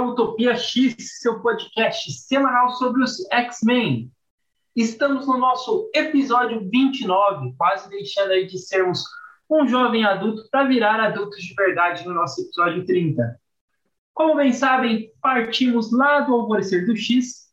Utopia X, seu podcast semanal sobre os X-Men. Estamos no nosso episódio 29, quase deixando aí de sermos um jovem adulto para virar adultos de verdade no nosso episódio 30. Como bem sabem, partimos lá do Alvorecer do X,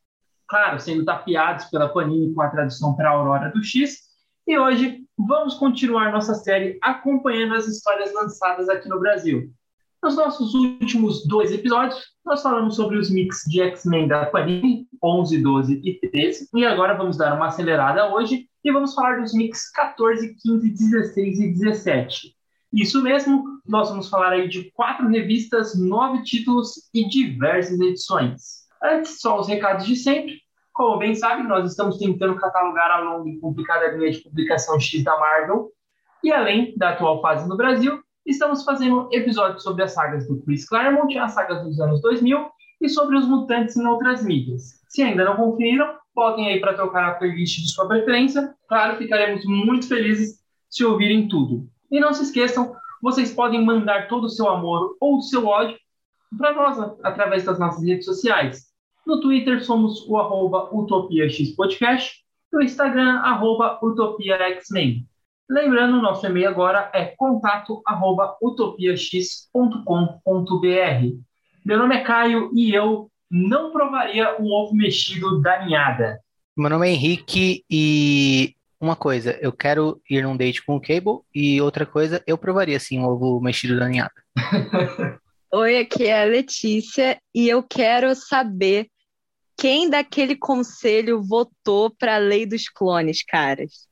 claro, sendo tapeados pela Panini com a tradução para a Aurora do X, e hoje vamos continuar nossa série acompanhando as histórias lançadas aqui no Brasil. Nos nossos últimos dois episódios, nós falamos sobre os mix de X-Men da Panini, 11, 12 e 13, e agora vamos dar uma acelerada hoje e vamos falar dos mix 14, 15, 16 e 17. Isso mesmo, nós vamos falar aí de quatro revistas, nove títulos e diversas edições. Antes, só os recados de sempre. Como bem sabe, nós estamos tentando catalogar a longa e complicada linha de publicação X da Marvel. E além da atual fase no Brasil, estamos fazendo episódios sobre as sagas do Chris Claremont, as sagas dos anos 2000 e sobre os mutantes em outras mídias. Se ainda não conferiram, podem aí para trocar a playlist de sua preferência. Claro, ficaremos muito felizes se ouvirem tudo. E não se esqueçam, vocês podem mandar todo o seu amor ou o seu ódio para nós através das nossas redes sociais. No Twitter somos o arroba UtopiaXPodcast no Instagram, arroba UtopiaXmen. Lembrando, nosso e-mail agora é contato arroba utopiax.com.br. Meu nome é Caio e eu não provaria um ovo mexido da ninhada. Meu nome é Henrique e uma coisa, eu quero ir num date com o Cable e outra coisa, eu provaria sim um ovo mexido da ninhada. Oi, aqui é a Letícia e eu quero saber quem daquele conselho votou para a lei dos clones, caras?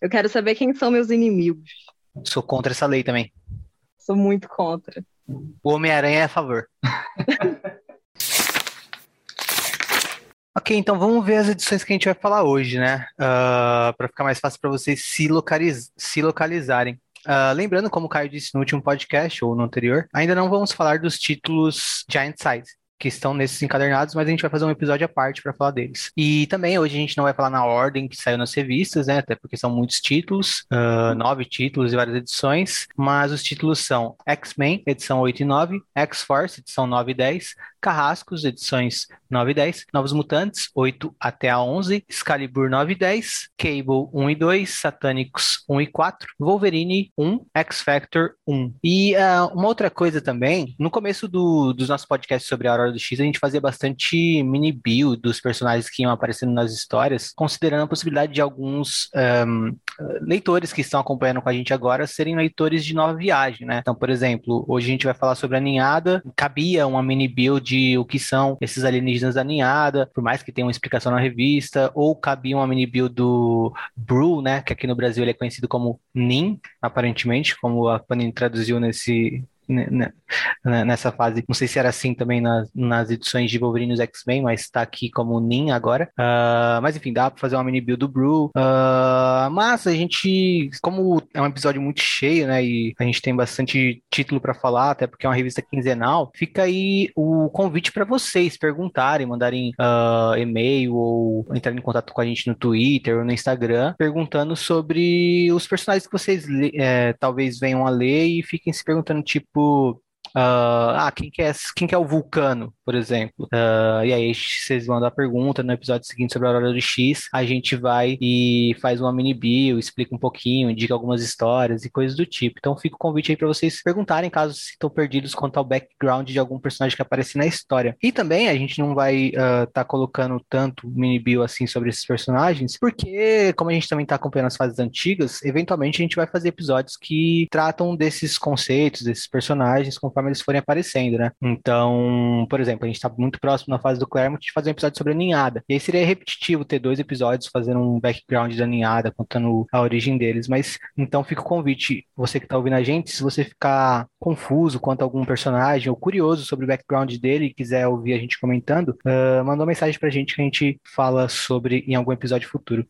Eu quero saber quem são meus inimigos. Sou contra essa lei também. Sou muito contra. O Homem-Aranha é a favor. ok, então vamos ver as edições que a gente vai falar hoje, né? Uh, ah, para ficar mais fácil para vocês se, localiz se localizarem. Uh, lembrando, como o Caio disse no último podcast ou no anterior, ainda não vamos falar dos títulos Giant Size que estão nesses encadernados, mas a gente vai fazer um episódio à parte para falar deles. E também hoje a gente não vai falar na ordem que saiu nas revistas, né? Até porque são muitos títulos, uh, nove títulos e várias edições, mas os títulos são X-Men, edição 8 e 9, X-Force, edição 9 e 10, Carrascos, edições 9 e 10, Novos Mutantes, 8 até a 11, Excalibur 9 e 10, Cable 1 e 2, Satânicos 1 e 4, Wolverine 1, X-Factor 1. E uh, uma outra coisa também, no começo do, dos nossos podcasts sobre a Hora do X, a gente fazia bastante mini build dos personagens que iam aparecendo nas histórias, considerando a possibilidade de alguns um, leitores que estão acompanhando com a gente agora serem leitores de nova viagem, né? Então, por exemplo, hoje a gente vai falar sobre a ninhada, cabia uma mini build de o que são esses alienígenas da ninhada, por mais que tenha uma explicação na revista, ou cabia uma mini build do Brew, né, que aqui no Brasil ele é conhecido como Nin, aparentemente, como a Panini traduziu nesse nessa fase. Não sei se era assim também nas, nas edições de Wolverine e X-Men, mas está aqui como Nin agora. Uh, mas enfim, dá para fazer uma mini build do Brew. Uh, mas a gente, como é um episódio muito cheio, né, e a gente tem bastante título para falar, até porque é uma revista quinzenal, fica aí o convite para vocês perguntarem, mandarem uh, e-mail ou entrar em contato com a gente no Twitter ou no Instagram, perguntando sobre os personagens que vocês é, talvez venham a ler e fiquem se perguntando, tipo, tipo, uh, ah, quem que, é, quem que é o Vulcano, por exemplo? Uh, e aí vocês mandam a pergunta no episódio seguinte sobre a Aurora do X, a gente vai e faz uma mini bio, explica um pouquinho, indica algumas histórias e coisas do tipo. Então fica o convite aí para vocês perguntarem caso estão perdidos quanto ao background de algum personagem que aparece na história. E também a gente não vai estar uh, tá colocando tanto mini bio assim sobre esses personagens, porque como a gente também está acompanhando as fases antigas, eventualmente a gente vai fazer episódios que tratam desses conceitos, desses personagens, conforme eles forem aparecendo, né? Então, por exemplo, a gente está muito próximo na fase do Claremont de fazer um episódio sobre a ninhada. E aí seria repetitivo ter dois episódios fazendo um background da ninhada, contando a origem deles. Mas então fica o convite, você que está ouvindo a gente, se você ficar confuso quanto a algum personagem ou curioso sobre o background dele e quiser ouvir a gente comentando, uh, manda uma mensagem pra gente que a gente fala sobre em algum episódio futuro.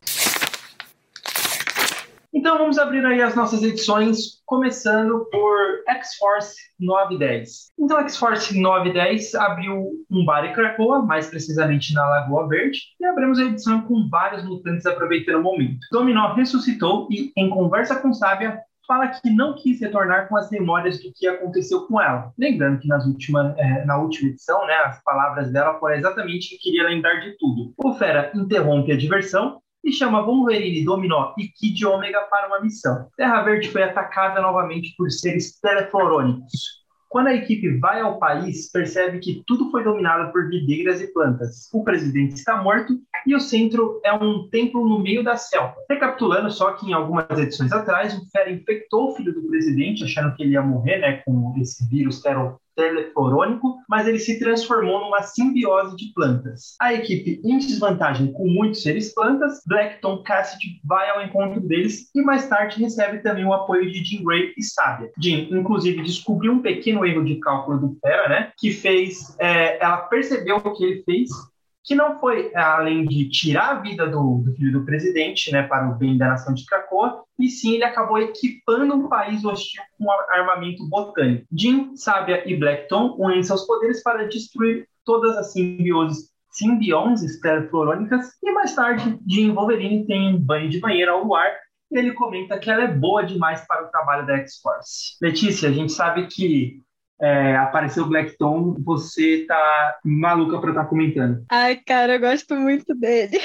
Então vamos abrir aí as nossas edições, começando por X-Force 910. Então X-Force 910 abriu um bar em Krakoa, mais precisamente na Lagoa Verde, e abrimos a edição com vários mutantes aproveitando o momento. Dominó ressuscitou e, em conversa com Sábia, fala que não quis retornar com as memórias do que aconteceu com ela. Lembrando que nas última, é, na última edição, né, as palavras dela foram exatamente que queria lembrar de tudo. O Fera interrompe a diversão e chama Wolverine, Dominó e Kid Ômega para uma missão. Terra Verde foi atacada novamente por seres teleflorônicos. Quando a equipe vai ao país, percebe que tudo foi dominado por videiras e plantas. O presidente está morto e o centro é um templo no meio da selva. Recapitulando só que em algumas edições atrás, o Fera infectou o filho do presidente, achando que ele ia morrer né, com esse vírus teleforônico, mas ele se transformou numa simbiose de plantas. A equipe em desvantagem com muitos seres plantas, Blackton Cassidy vai ao encontro deles e mais tarde recebe também o apoio de Jean Grey e Sabia. Jean, inclusive, descobriu um pequeno erro de cálculo do Fera, né? Que fez. É, ela percebeu o que ele fez que não foi além de tirar a vida do, do, filho do presidente, né, para o bem da nação de Krakoa, e sim ele acabou equipando um país hostil com armamento botânico. Jim, Sábia e Blackton unem seus poderes para destruir todas as simbioses simbiontes florônicas e mais tarde Jim Wolverine tem um banho de banheiro ao luar e ele comenta que ela é boa demais para o trabalho da X-Force. Letícia, a gente sabe que é, apareceu Blackton, você tá maluca pra estar tá comentando. Ai, cara, eu gosto muito dele.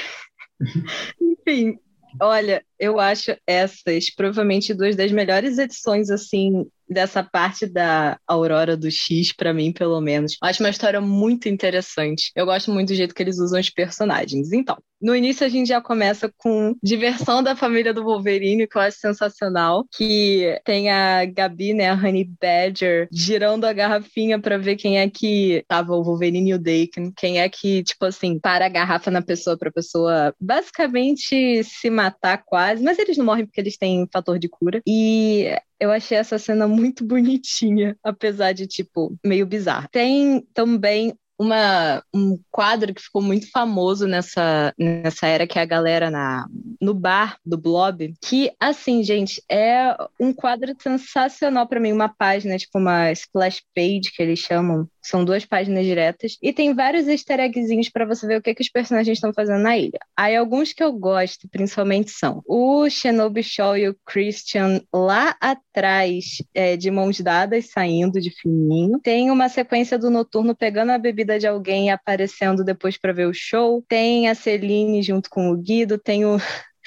Enfim, olha, eu acho essas provavelmente duas das melhores edições, assim, dessa parte da Aurora do X, para mim, pelo menos. acho uma história muito interessante. Eu gosto muito do jeito que eles usam os personagens. Então, no início a gente já começa com diversão da família do Wolverine, que eu acho sensacional. Que tem a Gabi, né, a Honey Badger, girando a garrafinha para ver quem é que tava o Wolverine e o Daken. Quem é que, tipo assim, para a garrafa na pessoa pra pessoa basicamente se matar quase. Mas eles não morrem porque eles têm fator de cura. E eu achei essa cena muito bonitinha, apesar de, tipo, meio bizarro. Tem também uma, um quadro que ficou muito famoso nessa, nessa era, que é a galera na, no bar do Blob, que, assim, gente, é um quadro sensacional para mim, uma página, tipo uma splash page, que eles chamam, são duas páginas diretas, e tem vários easter eggzinhos para você ver o que, que os personagens estão fazendo na ilha. Aí alguns que eu gosto, principalmente, são o Shinobi Shaw e o Christian lá atrás, é, de mãos dadas, saindo de fininho. Tem uma sequência do Noturno pegando a bebida de alguém aparecendo depois para ver o show. Tem a Celine junto com o Guido, tem o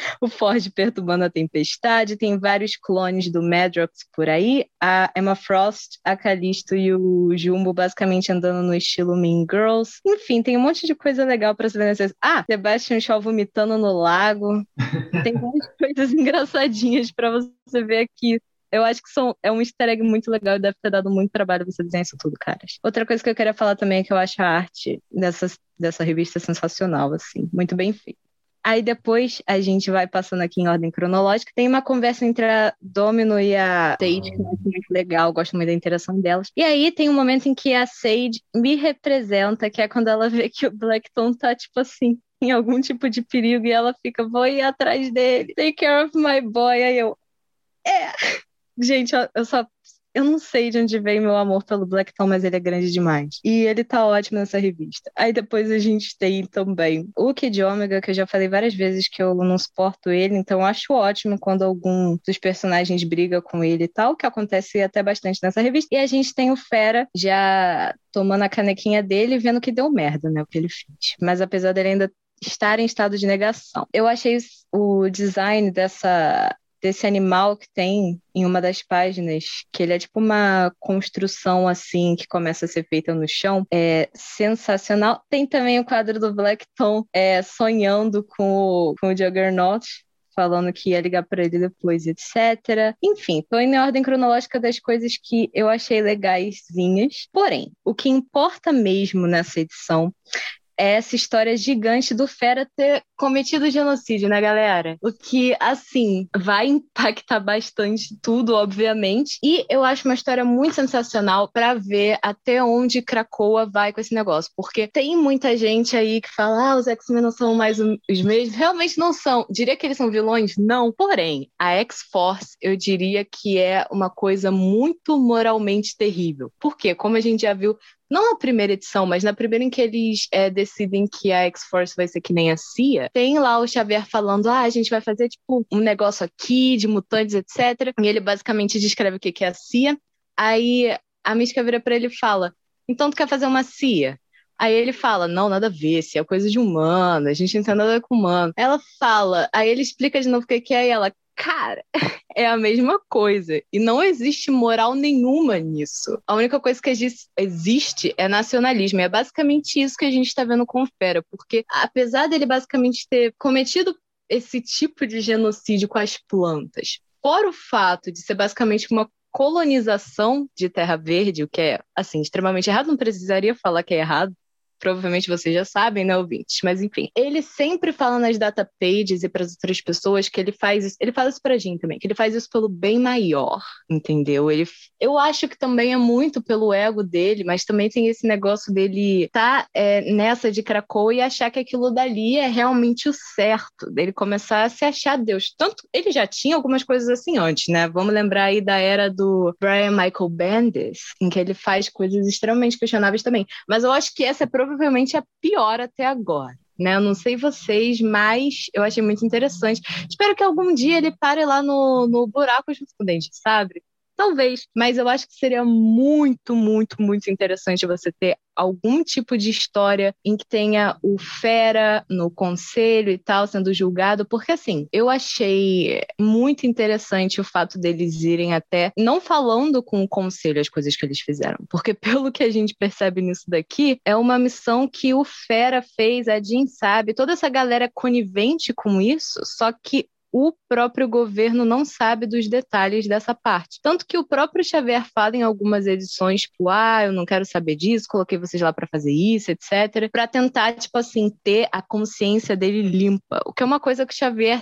o Ford perturbando a tempestade, tem vários clones do Madrox por aí, a Emma Frost, a Callisto e o Jumbo basicamente andando no estilo Mean Girls. Enfim, tem um monte de coisa legal para se ver nessas. Ah, Sebastian Shaw vomitando no lago. tem várias coisas engraçadinhas para você ver aqui. Eu acho que são, é um easter egg muito legal e deve ter dado muito trabalho você desenhar isso tudo, caras. Outra coisa que eu queria falar também é que eu acho a arte dessa, dessa revista sensacional, assim, muito bem feita. Aí depois a gente vai passando aqui em ordem cronológica. Tem uma conversa entre a Domino e a Sage, que eu acho muito legal, gosto muito da interação delas. E aí tem um momento em que a Sage me representa, que é quando ela vê que o Blackton tá, tipo assim, em algum tipo de perigo e ela fica, vou ir atrás dele, take care of my boy. Aí eu, é. Gente, eu só eu não sei de onde vem meu amor pelo Blackton, mas ele é grande demais. E ele tá ótimo nessa revista. Aí depois a gente tem também o Kid Omega, que eu já falei várias vezes que eu não suporto ele, então acho ótimo quando algum dos personagens briga com ele e tal, que acontece até bastante nessa revista. E a gente tem o Fera já tomando a canequinha dele e vendo que deu merda, né, o que ele fez. Mas apesar dele ainda estar em estado de negação. Eu achei o design dessa desse animal que tem em uma das páginas, que ele é tipo uma construção assim que começa a ser feita no chão, é sensacional. Tem também o quadro do Blackton é, sonhando com o, com o Juggernaut, falando que ia ligar para ele depois, etc. Enfim, tô em ordem cronológica das coisas que eu achei legaisinhas. Porém, o que importa mesmo nessa edição é essa história gigante do Fera ter cometido genocídio, né, galera? O que, assim, vai impactar bastante tudo, obviamente. E eu acho uma história muito sensacional para ver até onde Krakoa vai com esse negócio. Porque tem muita gente aí que fala, ah, os X-Men não são mais os mesmos. Realmente não são. Diria que eles são vilões? Não. Porém, a X-Force, eu diria que é uma coisa muito moralmente terrível. Porque, como a gente já viu não na primeira edição, mas na primeira em que eles é, decidem que a X-Force vai ser que nem a CIA, tem lá o Xavier falando: ah, a gente vai fazer tipo um negócio aqui de mutantes, etc. E ele basicamente descreve o que é a CIA. Aí a Mística vira para ele e fala: então tu quer fazer uma CIA? Aí ele fala, não, nada a ver, se é coisa de humano, a gente não tem nada com humano. Ela fala, aí ele explica de novo o que é, e ela, cara, é a mesma coisa. E não existe moral nenhuma nisso. A única coisa que existe é nacionalismo. E é basicamente isso que a gente está vendo com o Fera. Porque, apesar dele basicamente ter cometido esse tipo de genocídio com as plantas, fora o fato de ser basicamente uma colonização de terra verde, o que é, assim, extremamente errado, não precisaria falar que é errado, provavelmente vocês já sabem, né, ouvintes? Mas enfim, ele sempre fala nas data pages e para as outras pessoas que ele faz isso, ele fala isso pra gente também, que ele faz isso pelo bem maior, entendeu? Ele, eu acho que também é muito pelo ego dele, mas também tem esse negócio dele tá é, nessa de Krakow e achar que aquilo dali é realmente o certo, dele começar a se achar Deus. Tanto ele já tinha algumas coisas assim antes, né? Vamos lembrar aí da era do Brian Michael Bendis, em que ele faz coisas extremamente questionáveis também. Mas eu acho que essa é provavelmente a pior até agora. Né? Eu não sei vocês, mas eu achei muito interessante. Espero que algum dia ele pare lá no, no buraco o dente, sabe? Talvez, mas eu acho que seria muito, muito, muito interessante você ter algum tipo de história em que tenha o Fera no conselho e tal sendo julgado, porque assim, eu achei muito interessante o fato deles irem até não falando com o conselho as coisas que eles fizeram, porque pelo que a gente percebe nisso daqui, é uma missão que o Fera fez, a Jean sabe, toda essa galera conivente com isso, só que o próprio governo não sabe dos detalhes dessa parte. Tanto que o próprio Xavier fala em algumas edições, tipo, ah, eu não quero saber disso, coloquei vocês lá para fazer isso, etc, para tentar, tipo assim, ter a consciência dele limpa, o que é uma coisa que o Xavier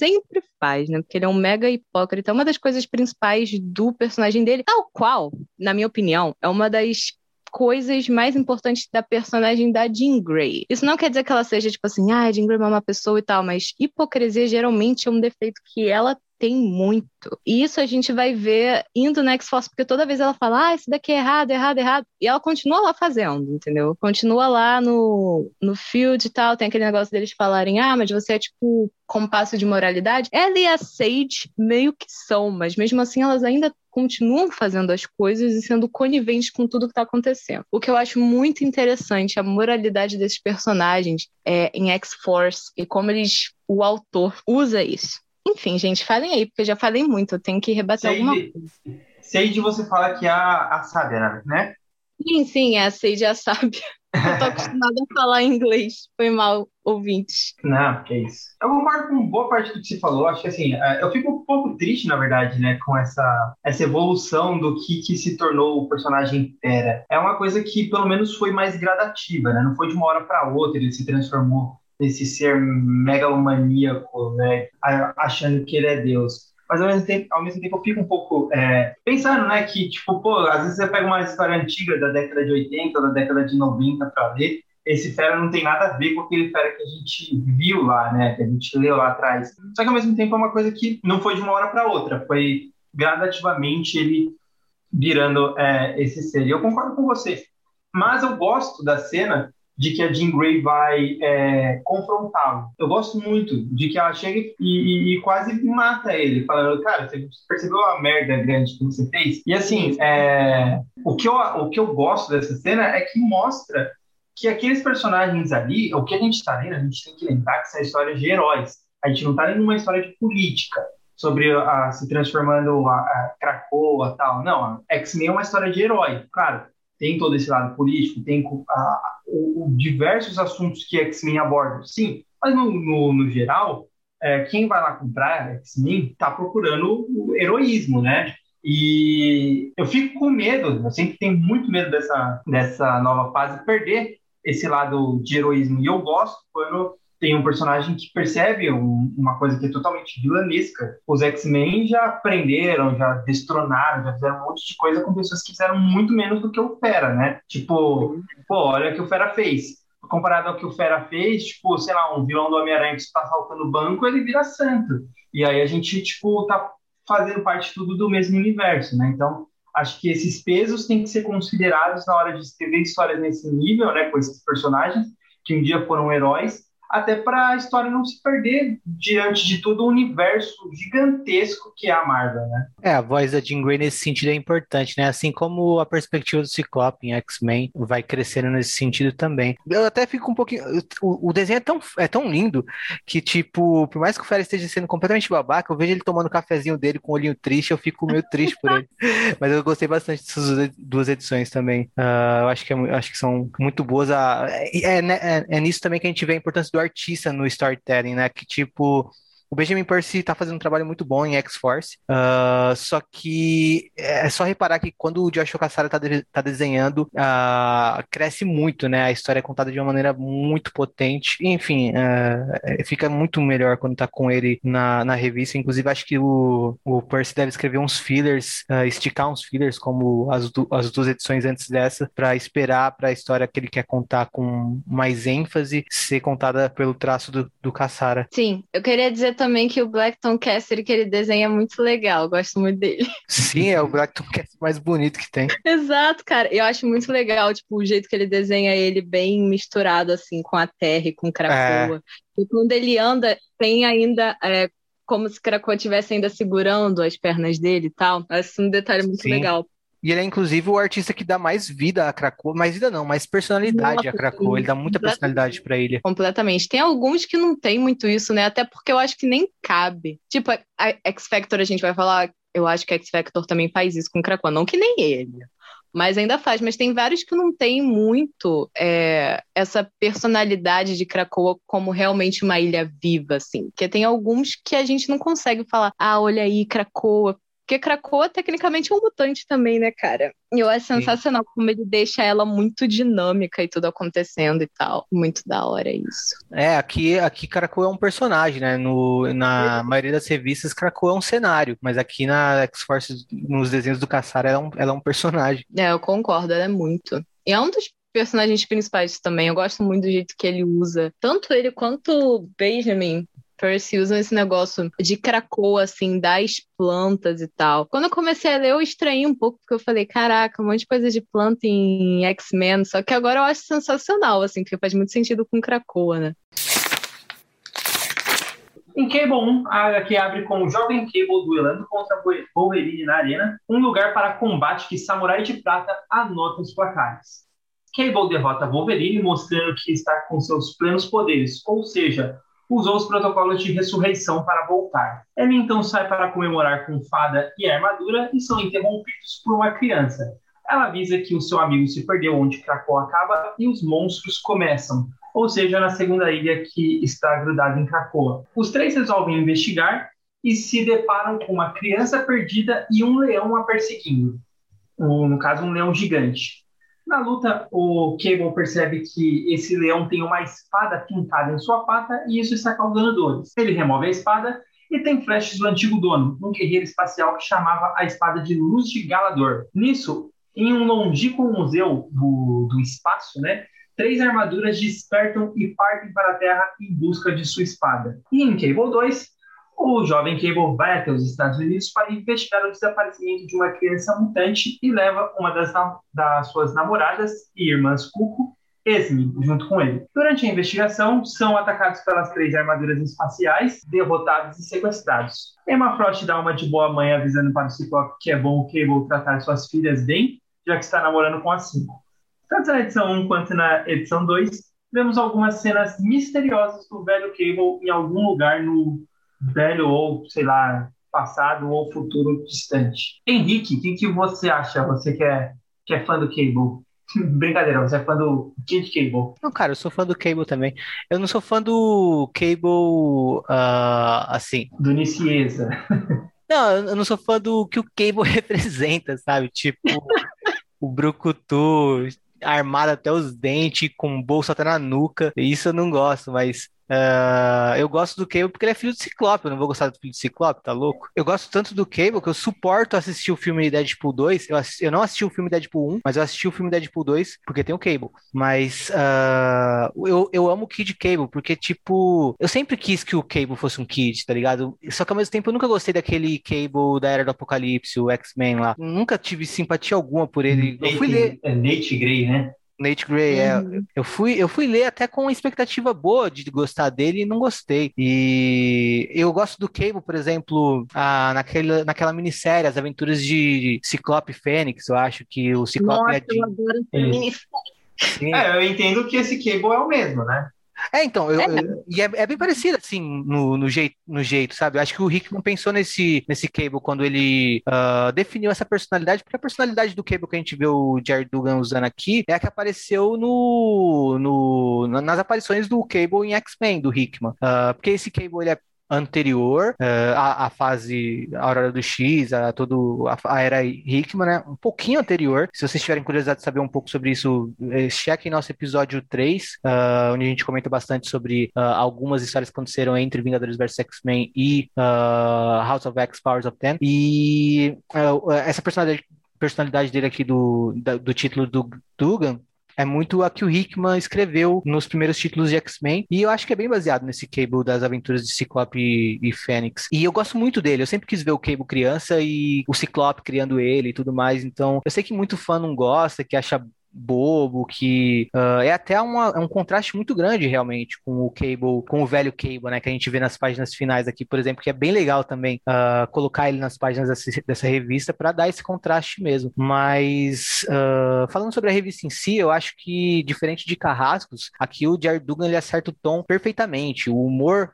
sempre faz, né? Porque ele é um mega hipócrita. Uma das coisas principais do personagem dele, tal qual, na minha opinião, é uma das coisas mais importantes da personagem da Jean Grey. Isso não quer dizer que ela seja tipo assim, ah, Jean Grey é uma pessoa e tal, mas hipocrisia geralmente é um defeito que ela tem muito. E isso a gente vai ver indo na X-Force, porque toda vez ela fala, ah, isso daqui é errado, errado, errado. E ela continua lá fazendo, entendeu? Continua lá no, no field e tal. Tem aquele negócio deles falarem, ah, mas você é tipo compasso de moralidade. Ela e a Sage meio que são, mas mesmo assim elas ainda continuam fazendo as coisas e sendo coniventes com tudo que está acontecendo. O que eu acho muito interessante, a moralidade desses personagens é, em X-Force e como eles, o autor usa isso. Enfim, gente, falem aí, porque eu já falei muito, eu tenho que rebater Sage, alguma coisa. Sage, você fala que é a, a sábia, né? Sim, sim, é a Sage a sábia. Eu tô acostumada a falar inglês. Foi mal, ouvintes. Não, que isso. Eu concordo com boa parte do que você falou. Acho que assim, é, eu fico um pouco triste, na verdade, né, com essa, essa evolução do que, que se tornou o personagem Fera. É uma coisa que, pelo menos, foi mais gradativa, né? Não foi de uma hora para outra, ele se transformou nesse ser megalomaníaco, né? Achando que ele é Deus mas ao mesmo tempo, ao mesmo tempo eu fico um pouco é, pensando, né, que, tipo, pô, às vezes você pega uma história antiga da década de 80 ou da década de 90 para ler, esse fera não tem nada a ver com aquele fera que a gente viu lá, né, que a gente leu lá atrás. Só que ao mesmo tempo é uma coisa que não foi de uma hora para outra, foi gradativamente ele virando é, esse ser. E eu concordo com você. Mas eu gosto da cena de que a Jean Grey vai é, confrontá-lo. Eu gosto muito de que ela chega e, e, e, quase mata ele, falando, cara, você percebeu a merda grande que você fez? E assim, é, o, que eu, o que eu gosto dessa cena é que mostra que aqueles personagens ali, o que a gente está lendo, a gente tem que lembrar que são histórias de heróis. A gente não está lendo uma história de política sobre a, se transformando a, a Krakoa tal. Não, X-Men é uma história de herói. Claro, tem todo esse lado político, tem a, o, o diversos assuntos que X-Men abordam, sim, mas no, no, no geral, é, quem vai lá comprar X-Men está procurando o heroísmo, né? E eu fico com medo, eu sempre tenho muito medo dessa, dessa nova fase, perder esse lado de heroísmo. E eu gosto quando tem um personagem que percebe um, uma coisa que é totalmente vilanesca. Os X-Men já prenderam, já destronaram, já fizeram um monte de coisa com pessoas que fizeram muito menos do que o Fera, né? Tipo, pô, olha o que o Fera fez. Comparado ao que o Fera fez, tipo, sei lá, um vilão do Homem-Aranha que está saltando o banco, ele vira santo. E aí a gente, tipo, tá fazendo parte tudo do mesmo universo, né? Então, Acho que esses pesos têm que ser considerados na hora de escrever histórias nesse nível, né, com esses personagens que um dia foram heróis, até para a história não se perder diante de todo o universo gigantesco que é a Marvel, né? É, a voz da Jean Grey nesse sentido é importante, né? Assim como a perspectiva do Ciclope em X-Men vai crescendo nesse sentido também. Eu até fico um pouquinho... O, o, desenho é tão, é tão lindo que, tipo, por mais que o Fera esteja sendo completamente babaca, eu vejo ele tomando o cafezinho dele com o olhinho triste, eu fico meio triste por ele. Mas eu gostei bastante dessas duas edições também. Uh, eu acho que, é, acho que são muito boas. A, é, né, é, é nisso também que a gente vê a importância do artista no storytelling, né? Que tipo, o Benjamin Percy tá fazendo um trabalho muito bom em X-Force, uh, só que é só reparar que quando o Joshua Cassara tá, de, tá desenhando, uh, cresce muito, né? A história é contada de uma maneira muito potente. Enfim, uh, fica muito melhor quando tá com ele na, na revista. Inclusive, acho que o, o Percy deve escrever uns fillers, esticar uns fillers, como as, du as duas edições antes dessa, para esperar para a história que ele quer contar com mais ênfase ser contada pelo traço do, do Cassara. Sim, eu queria dizer também que o Blackton Cassidy que ele desenha é muito legal, gosto muito dele. Sim, é o Blackton Cassidy mais bonito que tem. Exato, cara. Eu acho muito legal, tipo, o jeito que ele desenha ele bem misturado, assim, com a terra e com Krakoa. É. E quando ele anda, tem ainda é, como se Krakoa estivesse ainda segurando as pernas dele e tal. Acho um detalhe muito Sim. legal. E ele é, inclusive, o artista que dá mais vida a Krakoa. Mais vida não, mais personalidade Nossa, a Krakoa. Ele dá muita personalidade para ele. Completamente. Tem alguns que não tem muito isso, né? Até porque eu acho que nem cabe. Tipo, a X Factor a gente vai falar. Eu acho que a X Factor também faz isso com Krakoa. Não que nem ele. Mas ainda faz. Mas tem vários que não tem muito é, essa personalidade de Krakoa como realmente uma ilha viva, assim. Porque tem alguns que a gente não consegue falar, ah, olha aí, Krakoa porque Krakoa, tecnicamente, é um mutante também, né, cara? E eu acho sensacional Sim. como ele deixa ela muito dinâmica e tudo acontecendo e tal. Muito da hora isso. É, aqui, aqui Krakoa é um personagem, né? No, na maioria das revistas, Krakoa é um cenário. Mas aqui na X-Force, nos desenhos do Caçar, ela, é um, ela é um personagem. É, eu concordo, ela é muito. E é um dos personagens principais também. Eu gosto muito do jeito que ele usa. Tanto ele quanto o Benjamin Percy usam esse negócio de Krakoa, assim, das plantas e tal. Quando eu comecei a ler, eu estranhei um pouco, porque eu falei, caraca, um monte de coisa de planta em X-Men, só que agora eu acho sensacional, assim, porque faz muito sentido com Krakoa, né? Em Cable 1, a HQ abre com o jovem Cable duelando contra Wolverine na arena, um lugar para combate que Samurai de Prata anota os placares. Cable derrota Wolverine, mostrando que está com seus plenos poderes, ou seja, usou os protocolos de ressurreição para voltar. Ele então sai para comemorar com fada e armadura e são interrompidos por uma criança. Ela avisa que o seu amigo se perdeu onde Krakow acaba e os monstros começam, ou seja, na segunda ilha que está grudada em Krakoa. Os três resolvem investigar e se deparam com uma criança perdida e um leão a perseguindo. No caso, um leão gigante. Na luta, o Cable percebe que esse leão tem uma espada pintada em sua pata e isso está causando dores. Ele remove a espada e tem flashes do antigo dono, um guerreiro espacial que chamava a espada de Luz de Galador. Nisso, em um longínquo museu do, do espaço, né, três armaduras despertam e partem para a Terra em busca de sua espada. E em Cable 2, o jovem Cable vai até os Estados Unidos para investigar o desaparecimento de uma criança mutante e leva uma das, das suas namoradas e irmãs Cuco, Esme, junto com ele. Durante a investigação, são atacados pelas três armaduras espaciais, derrotados e sequestrados. Emma Frost dá uma de boa mãe avisando para o Ciclope que é bom o Cable tratar suas filhas bem, já que está namorando com a Cinco. Tanto na edição 1 quanto na edição 2, vemos algumas cenas misteriosas do velho Cable em algum lugar no velho ou, sei lá, passado ou futuro distante. Henrique, o que, que você acha? Você que é, que é fã do Cable? Brincadeira, você é fã do Kid Cable? Não, cara, eu sou fã do Cable também. Eu não sou fã do Cable, uh, assim... Do Nicieza. Não, eu não sou fã do que o Cable representa, sabe? Tipo, o Brucutu armado até os dentes, com bolso até na nuca. Isso eu não gosto, mas Uh, eu gosto do Cable porque ele é filho do Ciclope. Eu não vou gostar do filho do Ciclope, tá louco? Eu gosto tanto do Cable que eu suporto assistir o filme Deadpool 2. Eu, assisti, eu não assisti o filme Deadpool 1, mas eu assisti o filme Deadpool 2 porque tem o Cable. Mas uh, eu, eu amo o Kid Cable porque, tipo, eu sempre quis que o Cable fosse um Kid, tá ligado? Só que ao mesmo tempo eu nunca gostei daquele Cable da Era do Apocalipse, o X-Men lá. Nunca tive simpatia alguma por ele. Nate, eu fui ler. É Nate Grey, né? Nate Gray, é. uhum. é. Eu fui, eu fui ler até com uma expectativa boa de gostar dele e não gostei. E eu gosto do Cable, por exemplo, a, naquela, naquela minissérie, As Aventuras de Ciclope Fênix, eu acho que o Ciclope Nossa, é de... eu adoro essa minissérie. É, eu entendo que esse Cable é o mesmo, né? É, então, eu, é. Eu, e é, é, bem parecido, assim, no, no, jeito, no jeito, sabe? Eu acho que o Hickman pensou nesse, nesse Cable quando ele uh, definiu essa personalidade, porque a personalidade do Cable que a gente vê o Jared Dugan usando aqui é a que apareceu no, no, nas aparições do Cable em X-Men, do Hickman. Uh, porque esse Cable, ele é anterior uh, à, à, fase Aurora do X, a todo a, a, era Hickman, né? Um pouquinho anterior. Se vocês tiverem curiosidade de saber um pouco sobre isso, eh, chequem nosso episódio 3, uh, eh, onde a gente comenta bastante sobre uh, algumas histórias que aconteceram entre Vingadores vs X-Men e House of X, Powers of Ten. E essa personalidade personalidade dele aqui do, do título do Dugan é muito a que o Hickman escreveu nos primeiros títulos de X-Men, e eu acho que é bem baseado nesse Cable das aventuras de Ciclope e, Fênix. E eu gosto muito dele, eu sempre quis ver o Cable criança e o Ciclope criando ele e tudo mais, então eu sei que muito fã não gosta, que acha bobo, que uh, é até uma, é um contraste muito grande realmente com o Cable, com o velho Cable, né, que a gente vê nas páginas finais aqui, por exemplo, que é bem legal também uh, colocar ele nas páginas dessa, dessa revista para dar esse contraste mesmo. Mas uh, falando sobre a revista em si, eu acho que diferente de Carrascos, aqui o Jared Dugan ele acerta o tom perfeitamente. O humor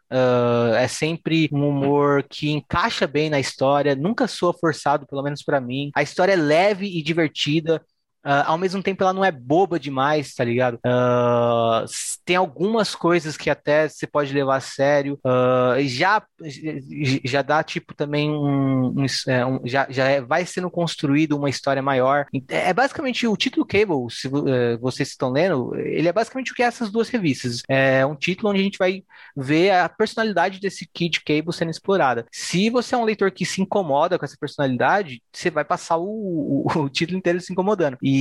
é sempre um humor que encaixa bem na história, nunca soa forçado, pelo menos para mim. A história é leve e divertida. Uh, ao mesmo tempo, ela não é boba demais, tá ligado? Uh, tem algumas coisas que até você pode levar a sério. Uh, já, já dá, tipo, também um. um, é, um já já é, vai sendo construído uma história maior. É, é basicamente o título Cable, se uh, vocês estão lendo, ele é basicamente o que é essas duas revistas. É um título onde a gente vai ver a personalidade desse Kid Cable sendo explorada. Se você é um leitor que se incomoda com essa personalidade, você vai passar o, o, o título inteiro se incomodando. E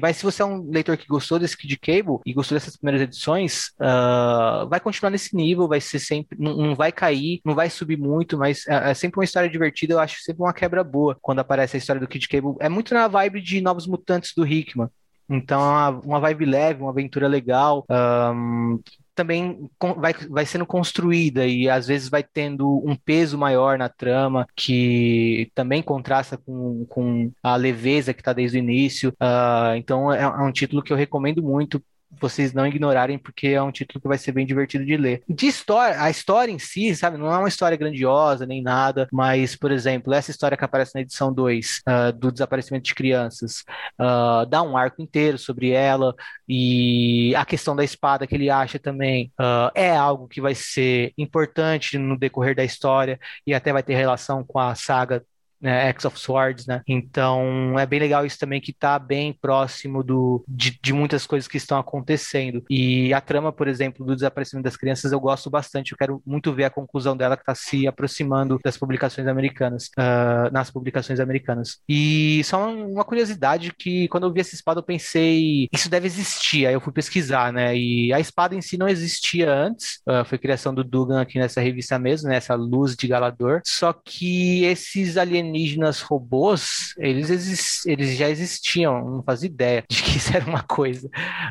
mas se você é um leitor que gostou desse Kid Cable e gostou dessas primeiras edições, uh, vai continuar nesse nível, vai ser sempre, não, não vai cair, não vai subir muito, mas é, é, sempre uma história divertida. Eu acho sempre uma quebra boa quando aparece a história do Kid Cable. É muito na vibe de Novos Mutantes do Hickman. Então, é uma vibe leve, uma aventura legal. Um, também vai, vai sendo construída e às vezes vai tendo um peso maior na trama que também contrasta com, com a leveza que está desde o início. Uh, então é, é um título que eu recomendo muito vocês não ignorarem, porque é um título que vai ser bem divertido de ler. De história, a história em si, sabe, não é uma história grandiosa nem nada, mas, por exemplo, essa história que aparece na edição 2, uh, ah, do desaparecimento de crianças, uh, dá um arco inteiro sobre ela, e a questão da espada que ele acha também uh, é algo que vai ser importante no decorrer da história e até vai ter relação com a saga né, X of Swords, né? Então é bem legal isso também que está bem próximo do, de, de, muitas coisas que estão acontecendo. E a trama, por exemplo, do desaparecimento das crianças, eu gosto bastante. Eu quero muito ver a conclusão dela que está se aproximando das publicações americanas, uh, nas publicações americanas. E só uma curiosidade que quando eu vi essa espada eu pensei isso deve existir. Aí eu fui pesquisar, né? E a espada em si não existia antes. Uh, foi criação do Dugan aqui nessa revista mesmo, nessa né? luz de Galador. Só que esses alienígenas alienígenas robôs, eles, eles já existiam, não fazia ideia de que isso era uma coisa.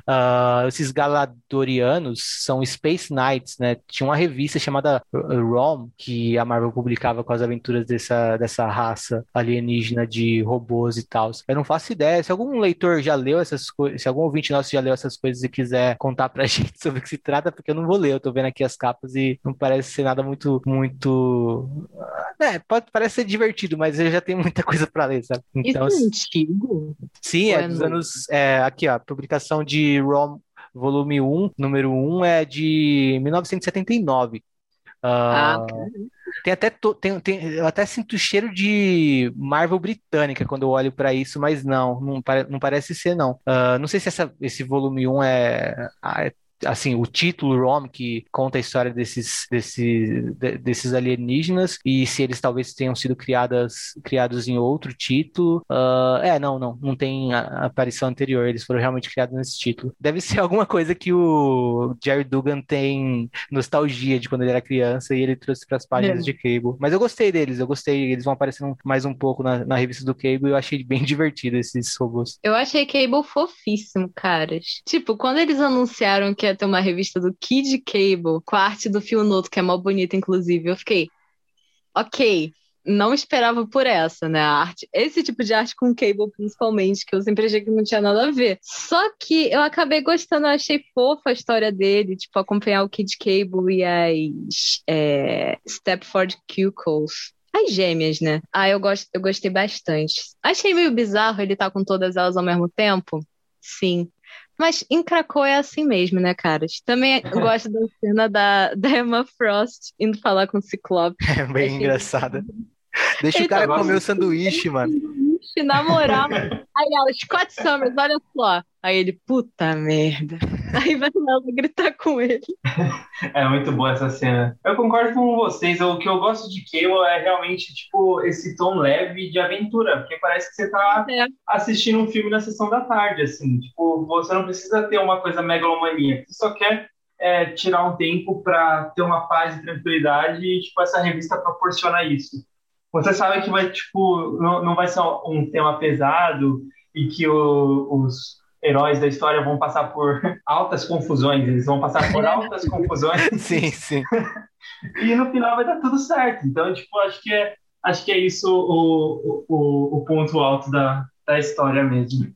Uh, esses galadorianos são Space Knights, né? Tinha uma revista chamada ROM, que a Marvel publicava com as aventuras dessa, dessa raça alienígena de robôs e tal. Eu não faço ideia. Se algum leitor já leu essas coisas, se algum ouvinte nosso já leu essas coisas e quiser contar pra gente sobre o que se trata, porque eu não vou ler. Eu tô vendo aqui as capas e não parece ser nada muito, muito. É, pode, parece ser divertido, mas mas eu já tenho muita coisa para ler, sabe? Então, Isso é antigo? Sim, é, é dos anos. É, aqui, ó, publicação de ROM volume 1, número 1, é de 1979. Uh, ah, tem até tem, tem, eu até sinto cheiro de Marvel britânica quando eu olho para isso, mas não, não, não, parece ser não. Uh, não sei se essa, esse volume 1 é, ah, é assim, o título ROM que conta a história desses, desses, desses alienígenas e se eles talvez tenham sido criadas, criados em outro título. Uh, é, não, não, não tem aparição anterior, eles foram realmente criados nesse título. Deve ser alguma coisa que o Jerry Dugan tem nostalgia de quando ele era criança e ele trouxe para as páginas é. de Cable. Mas eu gostei deles, eu gostei, eles vão aparecendo mais um pouco na, na revista do Cable e eu achei bem divertido esses robôs. Eu achei Cable fofíssimo, caras. Tipo, quando eles anunciaram que ter uma revista do Kid Cable com a arte do Fio Noto, que é mó bonita, inclusive, eu fiquei, ok, não esperava por essa, né? A arte, esse tipo de arte com cable, principalmente, que eu sempre achei que não tinha nada a ver. Só que eu acabei gostando, eu achei fofa a história dele, tipo, acompanhar o Kid Cable e as é, Stepford Cuckoos. As gêmeas, né? Ah, eu, gost, eu gostei bastante. Achei meio bizarro ele estar tá com todas elas ao mesmo tempo. Sim. Mas em Krakow é assim mesmo, né, caras? Também gosto da cena da, da Emma Frost indo falar com o Ciclope. É bem engraçada. Deixa Ele o cara tá comer o sanduíche, mano. Na moral. Aí ela, Scott Summers, olha só. Aí ele, puta merda. Aí vai ela gritar com ele. É muito boa essa cena. Eu concordo com vocês. O que eu gosto de Cable é realmente, tipo, esse tom leve de aventura. Porque parece que você tá é. assistindo um filme na sessão da tarde, assim. Tipo, você não precisa ter uma coisa megalomaníaca. Você só quer é, tirar um tempo para ter uma paz e tranquilidade e, tipo, essa revista proporciona isso. Você sabe que vai, tipo, não, não vai ser um tema pesado e que o, os heróis da história vão passar por altas confusões, eles vão passar por altas confusões. Sim, sim. e no final vai dar tudo certo. Então, tipo, acho que é, acho que é isso o, o, o ponto alto da, da história mesmo.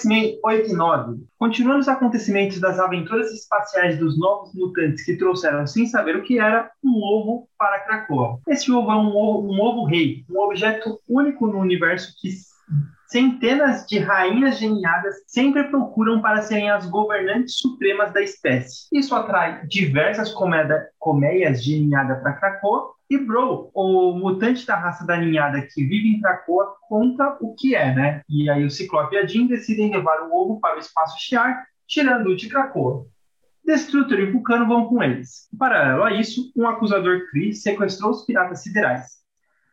X-Men 8 e 9. Continuando os acontecimentos das aventuras espaciais dos novos mutantes que trouxeram, sem saber o que era, um ovo para Krakoa. Esse ovo é um ovo, um ovo rei, um objeto único no universo que centenas de rainhas geniadas sempre procuram para serem as governantes supremas da espécie. Isso atrai diversas colmeias de ninhada para Krakoa, e Bro, o mutante da raça da ninhada que vive em Krakoa, conta o que é, né? E aí o Ciclope e a Jean decidem levar o ovo para o espaço Shiar, tirando-o de Krakoa. Destrutor e Vulcano vão com eles. Em paralelo a isso, um acusador Kree sequestrou os piratas siderais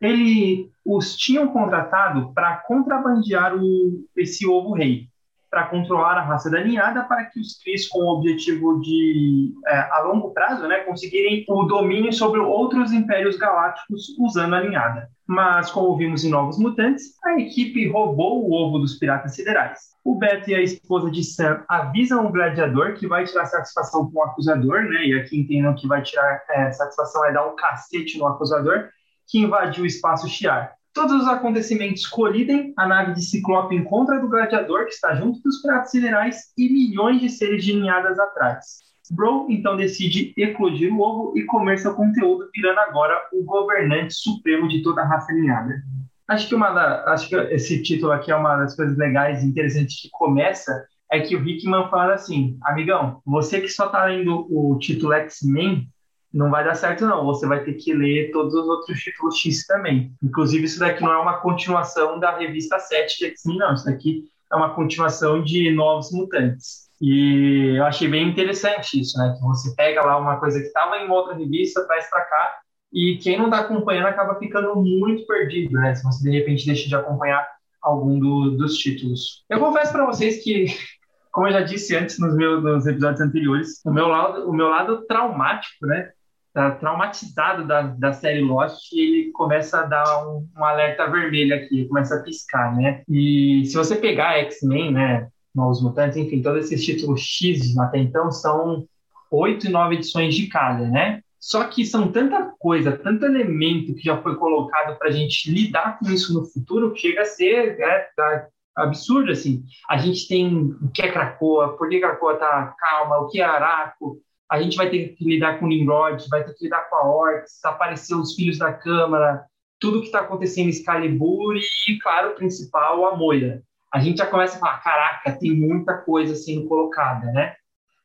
ele os tinham contratado para contrabandear o, esse ovo rei, para controlar a raça da ninhada, para que os Cris, com o objetivo de, é, a longo prazo, né, conseguirem o domínio sobre outros impérios galácticos usando a ninhada. Mas, como vimos em Novos Mutantes, a equipe roubou o ovo dos piratas siderais. O Beto e a esposa de Sam avisam o gladiador que vai tirar satisfação com o acusador, né? E aqui entendam que vai tirar é, satisfação é dar um cacete no acusador, que invadiu o espaço Shiar. Todos os acontecimentos colidem, a nave de Ciclope encontra do Gladiador, que está junto dos pratos cinerais, e milhões de seres de ninhadas atrás. Bro então decide eclodir o ovo e comer seu conteúdo, virando agora o governante supremo de toda a raça ninhada. Acho que, uma da, acho que esse título aqui é uma das coisas legais e interessantes que começa, é que o Hickman fala assim, amigão, você que só está lendo o título X-Men, não vai dar certo não, você vai ter que ler todos os outros títulos X também. Inclusive isso daqui não é uma continuação da revista 7 de X-Men, não, isso daqui é uma continuação de Novos Mutantes. E eu achei bem interessante isso, né? Que você pega lá uma coisa que estava em outra revista, traz para cá, e quem não está acompanhando acaba ficando muito perdido, né? Se você de repente deixa de acompanhar algum do, dos títulos. Eu confesso para vocês que como eu já disse antes nos meus nos episódios anteriores, o meu lado, o meu lado traumático, né, tá traumatizado da, da série Lost e ele começa a dar um, um alerta vermelho aqui, começa a piscar, né? E se você pegar X-Men, né, Novos Mutantes, enfim, todos esses títulos X até então são oito e nove edições de cada, né? Só que são tanta coisa, tanto elemento que já foi colocado para a gente lidar com isso no futuro, que chega a ser é, absurdo, assim. A gente tem o que é Krakoa, por que Krakoa tá calma, o que é Araco, a gente vai ter que lidar com Nimrod, vai ter que lidar com a Orcs, aparecer os Filhos da Câmara, tudo que está acontecendo em Excalibur e, claro, o principal, a Moira. A gente já começa a falar, caraca, tem muita coisa sendo colocada, né?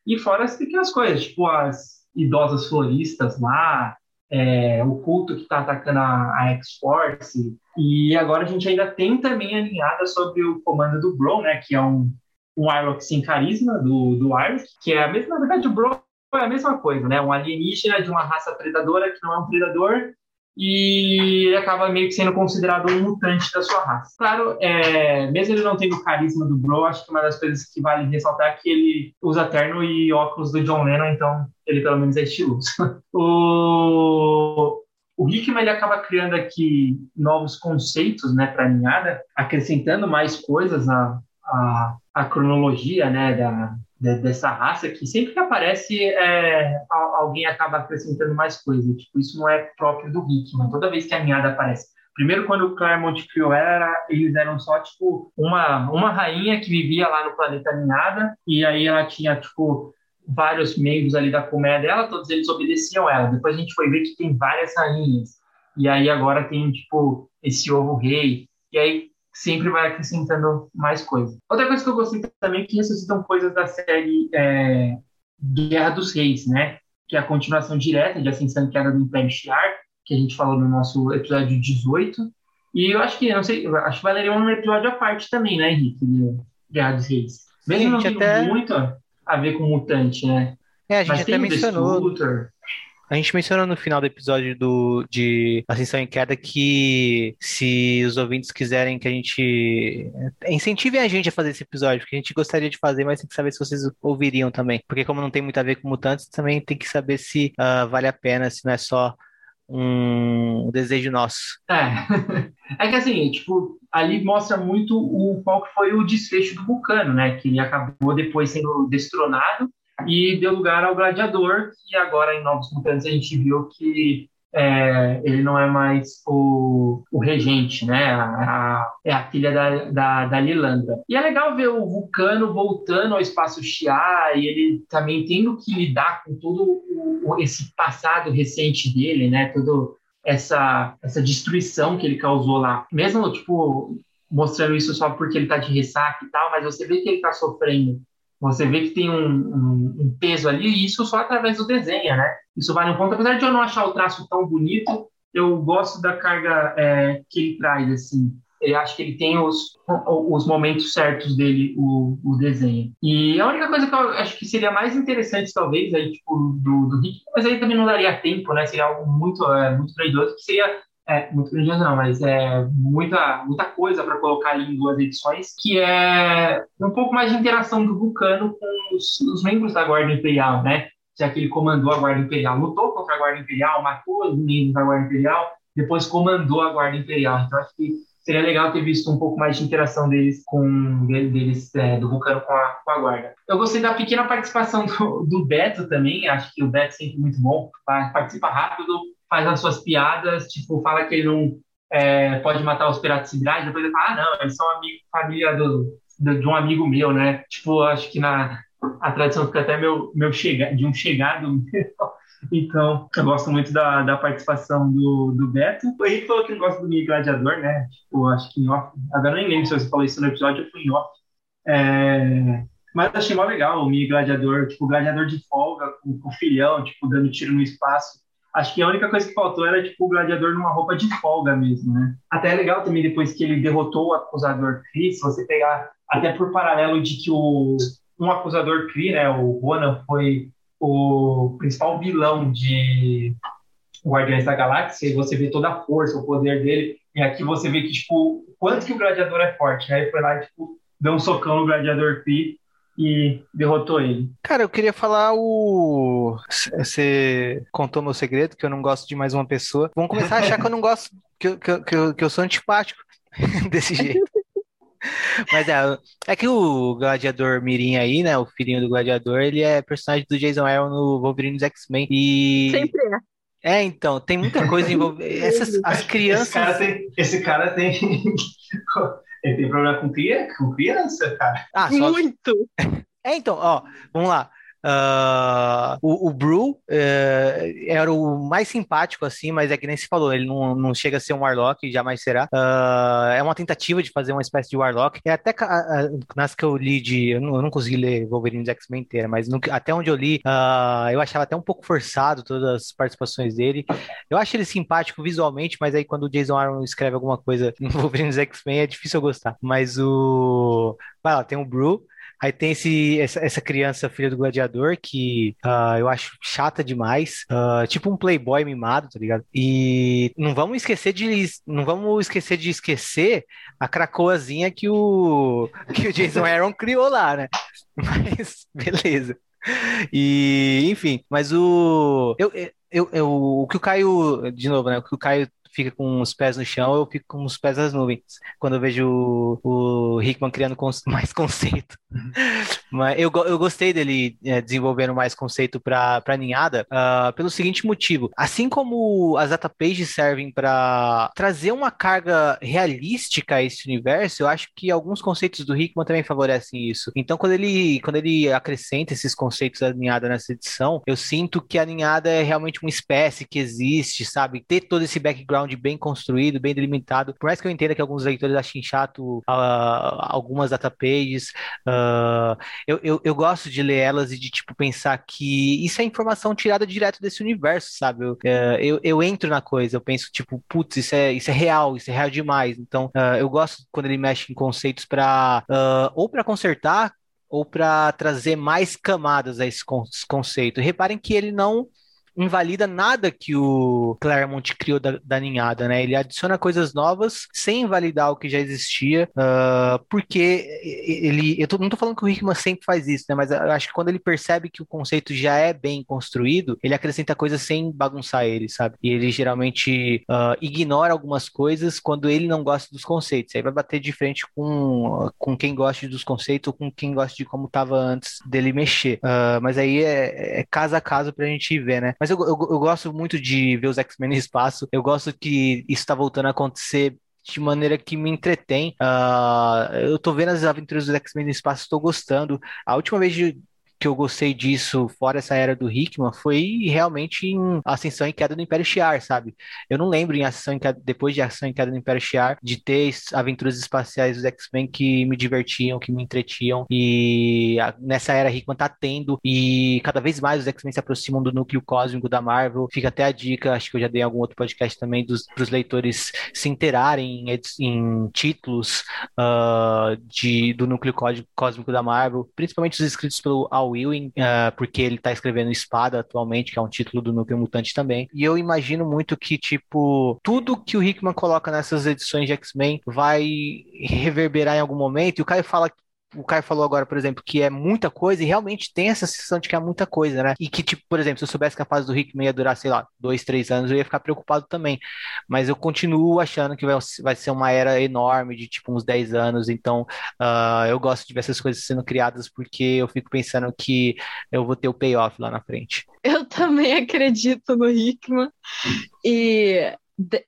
E fora as pequenas coisas, tipo as idosas floristas lá, é, o culto que está atacando a, a X-Force, e agora a gente ainda tem também a alinhada sobre o comando do Bro, né, que é um um Arlok sem carisma do, do Arlok, que é a mesma, na verdade, o Bro a mesma coisa, né? Um alienígena de uma raça predadora que não é um predador e ele acaba meio que sendo considerado um mutante da sua raça. Claro, é, mesmo ele não tendo o carisma do Bro, acho que uma das coisas que vale ressaltar é que ele usa terno e óculos do John Lennon, então ele pelo menos é estiloso. o, o Hickman ele acaba criando aqui novos conceitos né, para a ninhada, acrescentando mais coisas à, à, à cronologia né, da, de, dessa raça que sempre que aparece é, alguém acaba acrescentando mais coisas. Tipo, isso não é próprio do Hickman. Toda vez que a ninhada aparece. Primeiro, quando o Claremont criou ela, eles eram só, tipo, uma, uma rainha que vivia lá no planeta Ninhada, e aí ela tinha, tipo, vários membros ali da colmeia dela, todos eles obedeciam ela. Depois a gente foi ver que tem várias rainhas. E aí agora tem, tipo, esse ovo rei. E aí sempre vai acrescentando mais coisas. Outra coisa que eu gostei também é que ressuscitam coisas da série é, Guerra dos Reis, né? Que é a continuação direta de Ascensão e Queda do Império Shi'ar, que a gente falou no nosso episódio 18. E eu acho que, não sei, acho que valeria um episódio à parte também, né, Henrique? Guerra dos Reis. Mesmo não tendo até... muito a ver com mutante, né? É, a gente Mas até mencionou. A gente mencionou no final do episódio do, de Ascensão em Queda que se os ouvintes quiserem que a gente incentivem a gente a fazer esse episódio, porque a gente gostaria de fazer, mas tem que saber se vocês ouviriam também. Porque como não tem muito a ver com mutantes, também tem que saber se uh, vale a pena, se não é só um desejo nosso. É. É que assim, tipo, ali mostra muito o qual foi o desfecho do Vulcano, né? Que ele acabou depois sendo destronado e deu lugar ao Gladiador, que agora em Novos Mutantes a gente viu que é, ele não é mais o, o regente, né? A, a, é a filha da, da, da, Lilandra. E é legal ver o Vulcano voltando ao espaço Xia e ele também tendo que lidar com todo o, esse passado recente dele, né? Todo essa, essa destruição que ele causou lá. Mesmo, tipo, mostrando isso só porque ele tá de ressaca e tal, mas você vê que ele tá sofrendo você vê que tem um, um, um, peso ali, e isso só através do desenho, né? Isso vale um ponto. Apesar de eu não achar o traço tão bonito, eu gosto da carga é, que ele traz, assim. Eu acho que ele tem os, os momentos certos dele, o, o desenho. E a única coisa que eu acho que seria mais interessante, talvez, aí, tipo, do, do Rick, mas aí também não daria tempo, né? Seria algo muito, é, muito grandioso, que seria é, muito grandioso não, mas é muita, muita coisa para colocar ali em duas edições, que é um pouco mais de interação do Vulcano com os, os, membros da Guarda Imperial, né? Já que ele comandou a Guarda Imperial, lutou contra a Guarda Imperial, matou os membros da Guarda Imperial, depois comandou a Guarda Imperial. Então acho que seria legal ter visto um pouco mais de interação deles com deles é, do Vulcano com a, com a, Guarda. Eu gostei da pequena participação do, do Beto também, acho que o Beto é sempre muito bom, participa rápido, faz as suas piadas, tipo, fala que ele não é, pode matar os piratas siderais, depois ele fala, ah, não, eles são amigo, família do, do, de um amigo meu, né? Tipo, acho que na a tradição fica até meu, meu chega, de um chegado meu. Então, eu gosto muito da, da participação do, do Beto. O Henrique falou que não gosta do Mini Gladiador, né? Tipo, acho que em off. Agora nem lembro se você falou isso no episódio, eu fui em off. É, mas achei mó legal o Mini Gladiador, tipo, gladiador de folga, com, com o filhão, tipo, dando tiro no espaço. Acho que a única coisa que faltou era, tipo, o gladiador numa roupa de folga mesmo, né? Até é legal também, depois que ele derrotou o acusador Chris, você pegar, até por paralelo de que o, um acusador Kree, né, o Ronan, foi o principal vilão de Guardiões da Galáxia, e você vê toda a força, o poder dele, e aqui você vê que, tipo, quanto que o gladiador é forte, né? Ele foi lá e, tipo, deu um socão no gladiador Kree, e derrotou ele. Cara, eu queria falar o. Você contou meu segredo, que eu não gosto de mais uma pessoa. Vamos começar a achar que eu não gosto, que, eu, que, eu, que, eu, que eu sou antipático desse jeito. Mas é, é que o Gladiador Mirim aí, né? O filhinho do Gladiador, ele é personagem do Jason Aaron no Wolverine dos X-Men. E. Sempre é. É, então, tem muita coisa envolvida. Essas, as crianças. Esse cara tem. Esse cara tem... Ele tem problema com, criança, com criança, cara. Ah, só... Muito! É, então, ó, vamos lá. Uh, o, o Brew uh, era o mais simpático, assim, mas é que nem se falou, ele não, não chega a ser um Warlock, jamais será. Uh, é uma tentativa de fazer uma espécie de Warlock. É até nas que eu li de. Eu não, eu não consegui ler Wolverine X-Men inteira, mas no, até onde eu li, eu achava até um pouco forçado todas as participações dele. Eu acho ele simpático visualmente, mas aí quando o Jason Aaron escreve alguma coisa no Wolverine X-Men é difícil eu gostar. Mas o. Vai lá, tem o Brew. Aí tem esse, essa, essa criança, filha do gladiador, que uh, eu acho chata demais. Uh, tipo um playboy mimado, tá ligado? E não vamos esquecer de. Não vamos esquecer de esquecer a cracoazinha que o, que o Jason Aaron criou lá, né? Mas, beleza. E, enfim, mas o. Eu, eu, eu, o que o Caio, de novo, né? O que o Caio fica com os pés no chão, eu fico com os pés nas nuvens. Quando eu vejo o, o Hickman criando mais conceito. Mas eu, eu gostei dele é, desenvolvendo mais conceito para ninhada uh, pelo seguinte motivo. Assim como as data pages servem para trazer uma carga realística a esse universo, eu acho que alguns conceitos do Hickman também favorecem isso. Então, quando ele, quando ele acrescenta esses conceitos da ninhada nessa edição, eu sinto que a ninhada é realmente uma espécie que existe, sabe? Ter todo esse background bem construído, bem delimitado. Por mais que eu entenda que alguns leitores achem chato uh, algumas datapages, uh, eu, eu, eu, gosto de ler elas e de, tipo, pensar que isso é informação tirada direto desse universo, sabe? Eu, uh, eu, eu, entro na coisa, eu penso, tipo, putz, isso é, isso é real, isso é real demais. Então, uh, eu gosto quando ele mexe em conceitos para ou para consertar ou para trazer mais camadas a esse conceito. Reparem que ele não invalida nada que o Claremont criou da, da ninhada, né? Ele adiciona coisas novas sem invalidar o que já existia, uh, porque ele. Eu tô, não tô falando que o Hickman sempre faz isso, né? Mas eu acho que quando ele percebe que o conceito já é bem construído, ele acrescenta coisas sem bagunçar ele, sabe? E ele geralmente uh, ignora algumas coisas quando ele não gosta dos conceitos. Aí vai bater de frente com, com quem gosta dos conceitos ou com quem gosta de como estava antes dele mexer. Uh, mas aí é, é caso a caso pra gente ver, né? Mas eu, eu, eu gosto muito de ver os X-Men no espaço. Eu gosto que isso está voltando a acontecer de maneira que me entretém. Uh, eu tô vendo as aventuras dos X-Men no espaço, estou gostando. A última vez de, que eu gostei disso, fora essa era do Hickman, foi realmente em Ascensão e Queda do Império Shi'ar, sabe? Eu não lembro em Ascensão Queda, depois de Ascensão e Queda do Império Shi'ar, de ter aventuras espaciais dos X-Men que me divertiam, que me entretiam, e a, nessa era Hickman tá tendo, e cada vez mais os X-Men se aproximam do núcleo cósmico da Marvel. Fica até a dica, acho que eu já dei algum outro podcast também, dos leitores se interarem em, em títulos uh, de, do núcleo cósmico da Marvel, principalmente os escritos pelo Al Ewing, uh, porque ele tá escrevendo Espada atualmente, que é um título do Núcleo Mutante também. E eu imagino muito que, tipo, tudo que o Hickman coloca nessas edições de X-Men vai reverberar em algum momento. E o Caio fala o Caio falou agora, por exemplo, que é muita coisa, e realmente tem essa sensação de que é muita coisa, né? E que, tipo, por exemplo, se eu soubesse que a fase do Hickman ia durar, sei lá, dois, três anos, eu ia ficar preocupado também. Mas eu continuo achando que vai, vai ser uma era enorme, de tipo uns 10 anos, então uh, eu gosto de ver essas coisas sendo criadas porque eu fico pensando que eu vou ter o payoff lá na frente. Eu também acredito no Hickman. E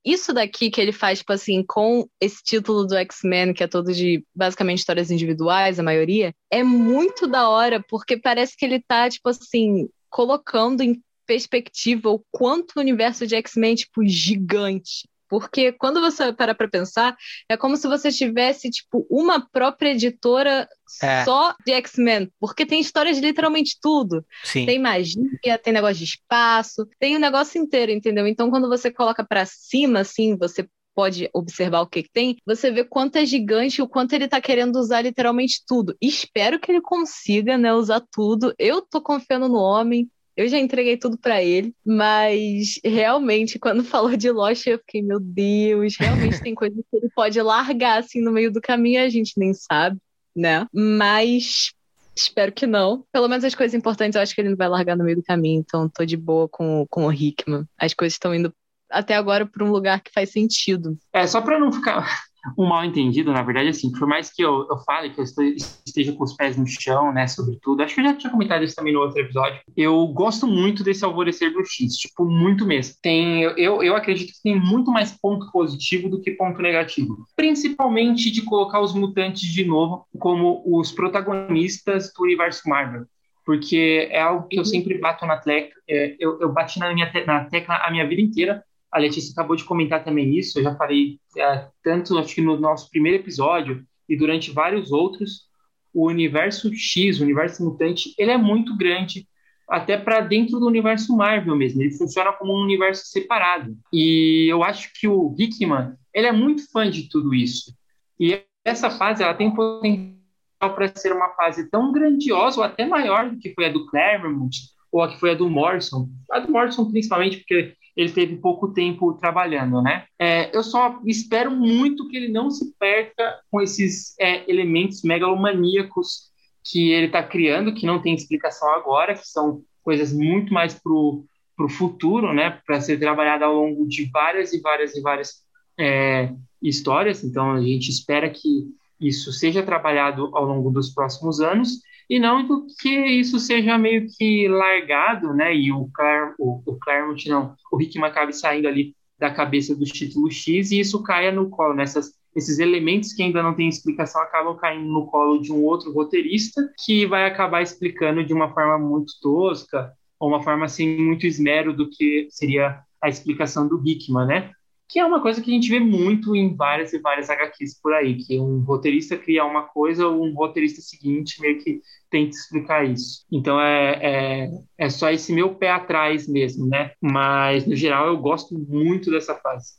isso daqui que ele faz, tipo assim, com esse título do X-Men, que é todo de basicamente histórias individuais, a maioria, é muito da hora, porque parece que ele tá, tipo assim, colocando em perspectiva o quanto o universo de X-Men é, tipo, gigante. Porque quando você para para pensar, é como se você tivesse, tipo, uma própria editora é. só de X-Men. Porque tem histórias de literalmente tudo. Sim. Tem magia, tem negócio de espaço, tem o negócio inteiro, entendeu? Então, quando você coloca para cima, assim, você pode observar o que, que tem, você vê quanto é gigante, o quanto ele tá querendo usar literalmente tudo. Espero que ele consiga, né, usar tudo. Eu tô confiando no homem, eu já entreguei tudo para ele, mas realmente, quando falou de Lost, eu fiquei, meu Deus, realmente tem coisa que ele pode largar assim no meio do caminho, a gente nem sabe, né? Mas espero que não. Pelo menos as coisas importantes eu acho que ele não vai largar no meio do caminho, então tô de boa com, com o Hickman. As coisas estão indo até agora para um lugar que faz sentido. É, só para não ficar um mal entendido, na verdade, assim, por mais que eu, eu fale que eu esteja com os pés no chão, né, sobretudo, acho que eu já tinha comentado isso também no outro episódio, eu gosto muito desse alvorecer do X, tipo, muito mesmo. Tem, eu, eu acredito que tem muito mais ponto positivo do que ponto negativo, principalmente de colocar os mutantes de novo como os protagonistas do universo Marvel porque é algo que eu sempre bato na tecla, é, eu, eu bati na minha te, na tecla a minha vida inteira, a Letícia acabou de comentar também isso, eu já falei é, tanto acho que no nosso primeiro episódio e durante vários outros, o universo X, o universo mutante, ele é muito grande, até para dentro do universo Marvel mesmo. Ele funciona como um universo separado. E eu acho que o Hickman, ele é muito fã de tudo isso. E essa fase, ela tem potencial para ser uma fase tão grandiosa ou até maior do que foi a do Claremont ou a que foi a do Morrison. A do Morrison principalmente porque ele teve pouco tempo trabalhando, né? É, eu só espero muito que ele não se perca com esses é, elementos megalomaníacos que ele está criando, que não tem explicação agora, que são coisas muito mais pro para o futuro, né, para ser trabalhado ao longo de várias e várias e várias é, histórias. Então, a gente espera que isso seja trabalhado ao longo dos próximos anos e não que isso seja meio que largado, né, e o, Clar, o, o Claremont, não, o Rickman acabe saindo ali da cabeça do título X e isso caia no colo, nessas esses elementos que ainda não têm explicação acabam caindo no colo de um outro roteirista que vai acabar explicando de uma forma muito tosca ou uma forma assim, muito esmero do que seria a explicação do Hickman, né? Que é uma coisa que a gente vê muito em várias e várias HQs por aí, que um roteirista cria uma coisa um roteirista seguinte meio que tenta explicar isso. Então é, é, é só esse meu pé atrás mesmo, né? Mas no geral eu gosto muito dessa fase.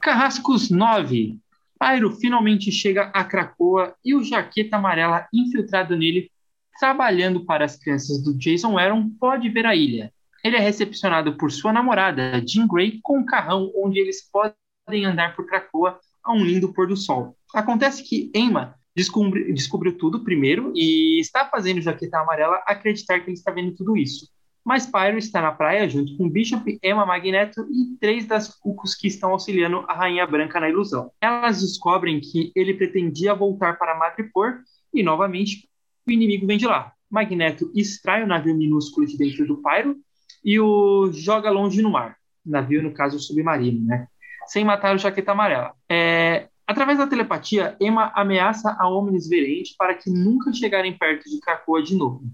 Carrascos 9. Pyro finalmente chega a Cracoa e o Jaqueta Amarela infiltrado nele trabalhando para as crianças do Jason Aaron, pode ver a ilha. Ele é recepcionado por sua namorada, Jean Grey, com um carrão onde eles podem andar por Krakoa a um lindo pôr do sol. Acontece que Emma descobre, descobriu tudo primeiro e está fazendo Jaqueta Amarela acreditar que ele está vendo tudo isso. Mas Pyro está na praia junto com Bishop, Emma Magneto e três das cucos que estão auxiliando a Rainha Branca na ilusão. Elas descobrem que ele pretendia voltar para Madripoor e novamente o inimigo vem de lá. Magneto extrai o navio minúsculo de dentro do Pyro e o joga longe no mar. Navio, no caso, submarino, né? Sem matar o Jaqueta Amarela. É... Através da telepatia, Emma ameaça a Omnis Verente para que nunca chegarem perto de Krakoa de novo.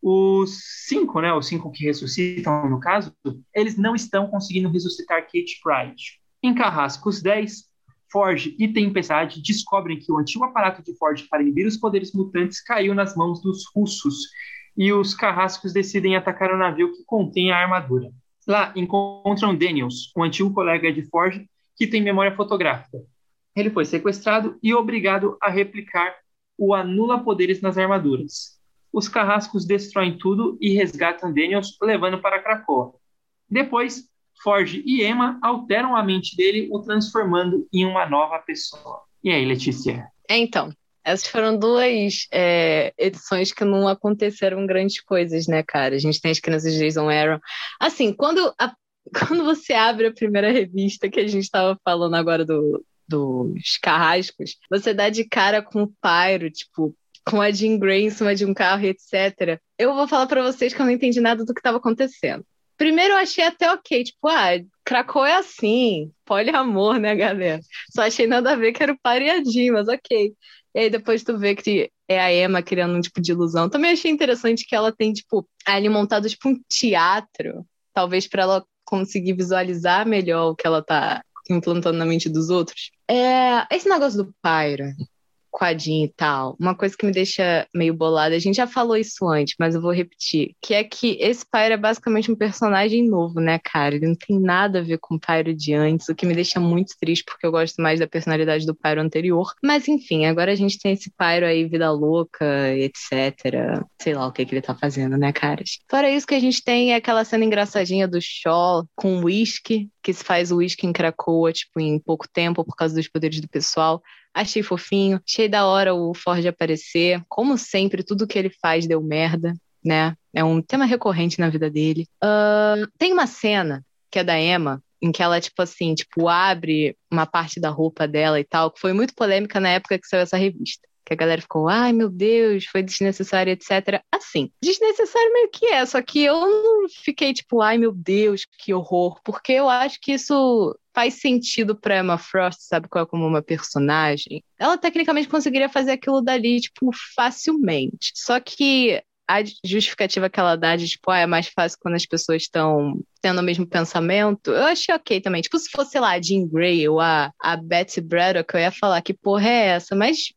Os cinco, né, os cinco que ressuscitam, no caso, eles não estão conseguindo ressuscitar Kate Pride. Em Carrascos 10, Forge e Tempestade descobrem que o antigo aparato de Forge para inibir os poderes mutantes caiu nas mãos dos russos e os carrascos decidem atacar o navio que contém a armadura. Lá encontram Daniels, um antigo colega de Forge que tem memória fotográfica. Ele foi sequestrado e obrigado a replicar o anula poderes nas armaduras. Os carrascos destroem tudo e resgatam Daniels, levando para Krakoa. Depois, Forge e Emma alteram a mente dele, o transformando em uma nova pessoa. E aí, Letícia? É, então, essas foram duas é, edições que não aconteceram grandes coisas, né, cara? A gente tem as crianças de Jason Aaron. Assim, quando, a, quando você abre a primeira revista que a gente estava falando agora do, dos carrascos, você dá de cara com o Pyro, tipo, com a Jean Grey em cima de um carro, etc. Eu vou falar para vocês que eu não entendi nada do que estava acontecendo. Primeiro eu achei até ok, tipo, ah, Krakow é assim, poliamor, né, galera? Só achei nada a ver que era o pareadinho, mas ok. E aí depois tu vê que é a Emma criando um tipo de ilusão. Também achei interessante que ela tem, tipo, ali montado tipo um teatro, talvez para ela conseguir visualizar melhor o que ela tá implantando na mente dos outros. É, esse negócio do Pyro, quadrinho e tal, uma coisa que me deixa meio bolada, a gente já falou isso antes, mas eu vou repetir, que é que esse Pyro é basicamente um personagem novo, né, cara? Ele não tem nada a ver com o Pyro de antes, o que me deixa muito triste, porque eu gosto mais da personalidade do Pyro anterior. Mas enfim, agora a gente tem esse Pyro aí, vida louca, etc. Sei lá o que, que ele tá fazendo, né, caras? Fora isso que a gente tem é aquela cena engraçadinha do Shaw com whisky, que se faz o whisky em Krakoa, tipo, em pouco tempo, por causa dos poderes do pessoal. Achei fofinho, achei da hora o Ford aparecer. Como sempre, tudo que ele faz deu merda, né? É um tema recorrente na vida dele. Uh, tem uma cena que é da Emma, em que ela, tipo assim, tipo, abre uma parte da roupa dela e tal, que foi muito polêmica na época que saiu essa revista que a galera ficou, ai meu Deus, foi desnecessário, etc. Assim, desnecessário meio que é, só que eu não fiquei tipo, ai meu Deus, que horror, porque eu acho que isso faz sentido pra Emma Frost, sabe qual é como uma personagem. Ela tecnicamente conseguiria fazer aquilo dali, tipo, facilmente. Só que a justificativa que ela dá de, tipo, ah, é mais fácil quando as pessoas estão tendo o mesmo pensamento, eu achei ok também. Tipo, se fosse, lá, a Jean Grey ou a, a Betty Braddock, eu ia falar que porra é essa, mas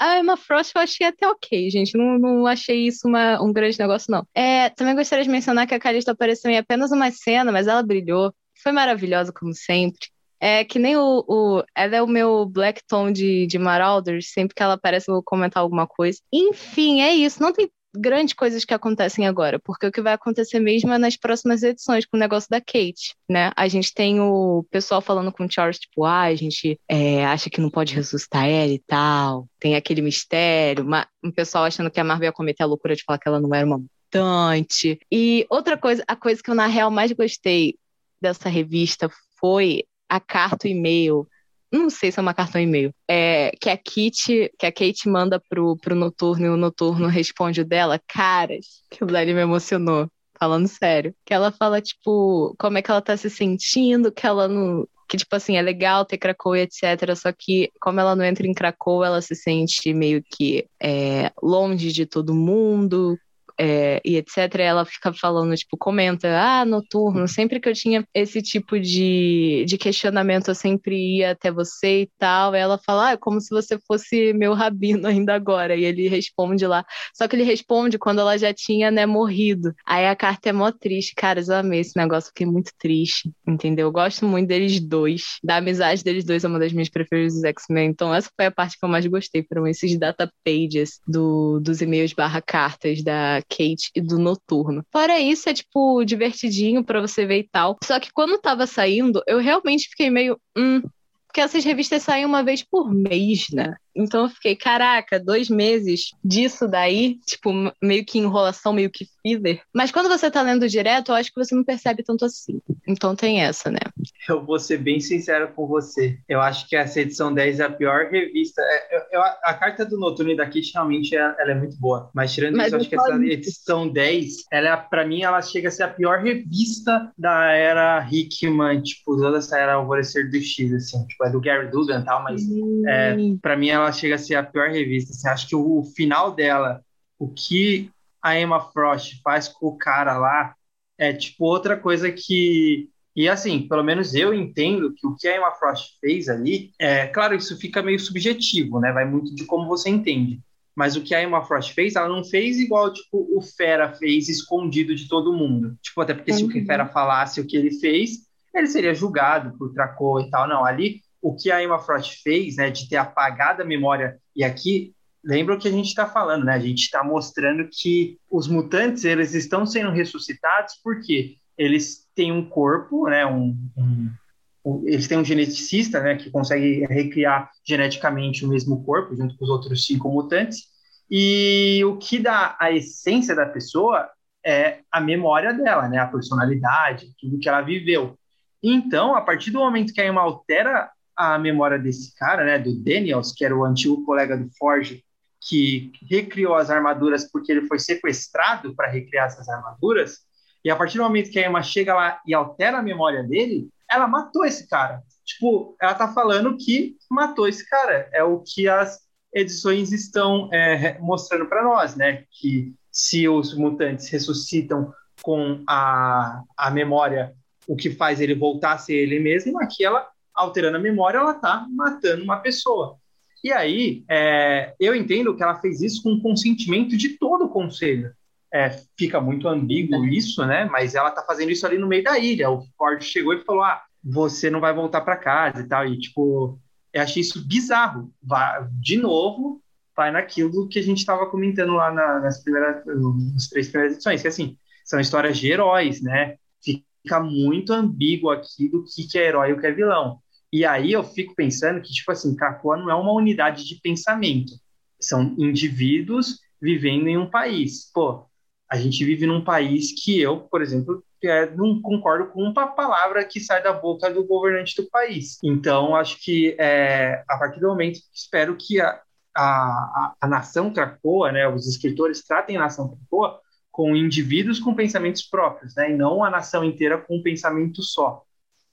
a Emma Frost eu achei até ok, gente. Não, não achei isso uma, um grande negócio, não. É, também gostaria de mencionar que a Calista apareceu em apenas uma cena, mas ela brilhou. Foi maravilhosa, como sempre. É que nem o, o. Ela é o meu Black Tone de, de Marauders. Sempre que ela aparece, eu vou comentar alguma coisa. Enfim, é isso. Não tem grandes coisas que acontecem agora, porque o que vai acontecer mesmo é nas próximas edições, com o negócio da Kate, né? A gente tem o pessoal falando com o Charles, tipo, ah, a gente é, acha que não pode ressuscitar ela e tal, tem aquele mistério, uma, um pessoal achando que a Marvel ia cometer a loucura de falar que ela não era uma mutante. E outra coisa, a coisa que eu, na real, mais gostei dessa revista foi a carta, e-mail não sei se é uma cartão e-mail, é, que a Kit, que a Kate manda pro, pro Noturno e o Noturno responde o dela, caras, que o Blair me emocionou, falando sério. Que ela fala, tipo, como é que ela tá se sentindo, que ela não. Que, tipo assim, é legal ter e etc. Só que, como ela não entra em Krakow, ela se sente meio que é, longe de todo mundo, é, e etc., ela fica falando, tipo, comenta, ah, noturno, sempre que eu tinha esse tipo de, de questionamento, eu sempre ia até você e tal. ela fala, ah, é como se você fosse meu rabino ainda agora. E ele responde lá. Só que ele responde quando ela já tinha, né, morrido. Aí a carta é mó triste. Cara, eu amei esse negócio, fiquei muito triste, entendeu? Eu gosto muito deles dois. Da amizade deles dois é uma das minhas preferidas dos X-Men. Então, essa foi a parte que eu mais gostei. Foram esses data pages do, dos e-mails barra cartas da Kate e do Noturno. Fora isso, é tipo divertidinho para você ver e tal. Só que quando tava saindo, eu realmente fiquei meio. Hum, porque essas revistas saem uma vez por mês, né? Então eu fiquei, caraca, dois meses disso daí, tipo, meio que enrolação, meio que filler. Mas quando você tá lendo direto, eu acho que você não percebe tanto assim. Então tem essa, né? Eu vou ser bem sincero com você. Eu acho que essa edição 10 é a pior revista. É, eu, a carta do Noturno e da Kit realmente é, ela é muito boa. Mas tirando Mas isso, eu acho que essa edição 10, ela é, pra mim, ela chega a ser a pior revista da era Hickman, tipo, toda essa era Alvorecer do X, assim. Tipo, é do Gary Dugan e tal, mas é, pra mim ela chega a ser a pior revista. Assim, acho que o, o final dela, o que a Emma Frost faz com o cara lá, é tipo outra coisa que. E assim, pelo menos eu entendo que o que a Emma Frost fez ali, é claro, isso fica meio subjetivo, né? Vai muito de como você entende. Mas o que a Emma Frost fez, ela não fez igual tipo o Fera fez escondido de todo mundo. Tipo, até porque uhum. se o que Fera falasse o que ele fez, ele seria julgado por Tracô e tal. Não, ali o que a Emma Frost fez, né, de ter apagado a memória, e aqui lembra o que a gente está falando, né? A gente está mostrando que os mutantes eles estão sendo ressuscitados porque eles têm um corpo, né? Um, um, eles têm um geneticista, né? Que consegue recriar geneticamente o mesmo corpo junto com os outros cinco mutantes. E o que dá a essência da pessoa é a memória dela, né? A personalidade, tudo que ela viveu. Então, a partir do momento que a Emma altera a memória desse cara, né, do Daniels, que era o antigo colega do Forge, que recriou as armaduras porque ele foi sequestrado para recriar essas armaduras. E a partir do momento que a Emma chega lá e altera a memória dele, ela matou esse cara. Tipo, ela tá falando que matou esse cara. É o que as edições estão é, mostrando para nós, né? Que se os mutantes ressuscitam com a, a memória, o que faz ele voltar a ser ele mesmo, aqui ela alterando a memória, ela está matando uma pessoa. E aí, é, eu entendo que ela fez isso com o consentimento de todo o conselho. É, fica muito ambíguo isso, né? Mas ela tá fazendo isso ali no meio da ilha. O Ford chegou e falou: ah, você não vai voltar para casa e tal. E, tipo, eu achei isso bizarro. Vai, de novo, vai naquilo que a gente estava comentando lá na, nas primeiras, nas três primeiras edições, que assim, são histórias de heróis, né? Fica muito ambíguo aqui do que, que é herói e o que é vilão. E aí eu fico pensando que, tipo assim, Krakoa não é uma unidade de pensamento. São indivíduos vivendo em um país. Pô, a gente vive num país que eu, por exemplo, é, não concordo com uma palavra que sai da boca do governante do país. Então, acho que é, a partir do momento, espero que a, a, a, nação Krakoa, né, os escritores tratem a nação Krakoa com indivíduos com pensamentos próprios, né, e não a nação inteira com um pensamento só.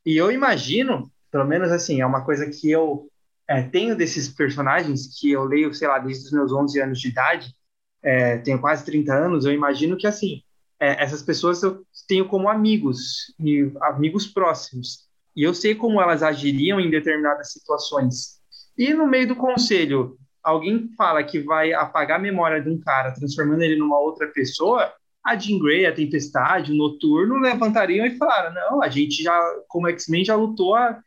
E eu imagino pelo menos assim, é uma coisa que eu é, tenho desses personagens que eu leio, sei lá, desde os meus 11 anos de idade, é, tenho quase 30 anos, eu imagino que assim, é, essas pessoas eu tenho como amigos, e amigos próximos, e eu sei como elas agiriam em determinadas situações. E no meio do conselho, alguém fala que vai apagar a memória de um cara, transformando ele numa outra pessoa, a Jean Grey, a Tempestade, o Noturno levantariam e falaram: não, a gente já, como X-Men, já lutou há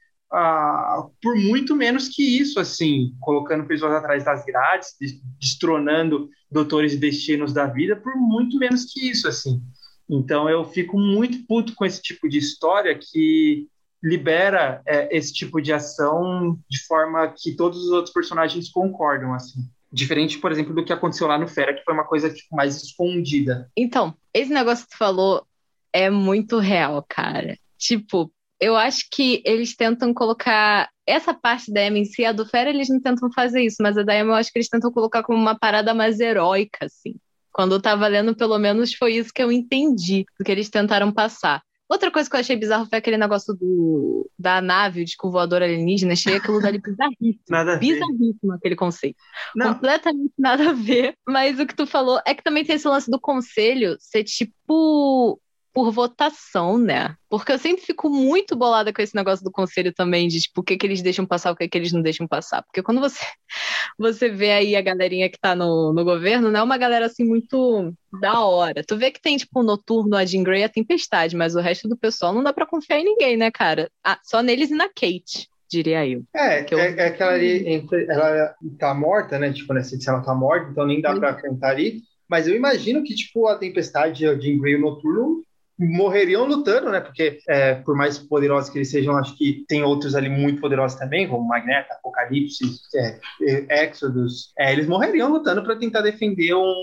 por muito menos que isso, assim, colocando pessoas atrás das grades, destronando doutores e destinos da vida, por muito menos que isso, assim. Então eu fico muito puto com esse tipo de história que libera é, esse tipo de ação de forma que todos os outros personagens concordam, assim. Diferente, por exemplo, do que aconteceu lá no Fera, que foi uma coisa tipo, mais escondida. Então, esse negócio que tu falou é muito real, cara. Tipo, eu acho que eles tentam colocar essa parte da Emma em si, a do Fera eles não tentam fazer isso, mas a da Emma eu acho que eles tentam colocar como uma parada mais heróica, assim. Quando eu tava lendo, pelo menos foi isso que eu entendi do que eles tentaram passar. Outra coisa que eu achei bizarro foi aquele negócio do, da nave, de voador alienígena. Achei aquilo dali bizarríssimo. Nada a ver. Bizarríssimo aquele conceito. Não. Completamente nada a ver. Mas o que tu falou é que também tem esse lance do conselho ser tipo por votação, né? Porque eu sempre fico muito bolada com esse negócio do conselho também, de tipo, o que, que eles deixam passar, o que, que eles não deixam passar. Porque quando você, você vê aí a galerinha que tá no, no governo, não é uma galera assim muito da hora. Tu vê que tem, tipo, o Noturno, a Jean Grey e a Tempestade, mas o resto do pessoal não dá pra confiar em ninguém, né, cara? Ah, só neles e na Kate diria eu. É, eu... é, é que ela, ela tá morta, né? Tipo, nessa edição ela tá morta, então nem dá pra cantar ali. Mas eu imagino que, tipo, a Tempestade, a Jean Grey e o Noturno morreriam lutando, né? Porque é, por mais poderosos que eles sejam, acho que tem outros ali muito poderosos também, como Magneto, Apocalipse, é, Exodus. É, eles morreriam lutando para tentar defender um,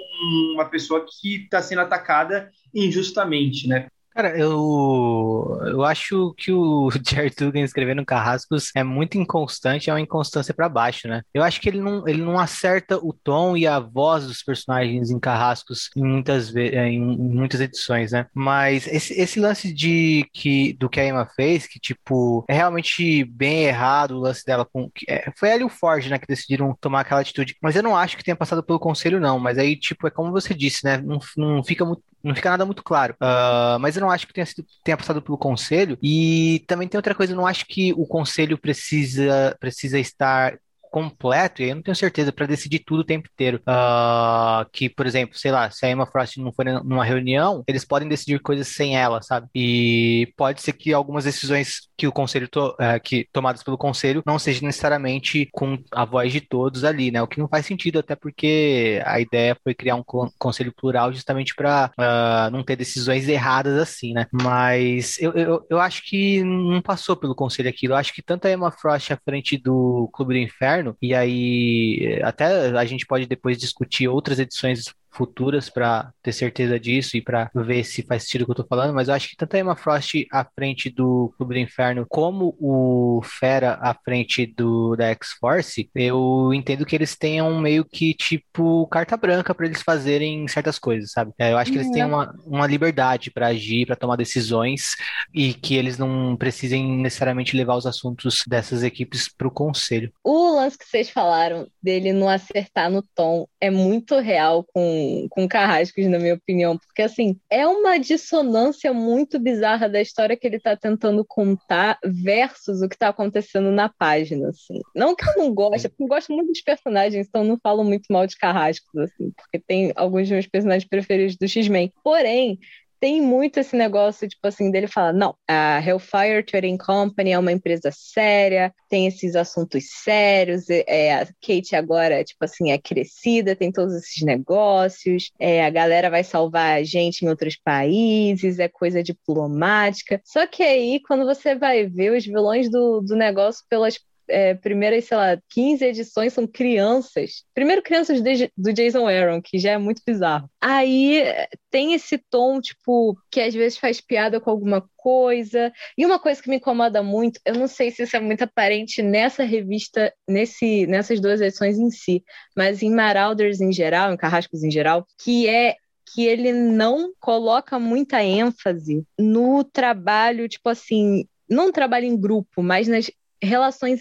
uma pessoa que está sendo atacada injustamente, né? Cara, eu, eu acho que o Jared Dugan escrevendo Carrascos é muito inconstante, é uma inconstância para baixo, né? Eu acho que ele não, ele não acerta o tom e a voz dos personagens em Carrascos em muitas, é, em, muitas edições, né? Mas esse, esse lance de que do que a Emma fez, que tipo, é realmente bem errado o lance dela com. É, foi ela e o né, que decidiram tomar aquela atitude. Mas eu não acho que tenha passado pelo conselho, não. Mas aí, tipo, é como você disse, né? Não, não fica muito não fica nada muito claro. Uh, mas eu não acho que tenha, sido, tenha passado pelo conselho. E também tem outra coisa, eu não acho que o conselho precisa, precisa estar completo, e eu não tenho certeza, para decidir tudo o tempo inteiro. Uh, que, por exemplo, sei lá, se a Emma Frost não for numa reunião, eles podem decidir coisas sem ela, sabe? E pode ser que algumas decisões que o conselho to, uh, que tomadas pelo conselho não sejam necessariamente com a voz de todos ali, né? O que não faz sentido, até porque a ideia foi criar um conselho plural justamente para uh, ah, não ter decisões erradas assim, né? Mas eu, eu, eu acho que não passou pelo conselho aquilo. Eu acho que tanto a Emma Frost à frente do Clube do Inferno e aí até a gente pode depois discutir outras edições futuras para ter certeza disso e para ver se faz sentido o que eu tô falando, mas eu acho que tanto a Emma Frost à frente do Clube do Inferno como o Fera à frente do da X-Force, eu entendo que eles tenham meio que tipo carta branca para eles fazerem certas coisas, sabe? É, eu acho que eles têm uhum. uma, uma liberdade para agir, para tomar decisões e que eles não precisem necessariamente levar os assuntos dessas equipes para o conselho. O lance que vocês falaram dele não acertar no tom é muito real com com, Carrascos, na minha opinião, porque assim, é uma dissonância muito bizarra da história que ele está tentando contar versus o que está acontecendo na página, assim. Não que eu não goste, porque eu gosto muito dos personagens, então não falo muito mal de Carrascos, assim, porque tem alguns dos meus personagens preferidos do X-Men. Porém, tem muito esse negócio, tipo assim, dele falar, não, a Hellfire Trading Company é uma empresa séria, tem esses assuntos sérios, é, a Kate agora, tipo assim, é crescida, tem todos esses negócios, é, a galera vai salvar a gente em outros países, é coisa diplomática. Só que aí, quando você vai ver os vilões do, do negócio pelas é, primeiras, sei lá, 15 edições são crianças. Primeiro, crianças de, do Jason Aaron, que já é muito bizarro. Aí tem esse tom, tipo, que às vezes faz piada com alguma coisa. E uma coisa que me incomoda muito, eu não sei se isso é muito aparente nessa revista, nesse, nessas duas edições em si, mas em Marauders em geral, em Carrascos em geral, que é que ele não coloca muita ênfase no trabalho, tipo assim, não trabalho em grupo, mas nas relações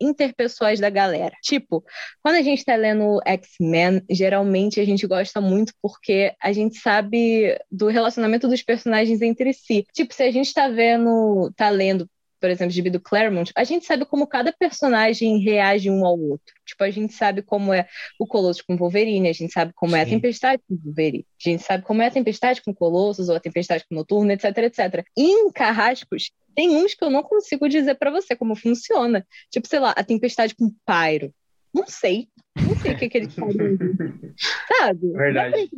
interpessoais da galera. Tipo, quando a gente tá lendo X-Men, geralmente a gente gosta muito porque a gente sabe do relacionamento dos personagens entre si. Tipo, se a gente tá vendo, tá lendo por exemplo, gibi do Claremont, a gente sabe como cada personagem reage um ao outro. Tipo, a gente sabe como é o Colossus com o Wolverine, a gente sabe como Sim. é a Tempestade com o Wolverine, a gente sabe como é a Tempestade com o Colossus, ou a Tempestade com o Noturno, etc, etc. E em Carrascos, tem uns que eu não consigo dizer para você como funciona. Tipo, sei lá, a Tempestade com o Pyro. Não sei. Não sei o que, que eles fazem. sabe? Verdade.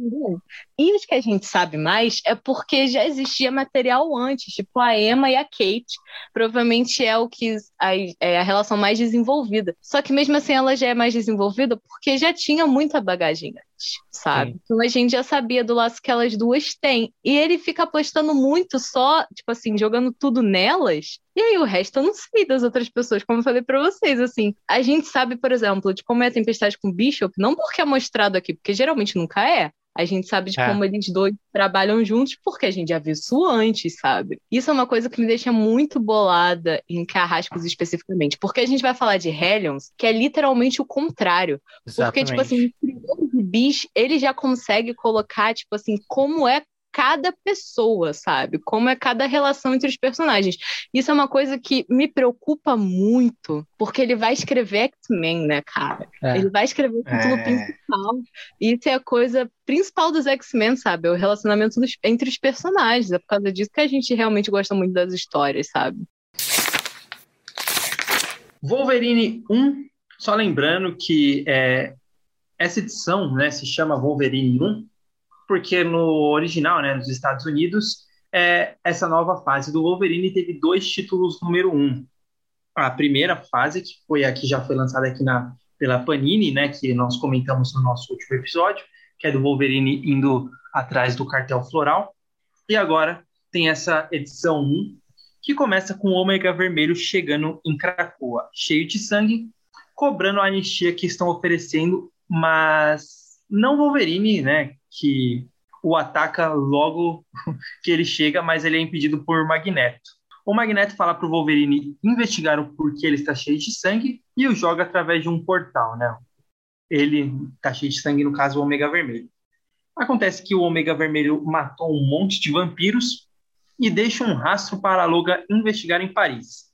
E os que a gente sabe mais é porque já existia material antes, tipo a Emma e a Kate. Provavelmente é o que a, é a relação mais desenvolvida. Só que mesmo assim ela já é mais desenvolvida porque já tinha muita bagagem sabe? Sim. Então a gente já sabia do laço que elas duas têm. E ele fica apostando muito só, tipo assim, jogando tudo nelas. E aí o resto eu não sei das outras pessoas, como eu falei para vocês, assim. A gente sabe, por exemplo, de como é a tempestade com Bishop, não porque é mostrado aqui, porque geralmente nunca é. A gente sabe de é. como eles dois trabalham juntos, porque a gente já viu isso antes, sabe? Isso é uma coisa que me deixa muito bolada em Carrascos especificamente, porque a gente vai falar de Hellions, que é literalmente o contrário. Exatamente. Porque, tipo assim, o Bicho, ele já consegue colocar, tipo assim, como é cada pessoa, sabe? Como é cada relação entre os personagens. Isso é uma coisa que me preocupa muito, porque ele vai escrever X-Men, né, cara? É. Ele vai escrever o título é. principal. E isso é a coisa principal dos X-Men, sabe? É o relacionamento dos, entre os personagens. É por causa disso que a gente realmente gosta muito das histórias, sabe? Wolverine 1, só lembrando que é, essa edição né, se chama Wolverine 1 porque no original, né, nos Estados Unidos, é, essa nova fase do Wolverine teve dois títulos número um. A primeira fase, que foi a que já foi lançada aqui na, pela Panini, né, que nós comentamos no nosso último episódio, que é do Wolverine indo atrás do cartel floral. E agora tem essa edição 1, que começa com o Ômega Vermelho chegando em Krakoa, cheio de sangue, cobrando a anistia que estão oferecendo, mas não Wolverine, né, que o ataca logo que ele chega, mas ele é impedido por Magneto. O Magneto fala para o Wolverine investigar o porquê ele está cheio de sangue e o joga através de um portal, né? Ele está cheio de sangue, no caso, o Ômega Vermelho. Acontece que o Ômega Vermelho matou um monte de vampiros e deixa um rastro para a Loga investigar em Paris.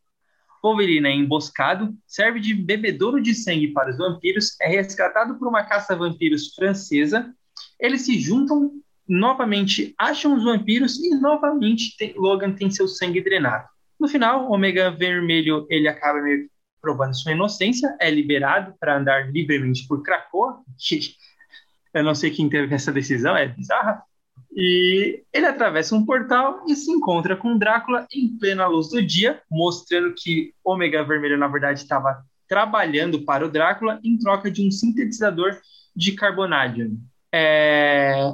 Wolverine é emboscado, serve de bebedouro de sangue para os vampiros, é resgatado por uma caça-vampiros francesa eles se juntam, novamente acham os vampiros e novamente tem, Logan tem seu sangue drenado. No final, Omega Vermelho ele acaba provando sua inocência, é liberado para andar livremente por Krakoa, eu não sei quem teve essa decisão, é bizarra. E ele atravessa um portal e se encontra com Drácula em plena luz do dia, mostrando que Ômega Vermelho, na verdade, estava trabalhando para o Drácula em troca de um sintetizador de carbonádio é,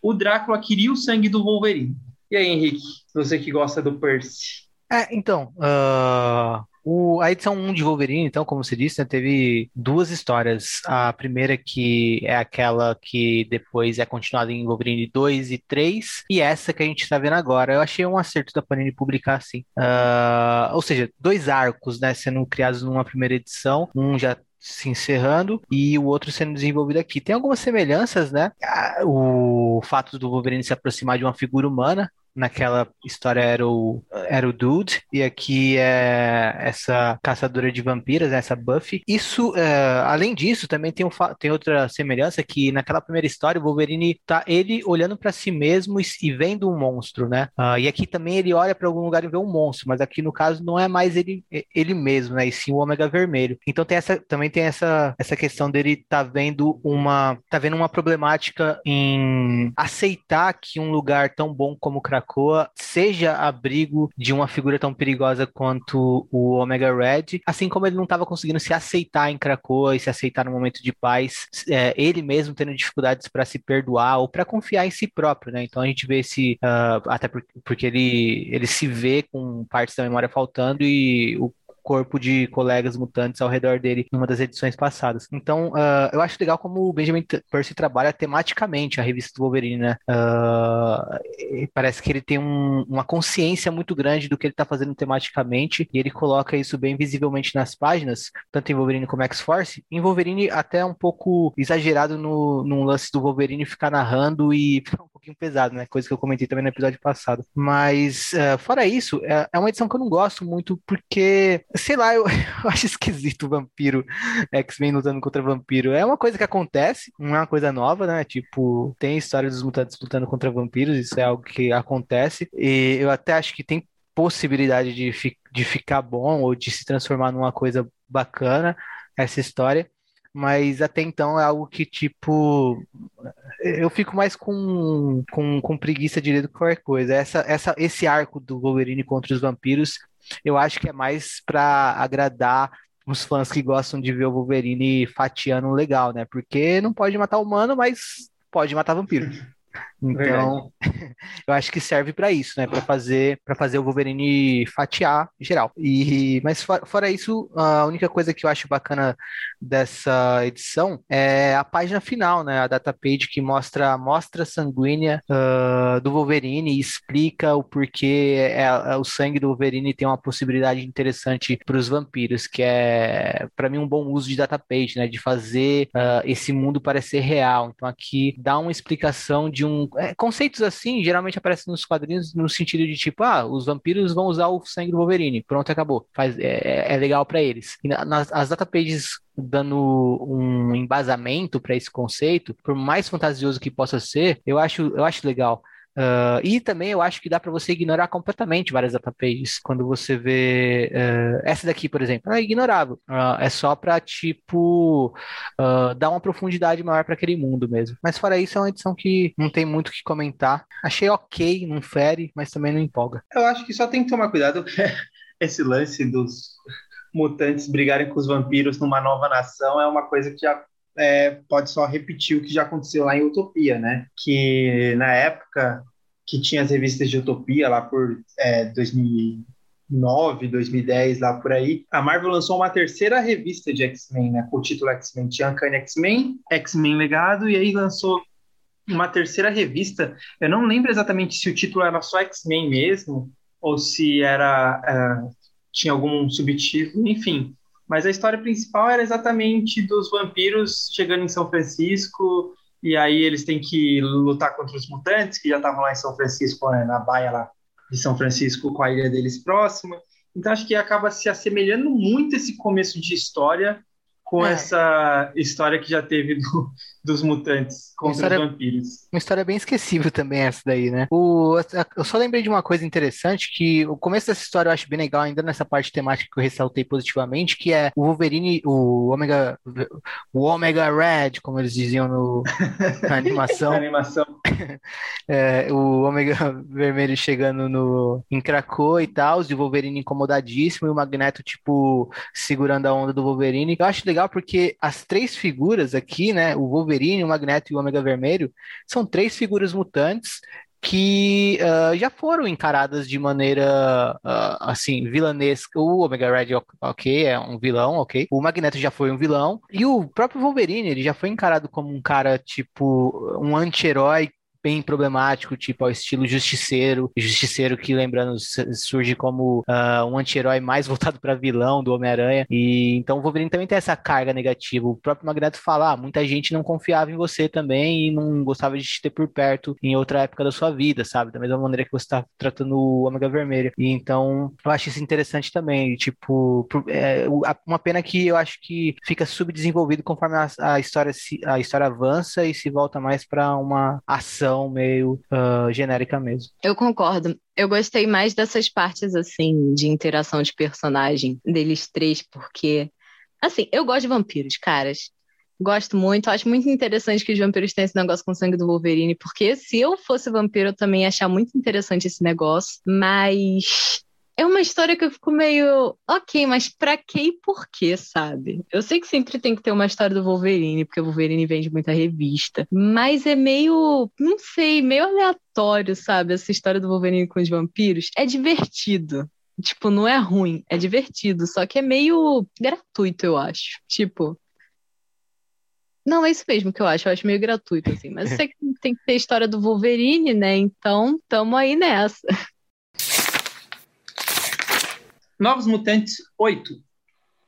o Drácula queria o sangue do Wolverine. E aí, Henrique, você que gosta do Percy? É, então, uh, o, a edição 1 de Wolverine, então, como você disse, né, teve duas histórias. A primeira que é aquela que depois é continuada em Wolverine 2 e 3, e essa que a gente está vendo agora. Eu achei um acerto da Panini publicar assim. Uh, ou seja, dois arcos, né, sendo criados numa primeira edição. Um já se encerrando e o outro sendo desenvolvido aqui. Tem algumas semelhanças, né? O fato do Wolverine se aproximar de uma figura humana, naquela história era o, era o Dude, e aqui é essa caçadora de vampiras, né, essa Buffy. Isso, é, além disso, também tem, um, tem outra semelhança que naquela primeira história o Wolverine tá ele olhando para si mesmo e, e, vendo um monstro, né? Uh, e aqui também ele olha para algum lugar e vê um monstro, mas aqui no caso não é mais ele, ele mesmo, né? E sim o Ômega Vermelho. Então tem essa, também tem essa, essa questão dele tá vendo uma tá vendo uma problemática em aceitar que um lugar tão bom como Krakow Krakoa seja abrigo de uma figura tão perigosa quanto o Omega Red, assim como ele não estava conseguindo se aceitar em Krakoa e se aceitar no momento de paz, é, ele mesmo tendo dificuldades para se perdoar ou para confiar em si próprio, né? Então a gente vê esse, uh, até porque ele, ele se vê com partes da memória faltando e o corpo de colegas mutantes ao redor dele numa das edições passadas. Então, uh, eu acho legal como o Benjamin Percy trabalha tematicamente a revista do Wolverine, né? Uh, parece que ele tem um, uma consciência muito grande do que ele está fazendo tematicamente e ele coloca isso bem visivelmente nas páginas, tanto em Wolverine como X-Force. Em Wolverine, até um pouco exagerado no, no lance do Wolverine ficar narrando e um pouquinho pesado, né? Coisa que eu comentei também no episódio passado. Mas, uh, fora isso, é, é uma edição que eu não gosto muito porque, sei lá, eu, eu acho esquisito o vampiro, X-Men lutando contra vampiro. É uma coisa que acontece, não é uma coisa nova, né? Tipo, tem história dos mutantes lutando contra vampiros, isso é algo que acontece. E eu até acho que tem possibilidade de, fi de ficar bom ou de se transformar numa coisa bacana essa história mas até então é algo que, tipo, eu fico mais com, com, com preguiça de ler do que qualquer coisa. Essa, essa, esse arco do Wolverine contra os vampiros, eu acho que é mais para agradar os fãs que gostam de ver o Wolverine fatiando legal, né? Porque não pode matar humano, mas pode matar vampiro. Então, eu acho que serve para isso, né? Para fazer para fazer o Wolverine fatiar geral. E mas fora isso, a única coisa que eu acho bacana dessa edição é a página final, né? A data page que mostra a amostra sanguínea uh, do Wolverine e explica o porquê é, é, o sangue do Wolverine tem uma possibilidade interessante para os vampiros, que é para mim um bom uso de data page, né? De fazer uh, esse mundo parecer real. Então aqui dá uma explicação de um é, conceitos assim geralmente aparecem nos quadrinhos no sentido de tipo, ah, os vampiros vão usar o sangue do Wolverine, pronto, acabou. Faz, é, é legal para eles. E nas, as datapages dando um embasamento para esse conceito, por mais fantasioso que possa ser, eu acho, eu acho legal. Uh, e também eu acho que dá para você ignorar completamente várias datapages. Quando você vê uh, essa daqui, por exemplo, é ignorável. Uh, é só para tipo dar uma profundidade maior para aquele mundo mesmo. Mas fora isso, é uma edição que não tem muito o que comentar. Achei ok, não fere, mas também não empolga. Eu acho que só tem que tomar cuidado esse lance dos mutantes brigarem com os vampiros numa nova nação é uma coisa que já é, pode só repetir o que já aconteceu lá em Utopia, né? Que na época que tinha as revistas de Utopia lá por é, 2009, 2010, lá por aí, a Marvel lançou uma terceira revista de X-Men, né? Com o título X-Men. Tinha Uncanny X-Men, X-Men Legado, e aí lançou uma terceira revista. Eu não lembro exatamente se o título era só X-Men mesmo, ou se era... É, tinha algum subtítulo, enfim. Mas a história principal era exatamente dos vampiros chegando em São Francisco, e aí eles têm que lutar contra os mutantes, que já estavam lá em São Francisco, né, na baia lá de São Francisco, com a ilha deles próxima. Então acho que acaba se assemelhando muito esse começo de história com é. essa história que já teve do, dos mutantes contra história, os vampiros. Uma história bem esquecível também essa daí, né? O, eu só lembrei de uma coisa interessante, que o começo dessa história eu acho bem legal, ainda nessa parte temática que eu ressaltei positivamente, que é o Wolverine, o Omega, o Omega Red, como eles diziam no, na animação. na animação. é, o Omega Vermelho chegando no, em Krakow e tal, e o Wolverine incomodadíssimo, e o Magneto, tipo, segurando a onda do Wolverine. Eu acho legal porque as três figuras aqui, né, o Wolverine, o Magneto e o Ômega Vermelho, são três figuras mutantes que uh, já foram encaradas de maneira uh, assim vilanesca. O Omega Red, ok, é um vilão, ok. O Magneto já foi um vilão e o próprio Wolverine ele já foi encarado como um cara tipo um anti-herói bem problemático, tipo ao estilo Justiceiro, Justiceiro que, lembrando, surge como uh, um anti-herói mais voltado para vilão do Homem-Aranha, e então o Wolverine também tem essa carga negativa. O próprio Magneto fala, ah, muita gente não confiava em você também e não gostava de te ter por perto em outra época da sua vida, sabe? Da mesma maneira que você está tratando o Ômega Vermelho. E então, eu acho isso interessante também, tipo, é, uma pena que eu acho que fica subdesenvolvido conforme a, a história se, a história avança e se volta mais para uma ação meio uh, genérica mesmo. Eu concordo. Eu gostei mais dessas partes, assim, de interação de personagem deles três, porque, assim, eu gosto de vampiros, caras. Gosto muito, acho muito interessante que os vampiros têm esse negócio com o sangue do Wolverine, porque se eu fosse vampiro, eu também ia achar muito interessante esse negócio, mas é uma história que eu fico meio, ok, mas pra que e por quê, sabe? Eu sei que sempre tem que ter uma história do Wolverine, porque o Wolverine vende muita revista, mas é meio, não sei, meio aleatório, sabe? Essa história do Wolverine com os vampiros. É divertido. Tipo, não é ruim, é divertido, só que é meio gratuito, eu acho. Tipo. Não, é isso mesmo que eu acho, eu acho meio gratuito, assim. Mas eu sei que tem que ter história do Wolverine, né? Então, tamo aí nessa. Novos Mutantes 8.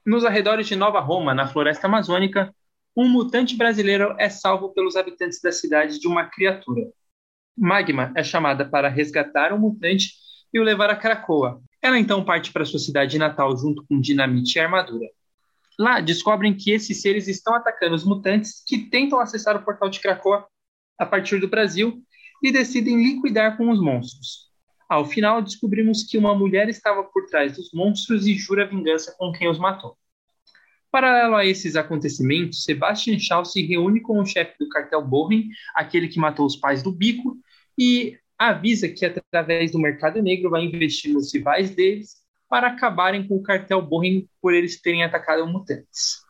Nos arredores de Nova Roma, na floresta amazônica, um mutante brasileiro é salvo pelos habitantes da cidade de uma criatura. Magma é chamada para resgatar o mutante e o levar a Krakoa. Ela então parte para sua cidade natal junto com dinamite e armadura. Lá descobrem que esses seres estão atacando os mutantes que tentam acessar o portal de Krakoa a partir do Brasil e decidem liquidar com os monstros. Ao final, descobrimos que uma mulher estava por trás dos monstros e jura vingança com quem os matou. Paralelo a esses acontecimentos, Sebastian Shaw se reúne com o chefe do cartel Borren, aquele que matou os pais do Bico, e avisa que através do mercado negro vai investir nos rivais deles para acabarem com o cartel Borren por eles terem atacado mutantes.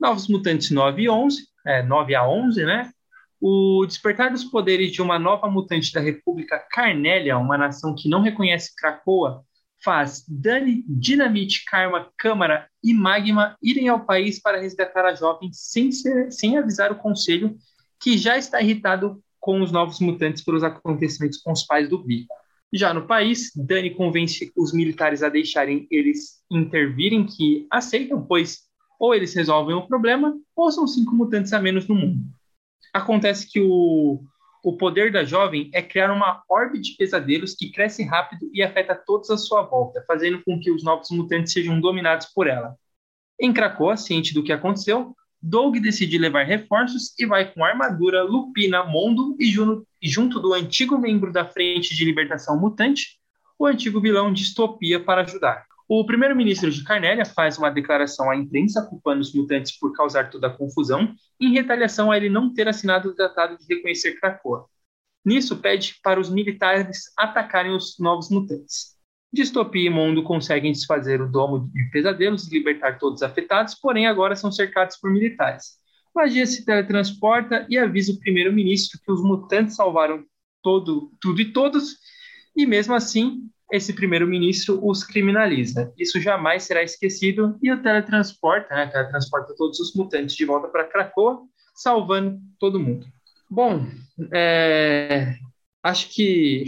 Novos Mutantes 9 e 11, é, 9 a 11, né? O despertar dos poderes de uma nova mutante da República Carnélia, uma nação que não reconhece Krakoa, faz Dani, Dinamite, Karma, Câmara e Magma irem ao país para resgatar a jovem sem, ser, sem avisar o conselho, que já está irritado com os novos mutantes pelos acontecimentos com os pais do Bico. Já no país, Dani convence os militares a deixarem eles intervirem, que aceitam, pois ou eles resolvem o problema, ou são cinco mutantes a menos no mundo. Acontece que o, o poder da jovem é criar uma orbe de pesadelos que cresce rápido e afeta todos à sua volta, fazendo com que os novos mutantes sejam dominados por ela. Em Krakoa, ciente do que aconteceu, Doug decide levar reforços e vai com armadura, lupina, mondo e junto, e junto do antigo membro da Frente de Libertação Mutante, o antigo vilão Distopia para ajudar. O primeiro-ministro de Carnélia faz uma declaração à imprensa culpando os mutantes por causar toda a confusão, em retaliação a ele não ter assinado o tratado de reconhecer Krakoa. Nisso, pede para os militares atacarem os novos mutantes. Distopia e Mundo conseguem desfazer o domo de pesadelos e libertar todos os afetados, porém agora são cercados por militares. Magia se teletransporta e avisa o primeiro-ministro que os mutantes salvaram todo, tudo e todos, e mesmo assim esse primeiro-ministro os criminaliza. Isso jamais será esquecido e o teletransporta, né, teletransporta todos os mutantes de volta para Krakoa, salvando todo mundo. Bom, é, acho que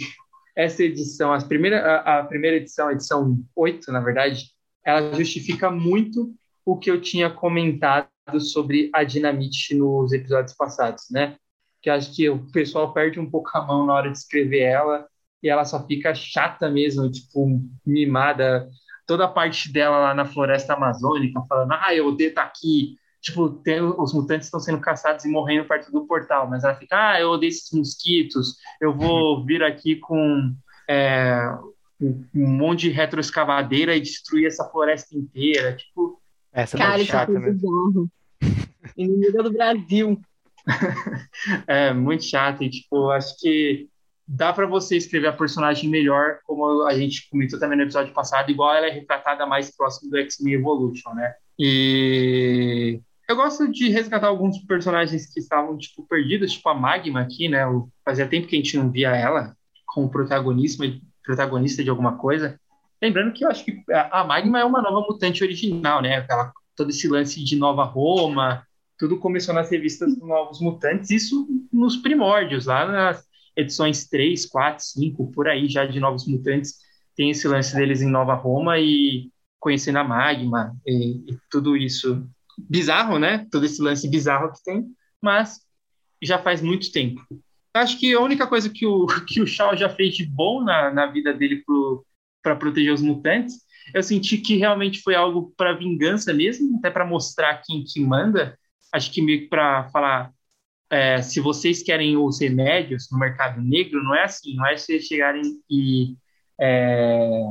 essa edição, a primeira, a, a primeira edição, a edição 8, na verdade, ela justifica muito o que eu tinha comentado sobre a Dinamite nos episódios passados, né? Que acho que o pessoal perde um pouco a mão na hora de escrever ela e ela só fica chata mesmo, tipo, mimada. Toda a parte dela lá na floresta amazônica, falando, ah, eu odeio estar aqui. Tipo, tem, os mutantes estão sendo caçados e morrendo perto do portal, mas ela fica, ah, eu odeio esses mosquitos, eu vou vir aqui com é, um, monte de retroescavadeira e destruir essa floresta inteira. Tipo, essa é Cara, é chata mesmo. Inimiga do Brasil. é, muito chato. E, tipo, acho que dá para você escrever a personagem melhor, como a gente comentou também no episódio passado, igual ela é retratada mais próximo do X-Men Evolution, né? E eu gosto de resgatar alguns personagens que estavam, tipo, perdidos, tipo a Magma aqui, né? Fazia tempo que a gente não via ela como protagonista, protagonista de alguma coisa. Lembrando que eu acho que a Magma é uma nova mutante original, né? Aquela, todo esse lance de Nova Roma, tudo começou nas revistas dos Novos Mutantes, isso nos primórdios, lá nas edições 3, 4, 5, por aí já de Novos Mutantes, tem esse lance deles em Nova Roma e conhecendo a Magma e, e tudo isso bizarro, né? Todo esse lance bizarro que tem, mas já faz muito tempo. Acho que a única coisa que o, que o Shaw já fez de bom na, na vida dele para proteger os mutantes, eu senti que realmente foi algo para vingança mesmo, até para mostrar quem que manda. Acho que meio que para falar, é, se vocês querem os remédios no mercado negro, não é assim, não é vocês chegarem e é,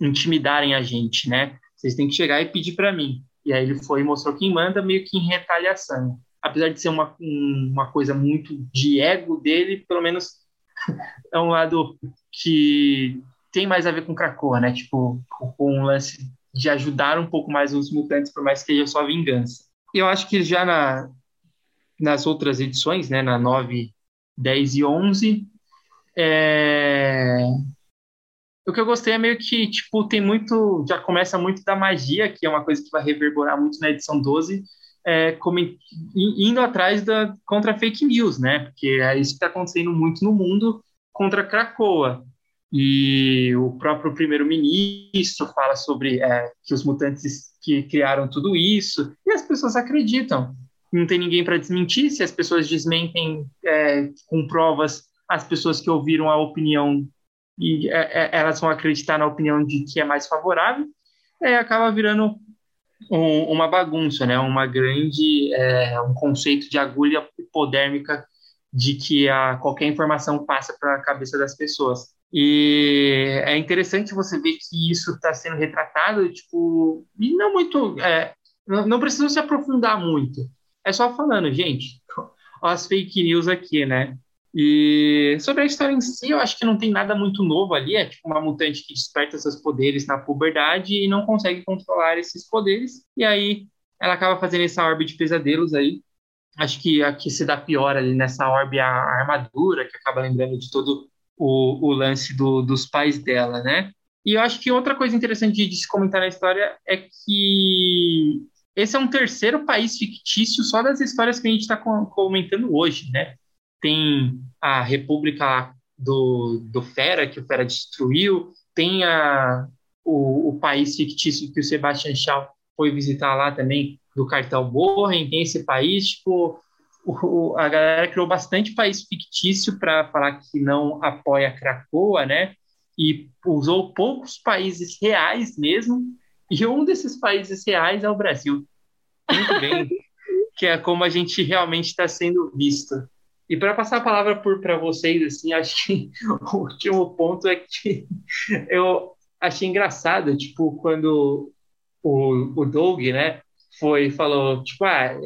intimidarem a gente, né? Vocês têm que chegar e pedir para mim. E aí ele foi e mostrou quem manda, meio que em retaliação. Apesar de ser uma, uma coisa muito de ego dele, pelo menos é um lado que tem mais a ver com Krakoa, né? Tipo, com um lance de ajudar um pouco mais os mutantes, por mais que seja só vingança. Eu acho que já na, nas outras edições, né, na 9, 10 e 11, é... O que eu gostei é meio que, tipo, tem muito. Já começa muito da magia, que é uma coisa que vai reverberar muito na edição 12, é, indo atrás da contra fake news, né? Porque é isso que está acontecendo muito no mundo contra Cracoa. E o próprio primeiro-ministro fala sobre é, que os mutantes que criaram tudo isso, e as pessoas acreditam. Não tem ninguém para desmentir, se as pessoas desmentem é, com provas, as pessoas que ouviram a opinião e é, é elas vão acreditar na opinião de que é mais favorável, e acaba virando um, uma bagunça, né? Uma grande, é, um conceito de agulha hipodérmica de que a, qualquer informação passa para a cabeça das pessoas. E é interessante você ver que isso está sendo retratado, tipo, e não muito, é, não, não precisa se aprofundar muito. É só falando, gente, as fake news aqui, né? E sobre a história em si, eu acho que não tem nada muito novo ali. É tipo uma mutante que desperta seus poderes na puberdade e não consegue controlar esses poderes. E aí ela acaba fazendo essa orbe de pesadelos aí. Acho que a que se dá pior ali nessa orbe é a armadura, que acaba lembrando de todo o, o lance do, dos pais dela, né? E eu acho que outra coisa interessante de, de se comentar na história é que esse é um terceiro país fictício só das histórias que a gente está comentando hoje, né? tem a República do, do Fera, que o Fera destruiu, tem a, o, o país fictício que o Sebastian Shaw foi visitar lá também, do cartel Bohren, tem esse país, tipo, o, a galera criou bastante país fictício para falar que não apoia Cracoa, né? E usou poucos países reais mesmo, e um desses países reais é o Brasil. Muito bem, que é como a gente realmente está sendo visto. E para passar a palavra para vocês, assim, acho que o último ponto é que eu achei engraçado, tipo, quando o, o Doug, né, foi falou, tipo, ah,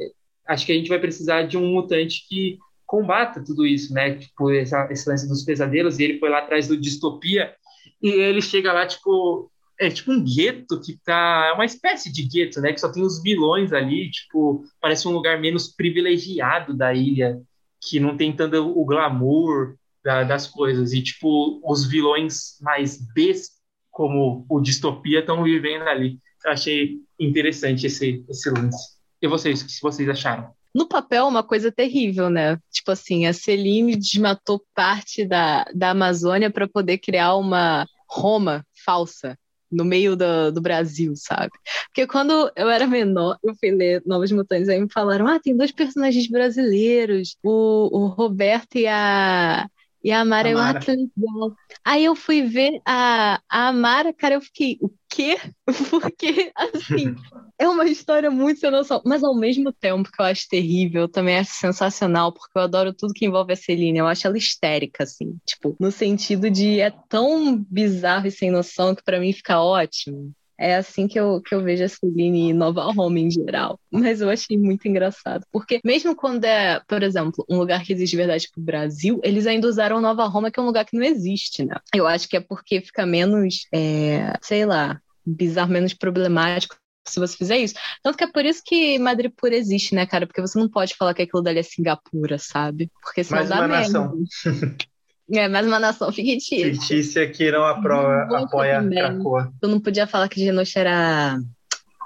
acho que a gente vai precisar de um mutante que combata tudo isso, né, tipo, essa, esse lance dos pesadelos, e ele foi lá atrás do Distopia, e ele chega lá, tipo, é tipo um gueto que tá. É uma espécie de gueto, né? Que só tem os vilões ali, tipo, parece um lugar menos privilegiado da ilha que não tem tanto o glamour da, das coisas. E, tipo, os vilões mais Bs, como o Distopia, estão vivendo ali. Eu achei interessante esse, esse lance. E vocês, o que vocês acharam? No papel, uma coisa terrível, né? Tipo assim, a Celine desmatou parte da, da Amazônia para poder criar uma Roma falsa no meio do, do Brasil, sabe? Porque quando eu era menor, eu fui ler Novos Mutantes, aí me falaram: ah, tem dois personagens brasileiros, o, o Roberto e a. E a Amara, Amara. eu acho legal. Aí eu fui ver a, a Amara, cara, eu fiquei, o quê? Porque, assim, é uma história muito sem noção, mas ao mesmo tempo que eu acho terrível, também acho sensacional, porque eu adoro tudo que envolve a Celine, eu acho ela histérica, assim, tipo, no sentido de é tão bizarro e sem noção que para mim fica ótimo. É assim que eu, que eu vejo a Celine Nova Roma em geral. Mas eu achei muito engraçado. Porque mesmo quando é, por exemplo, um lugar que existe verdade pro Brasil, eles ainda usaram Nova Roma, que é um lugar que não existe, né? Eu acho que é porque fica menos, é, sei lá, bizarro, menos problemático se você fizer isso. Tanto que é por isso que Madripoor existe, né, cara? Porque você não pode falar que aquilo dali é Singapura, sabe? Porque senão mais dá uma merda. nação. É, mais uma nação fictícia. Fictícia que não aprova, apoia também. Cracoa. Tu não podia falar que Genosha era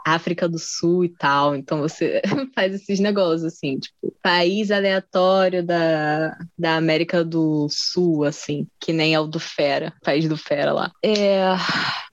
África do Sul e tal. Então você faz esses negócios, assim, tipo, país aleatório da, da América do Sul, assim, que nem é o do Fera, país do Fera lá. É.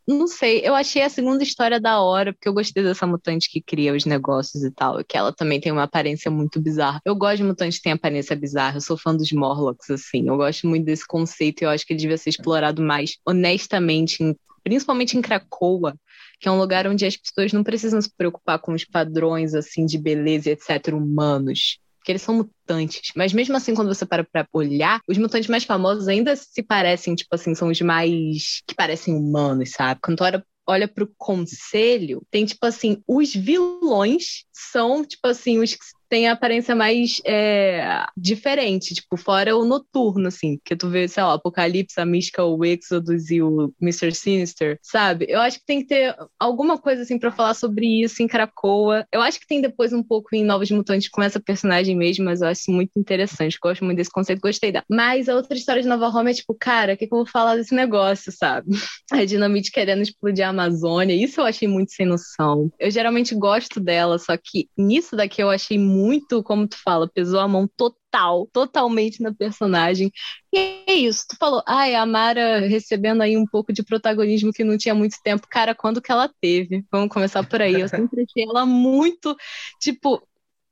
Não sei, eu achei a segunda história da hora, porque eu gostei dessa mutante que cria os negócios e tal, que ela também tem uma aparência muito bizarra. Eu gosto de mutantes que têm aparência bizarra, eu sou fã dos Morlocks, assim, eu gosto muito desse conceito e eu acho que ele devia ser explorado mais honestamente, principalmente em Cracoa, que é um lugar onde as pessoas não precisam se preocupar com os padrões, assim, de beleza e etc, humanos. Porque eles são mutantes. Mas mesmo assim, quando você para pra olhar, os mutantes mais famosos ainda se parecem, tipo assim, são os mais que parecem humanos, sabe? Quando tu olha, olha pro conselho, tem tipo assim, os vilões são, tipo assim, os que tem a aparência mais é, diferente, tipo, fora o noturno, assim, que tu vê, sei lá, Apocalipse, a Mística, o Exodus e o Mr. Sinister, sabe? Eu acho que tem que ter alguma coisa, assim, pra falar sobre isso em Krakoa. Eu acho que tem depois um pouco em Novos Mutantes com essa personagem mesmo, mas eu acho muito interessante, gosto muito desse conceito, gostei da. Mas a outra história de Nova Roma é tipo, cara, o que, que eu vou falar desse negócio, sabe? A Dinamite querendo explodir a Amazônia, isso eu achei muito sem noção. Eu geralmente gosto dela, só que nisso daqui eu achei muito, como tu fala, pesou a mão total, totalmente na personagem. E é isso, tu falou, ai, a Mara recebendo aí um pouco de protagonismo que não tinha muito tempo. Cara, quando que ela teve? Vamos começar por aí. Eu sempre achei ela muito, tipo,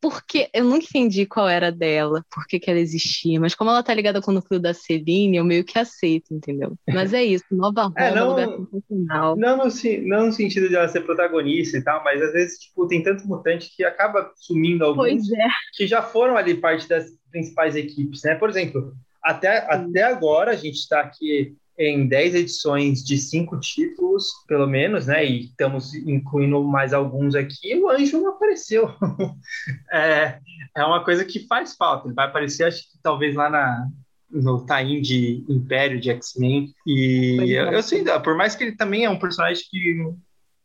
porque eu nunca entendi qual era dela, por que, que ela existia, mas como ela tá ligada com o núcleo da Celine, eu meio que aceito, entendeu? Mas é isso, Nova Roma, é, não, lugar sensacional. Não no, não no sentido de ela ser protagonista e tal, mas às vezes, tipo, tem tanto mutante que acaba sumindo alguns é. que já foram ali parte das principais equipes, né? Por exemplo, até, até agora a gente está aqui em 10 edições de cinco títulos, pelo menos, né? E estamos incluindo mais alguns aqui. O anjo não apareceu. é, é uma coisa que faz falta. Ele vai aparecer, acho que talvez lá na, no Tain de Império de X-Men. E eu, eu sei, por mais que ele também é um personagem que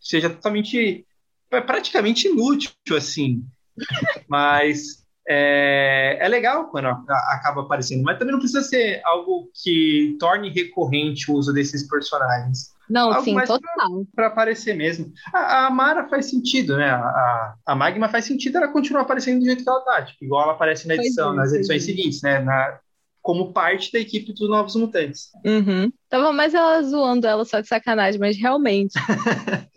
seja totalmente. É praticamente inútil, assim. Mas é, é legal quando acaba aparecendo, mas também não precisa ser algo que torne recorrente o uso desses personagens. Não, algo sim, total. Para aparecer mesmo. A, a, Mara faz sentido, né? A, a Magma faz sentido ela continuar aparecendo do jeito que ela tá, tipo, igual ela aparece na edição, é, nas edições é. seguintes, né? Na, como parte da equipe dos Novos Mutantes. Uhum. Tava mais ela zoando ela só de sacanagem, mas realmente.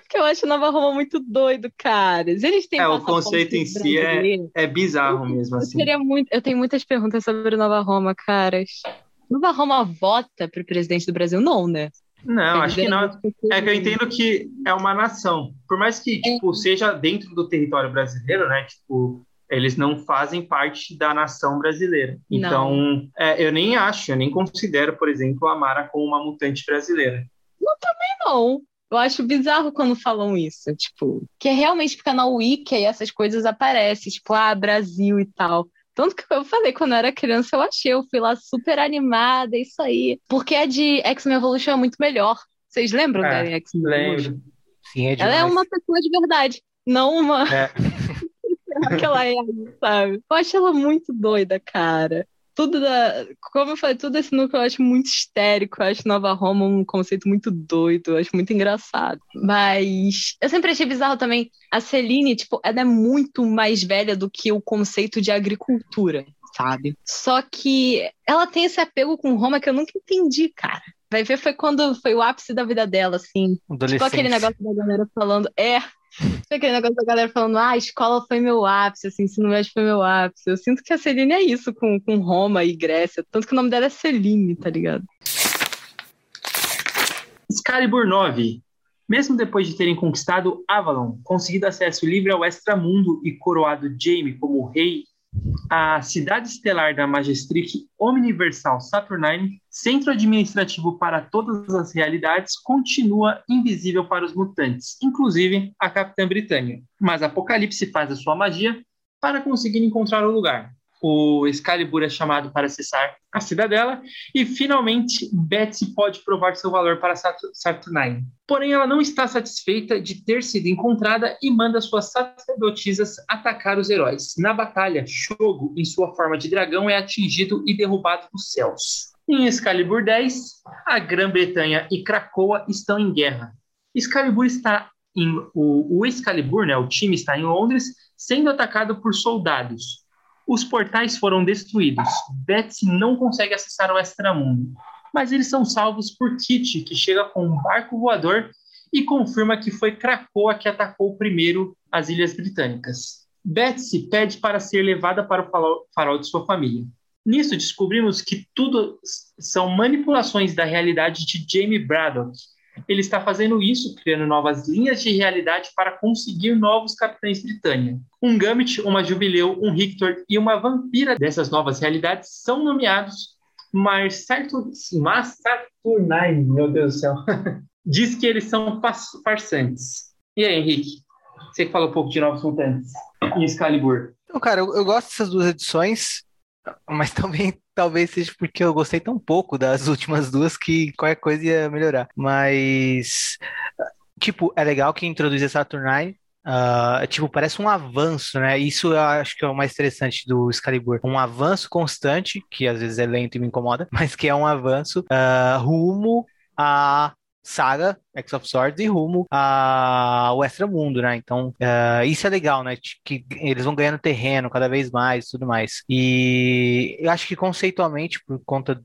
Porque eu acho Nova Roma muito doido, cara. Eles têm é, o conceito em si é, é bizarro mesmo. Assim. Eu, muito, eu tenho muitas perguntas sobre Nova Roma, caras. Nova Roma vota para o presidente do Brasil? Não, né? Não, acho que não. É que eu entendo que é uma nação. Por mais que, tipo, seja dentro do território brasileiro, né? Tipo, eles não fazem parte da nação brasileira. Então, é, eu nem acho, eu nem considero, por exemplo, a Mara como uma mutante brasileira. Não, também não. Eu acho bizarro quando falam isso, tipo, que é realmente fica na Wiki e essas coisas aparecem, tipo, ah, Brasil e tal. Tanto que eu falei, quando eu era criança, eu achei, eu fui lá super animada, isso aí. Porque a de X-Men Evolution é muito melhor. Vocês lembram é, da X-Men Evolution? Sim, é Ela é uma pessoa de verdade, não uma. É. Aquela é, sabe? Eu acho ela muito doida, cara tudo da. Como eu falei, tudo esse núcleo eu acho muito histérico. Eu acho Nova Roma um conceito muito doido. Eu acho muito engraçado. Mas eu sempre achei bizarro também. A Celine, tipo, ela é muito mais velha do que o conceito de agricultura, sabe? Só que ela tem esse apego com Roma que eu nunca entendi, cara. Vai ver, foi quando foi o ápice da vida dela, assim. Tipo aquele negócio da galera falando, é, Aquele negócio da galera falando, ah, a escola foi meu ápice, assim, ensino médio foi meu ápice. Eu sinto que a Celine é isso com, com Roma e Grécia. Tanto que o nome dela é Celine, tá ligado? Excalibur 9. Mesmo depois de terem conquistado Avalon, conseguido acesso livre ao extramundo e coroado Jaime como rei a cidade estelar da Majestric Omniversal Saturnine, centro administrativo para todas as realidades, continua invisível para os mutantes, inclusive a Capitã Britânia. Mas Apocalipse faz a sua magia para conseguir encontrar o lugar o Excalibur é chamado para acessar a cidadela e finalmente Betsy pode provar seu valor para Saturnine. Porém, ela não está satisfeita de ter sido encontrada e manda suas sacerdotisas atacar os heróis. Na batalha, Shogo, em sua forma de dragão, é atingido e derrubado dos céus. Em Excalibur 10, a Grã-Bretanha e Krakoa estão em guerra. Excalibur está em, o, o Excalibur, né, o time está em Londres, sendo atacado por soldados. Os portais foram destruídos. Betsy não consegue acessar o extramundo, mas eles são salvos por Kitty, que chega com um barco voador e confirma que foi Krakoa que atacou primeiro as Ilhas Britânicas. Betsy pede para ser levada para o farol de sua família. Nisso descobrimos que tudo são manipulações da realidade de Jamie Braddock, ele está fazendo isso, criando novas linhas de realidade para conseguir novos capitães Britânia. Um Gambit, uma Jubileu, um Rictor e uma vampira dessas novas realidades são nomeados Mars Saturnine, meu Deus do céu. Diz que eles são farsantes. E aí, Henrique? Você que falou um pouco de Novos Mutantes. em Excalibur? Então, cara, eu, eu gosto dessas duas edições, mas também talvez seja porque eu gostei tão pouco das últimas duas que qualquer coisa ia melhorar. Mas, tipo, é legal que introduz a Saturnine. Uh, tipo, parece um avanço, né? Isso eu acho que é o mais interessante do Excalibur. Um avanço constante, que às vezes é lento e me incomoda, mas que é um avanço uh, rumo a saga X of Swords e rumo ao Extramundo, né? Então, uh, isso é legal, né? Que eles vão ganhando terreno cada vez mais e tudo mais. E eu acho que conceitualmente, por conta,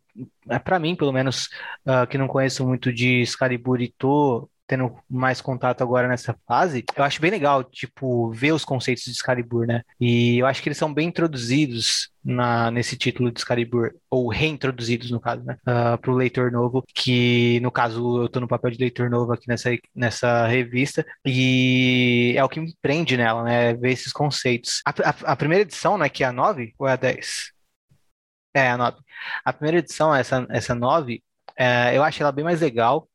é para mim, pelo menos, uh, que não conheço muito de Excalibur e tô tendo mais contato agora nessa fase, eu acho bem legal, tipo, ver os conceitos de Excalibur, né? E eu acho que eles são bem introduzidos na, nesse título de Excalibur, ou reintroduzidos, no caso, né? Uh, para o leitor novo, que no caso eu tô no papel de leitor novo aqui nessa, nessa revista, e é o que me prende nela, né? Ver esses conceitos. A, a, a primeira edição, né, que é a 9, ou é a 10? É, a 9. A primeira edição, essa, essa 9, é, eu acho ela bem mais legal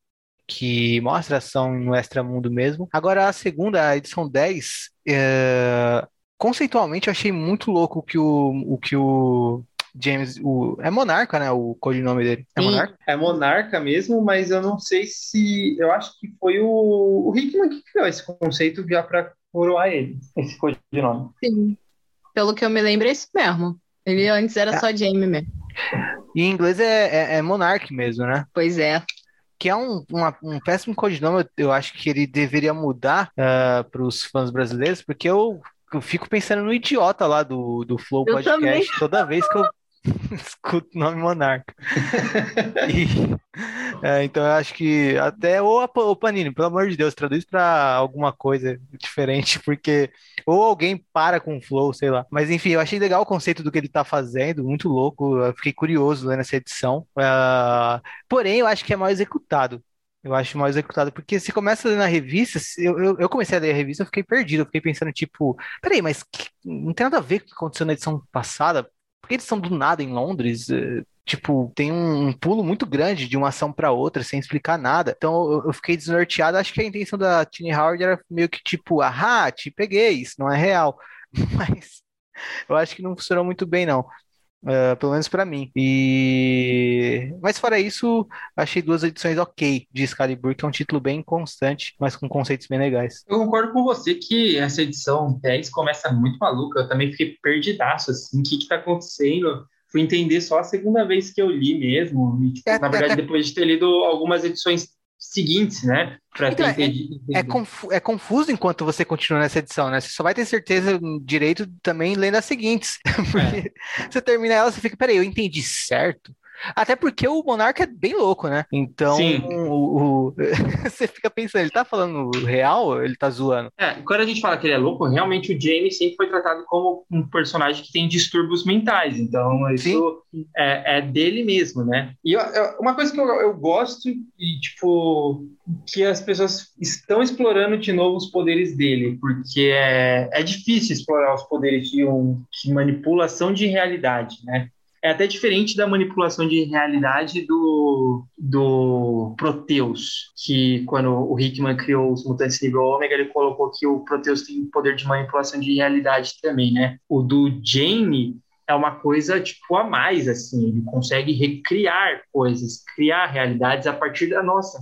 que mostra ação no extramundo mesmo. Agora, a segunda, a edição 10, é... conceitualmente eu achei muito louco que o, o que o James, o, é Monarca, né? O codinome dele. É Sim, Monarca? É Monarca mesmo, mas eu não sei se. Eu acho que foi o, o Hickman que criou esse conceito já para coroar ele, esse codinome. Sim. Pelo que eu me lembro, é isso mesmo. Ele antes era é. só Jamie mesmo. E em inglês é, é, é Monarch mesmo, né? Pois é que é um, uma, um péssimo codinome, eu, eu acho que ele deveria mudar uh, ah, para os fãs brasileiros, porque eu, eu, fico pensando no idiota lá do, do Flow eu Podcast também. toda vez que eu escuto o nome Monarca. e, é, então eu acho que até ou o Panini, pelo amor de Deus, traduz para alguma coisa diferente, porque ou alguém para com o flow, sei lá. Mas enfim, eu achei legal o conceito do que ele tá fazendo, muito louco. Eu fiquei curioso lendo essa edição. Uh, porém, eu acho que é mal executado. Eu acho mal executado, porque se começa a na revista, eu, eu, eu, comecei a ler a revista, eu fiquei perdido, eu fiquei pensando, tipo, peraí, mas que, não tem nada a ver com o que aconteceu na edição passada? Porque eles são do nada em Londres, eh, tipo, tem um, pulo muito grande de uma ação para outra sem explicar nada. Então eu, fiquei desnorteado. Acho que a intenção da Tini Howard era meio que tipo, ah, te peguei, isso não é real. Mas eu acho que não funcionou muito bem, não. Uh, pelo menos para mim. E mas fora isso, achei duas edições ok de Excalibur, que é um título bem constante, mas com conceitos bem legais. Eu concordo com você que essa edição 10 começa muito maluca. Eu também fiquei perdidaço assim, o que que tá acontecendo? Fui entender só a segunda vez que eu li mesmo. E, tipo, é, na verdade, é, depois de ter lido algumas edições seguintes, né? Pra então, é, é, confu é, confuso enquanto você continua nessa edição, né? Você só vai ter certeza direito também lendo as seguintes. Porque é. você termina ela, você fica, peraí, eu entendi certo. Até porque o Monarca é bem louco, né? Então, o, o... você fica pensando, ele tá falando real ou ele tá zoando? É, quando a gente fala que ele é louco, realmente o Jamie sempre foi tratado como um personagem que tem distúrbios mentais. Então, isso é, é, dele mesmo, né? E eu, eu, uma coisa que eu, eu gosto e, tipo, que as pessoas estão explorando de novo os poderes dele, porque é, é difícil explorar os poderes de um de manipulação de realidade, né? É até diferente da manipulação de realidade do, do Proteus, que quando o Hickman criou os mutantes nível ômega, ele colocou que o Proteus tem poder de manipulação de realidade também, né? O do Jamie é uma coisa tipo a mais, assim, ele consegue recriar coisas, criar realidades a partir da nossa.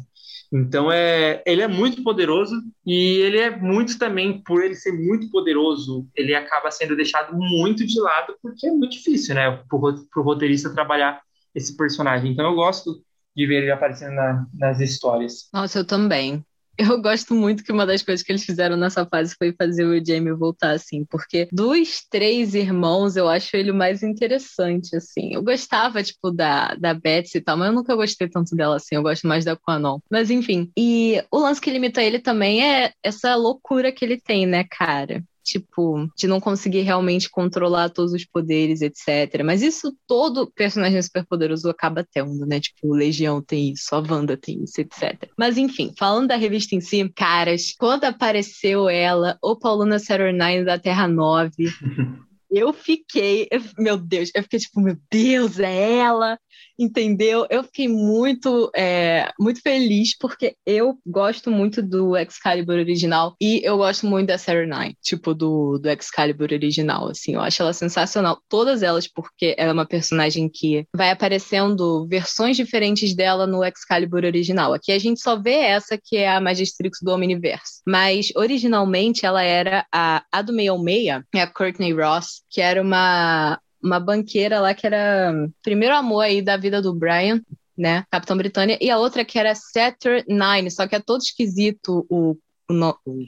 Então é, ele é muito poderoso e ele é muito também por ele ser muito poderoso, ele acaba sendo deixado muito de lado porque é muito difícil, né, para o roteirista trabalhar esse personagem. Então eu gosto de ver ele aparecendo na, nas histórias. Nossa, eu também. Eu gosto muito que uma das coisas que eles fizeram nessa fase foi fazer o Jamie voltar assim, porque dos três irmãos eu acho ele o mais interessante, assim. Eu gostava, tipo, da, da Betsy e tal, mas eu nunca gostei tanto dela assim, eu gosto mais da Quanon. Mas enfim, e o lance que limita ele também é essa loucura que ele tem, né, cara? Tipo, de não conseguir realmente controlar todos os poderes, etc. Mas isso todo personagem superpoderoso acaba tendo, né? Tipo, o Legião tem isso, a Wanda tem isso, etc. Mas enfim, falando da revista em si, caras, quando apareceu ela, o Pauluna Saturnine da Terra 9, eu fiquei, eu, meu Deus, eu fiquei tipo, meu Deus, é ela, entendeu? Eu fiquei muito, é, muito feliz porque eu gosto muito do Excalibur original e eu gosto muito da Sarah Nine, tipo, do, do Excalibur original, assim, eu acho ela sensacional, todas elas, porque ela é uma personagem que vai aparecendo versões diferentes dela no Excalibur original. Aqui a gente só vê essa que é a Magistrix do Omniverse, mas originalmente ela era a, a do 66, é a Courtney Ross, que era uma, uma banqueira lá que era primeiro amor aí da vida do Brian, né? Capitão Britânia, e a outra que era Saturn Nine, só que é todo esquisito o,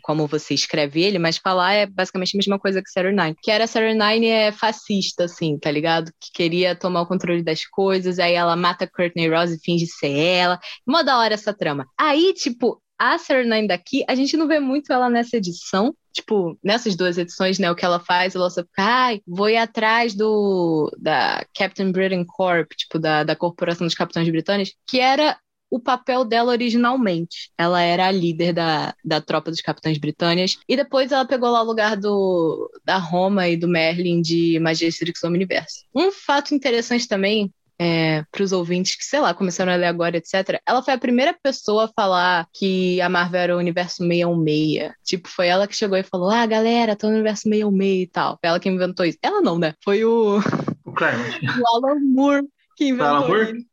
como você escreve ele, mas falar é basicamente a mesma coisa que Saturn Nine. Que era Saturn Nine é fascista, assim, tá ligado? Que queria tomar o controle das coisas, aí ela mata Courtney Rose e finge ser ela. Mó da hora essa trama. Aí, tipo, a Saturn Nine daqui, a gente não vê muito ela nessa edição, tipo, nessas duas edições, né, o que ela faz, ela só fica, ai, vou ir atrás do, da Captain Britain Corp, tipo, da, da Corporação dos Capitães Britânicos, que era o papel dela originalmente. Ela era a líder da, da tropa dos Capitães Britânicos, e depois ela pegou lá o lugar do, da Roma e do Merlin de Magia Strix Universo. Um fato interessante também é, para os ouvintes que, sei lá, começaram a ler agora, etc. Ela foi a primeira pessoa a falar que a Marvel era o universo 616. Tipo, foi ela que chegou e falou: Ah, galera, tô no universo 616 e tal. Foi ela que inventou isso. Ela não, né? Foi o. O Claremont. o Alan Moore que inventou Alan Moore?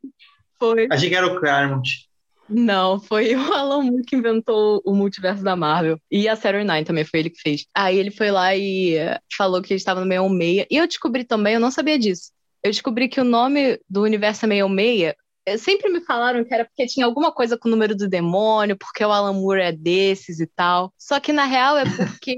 Foi. Achei que era o Claremont. Não, foi o Alan Moore que inventou o multiverso da Marvel. E a Saturday Nine também foi ele que fez. Aí ele foi lá e falou que ele estava no 616. E eu descobri também, eu não sabia disso eu descobri que o nome do universo 616 sempre me falaram que era porque tinha alguma coisa com o número do demônio, porque o Alan Moore é desses e tal. Só que na real é porque.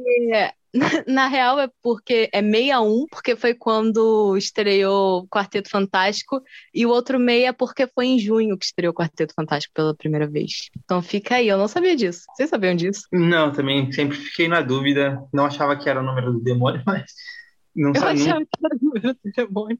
na real é porque é 61, porque foi quando estreou o Quarteto Fantástico, e o outro meia porque foi em junho que estreou o Quarteto Fantástico pela primeira vez. Então fica aí, eu não sabia disso. Vocês sabiam disso? Não, também sempre fiquei na dúvida. Não achava que era o número do demônio, mas não eu achava que era número do demônio.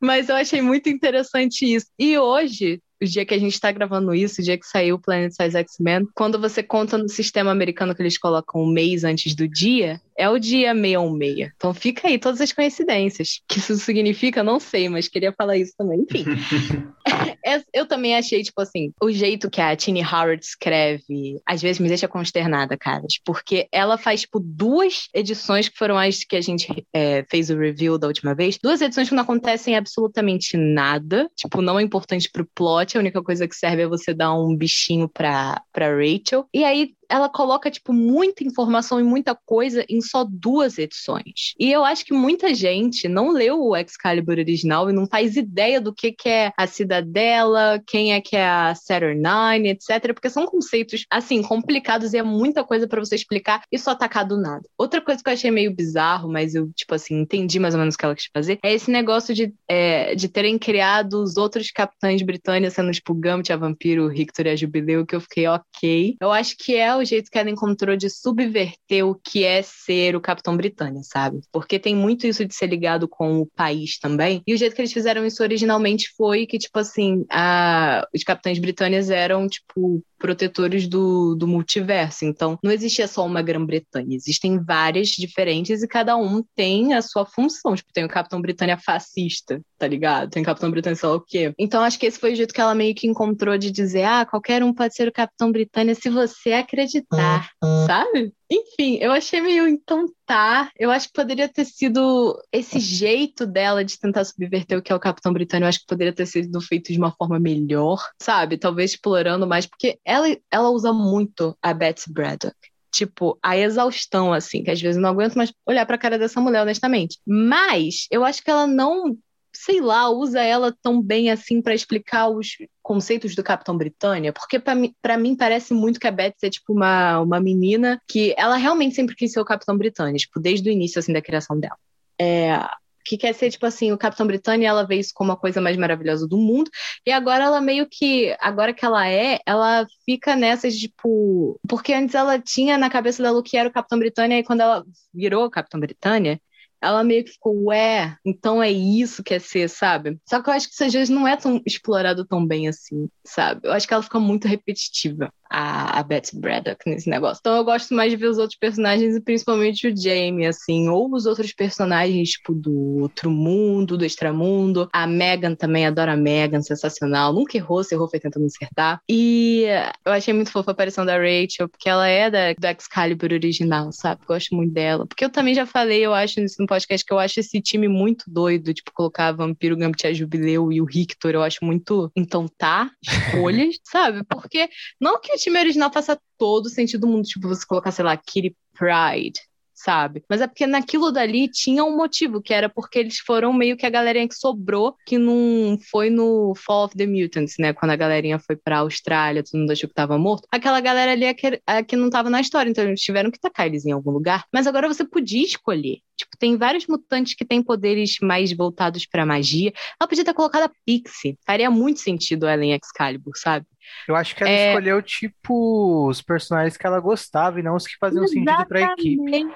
Mas eu achei muito interessante isso. E hoje, o dia que a gente está gravando isso, o dia que saiu o Planet Size X-Men, quando você conta no sistema americano que eles colocam um mês antes do dia, é o dia 616. Então fica aí todas as coincidências. O que isso significa, não sei, mas queria falar isso também. Enfim. É, eu também achei, tipo assim, o jeito que a Tini Howard escreve, às vezes me deixa consternada, cara. Porque ela faz, tipo, duas edições que foram as que a gente é, fez o review da última vez. Duas edições que não acontecem absolutamente nada. Tipo, não é importante pro plot. A única coisa que serve é você dar um bichinho pra, pra Rachel. E aí ela coloca, tipo, muita informação e muita coisa em só duas edições. E eu acho que muita gente não leu o Excalibur original e não faz ideia do que, que é a Cidadela, quem é que é a Saturn Nine, etc. Porque são conceitos, assim, complicados e é muita coisa para você explicar e só tacar do nada. Outra coisa que eu achei meio bizarro, mas eu, tipo assim, entendi mais ou menos o que ela quis fazer, é esse negócio de, é, de terem criado os outros capitães britânicos, sendo, tipo, Gambit, a Vampiro, Rictor e a Jubileu, que eu fiquei ok. Eu acho que é o o jeito que ela encontrou de subverter o que é ser o Capitão Britânia, sabe? Porque tem muito isso de ser ligado com o país também. E o jeito que eles fizeram isso originalmente foi que, tipo assim, a... os Capitães Britânias eram, tipo, protetores do, do multiverso. Então, não existia só uma Grã-Bretanha, existem várias diferentes e cada um tem a sua função. Tipo, tem o Capitão Britânia fascista, tá ligado? Tem Capitão Britânia sei lá o quê. Então, acho que esse foi o jeito que ela meio que encontrou de dizer: ah, qualquer um pode ser o Capitão Britânia se você acreditar, sabe? Enfim, eu achei meio então tá. Eu acho que poderia ter sido esse jeito dela de tentar subverter o que é o Capitão Britânico. Eu acho que poderia ter sido feito de uma forma melhor, sabe? Talvez explorando mais, porque ela, ela usa muito a Betsy Braddock tipo, a exaustão, assim, que às vezes eu não aguento mais olhar pra cara dessa mulher, honestamente. Mas eu acho que ela não sei lá, usa ela tão bem assim para explicar os conceitos do Capitão Britânia, porque para mim, mim parece muito que a Betsy é tipo uma, uma menina que ela realmente sempre quis ser o Capitão Britânia, tipo, desde o início assim da criação dela. É, que quer ser, tipo assim, o Capitão Britânia, ela vê isso como a coisa mais maravilhosa do mundo, e agora ela meio que, agora que ela é, ela fica nessas, tipo, porque antes ela tinha na cabeça dela o que era o Capitão Britânia, e quando ela virou o Capitão Britânia, ela meio que ficou, ué, então é isso que é ser, sabe? Só que eu acho que isso às vezes não é tão explorado tão bem assim, sabe? Eu acho que ela fica muito repetitiva. A, a Betsy Braddock nesse negócio. Então eu gosto mais de ver os outros personagens, e principalmente o Jamie, assim, ou os outros personagens, tipo, do outro mundo, do extramundo. A Megan também, adoro a Megan, sensacional. Nunca errou, se errou foi tentando acertar. E eu achei muito fofa a aparição da Rachel, porque ela é da, do Excalibur original, sabe? Gosto muito dela. Porque eu também já falei, eu acho, no podcast, que eu acho esse time muito doido, tipo, colocar Vampiro, Gambit, Jubileu e o Rictor, eu acho muito. Então tá, escolhas, sabe? Porque não que o time original faça todo sentido do mundo, tipo, você colocar, sei lá, Kitty Pride, sabe? Mas é porque naquilo dali tinha um motivo, que era porque eles foram meio que a galerinha que sobrou, que não foi no Fall of the Mutants, né? Quando a galerinha foi pra Austrália, todo mundo achou que tava morto. Aquela galera ali é que, é que não tava na história, então eles tiveram que tacar eles em algum lugar. Mas agora você podia escolher. Tipo, tem vários mutantes que têm poderes mais voltados pra magia. Ela podia ter colocado a Pixie. Faria muito sentido ela em Excalibur, sabe? Eu acho que ela é... escolheu, tipo, os personagens que ela gostava e não os que faziam Exatamente. sentido pra equipe.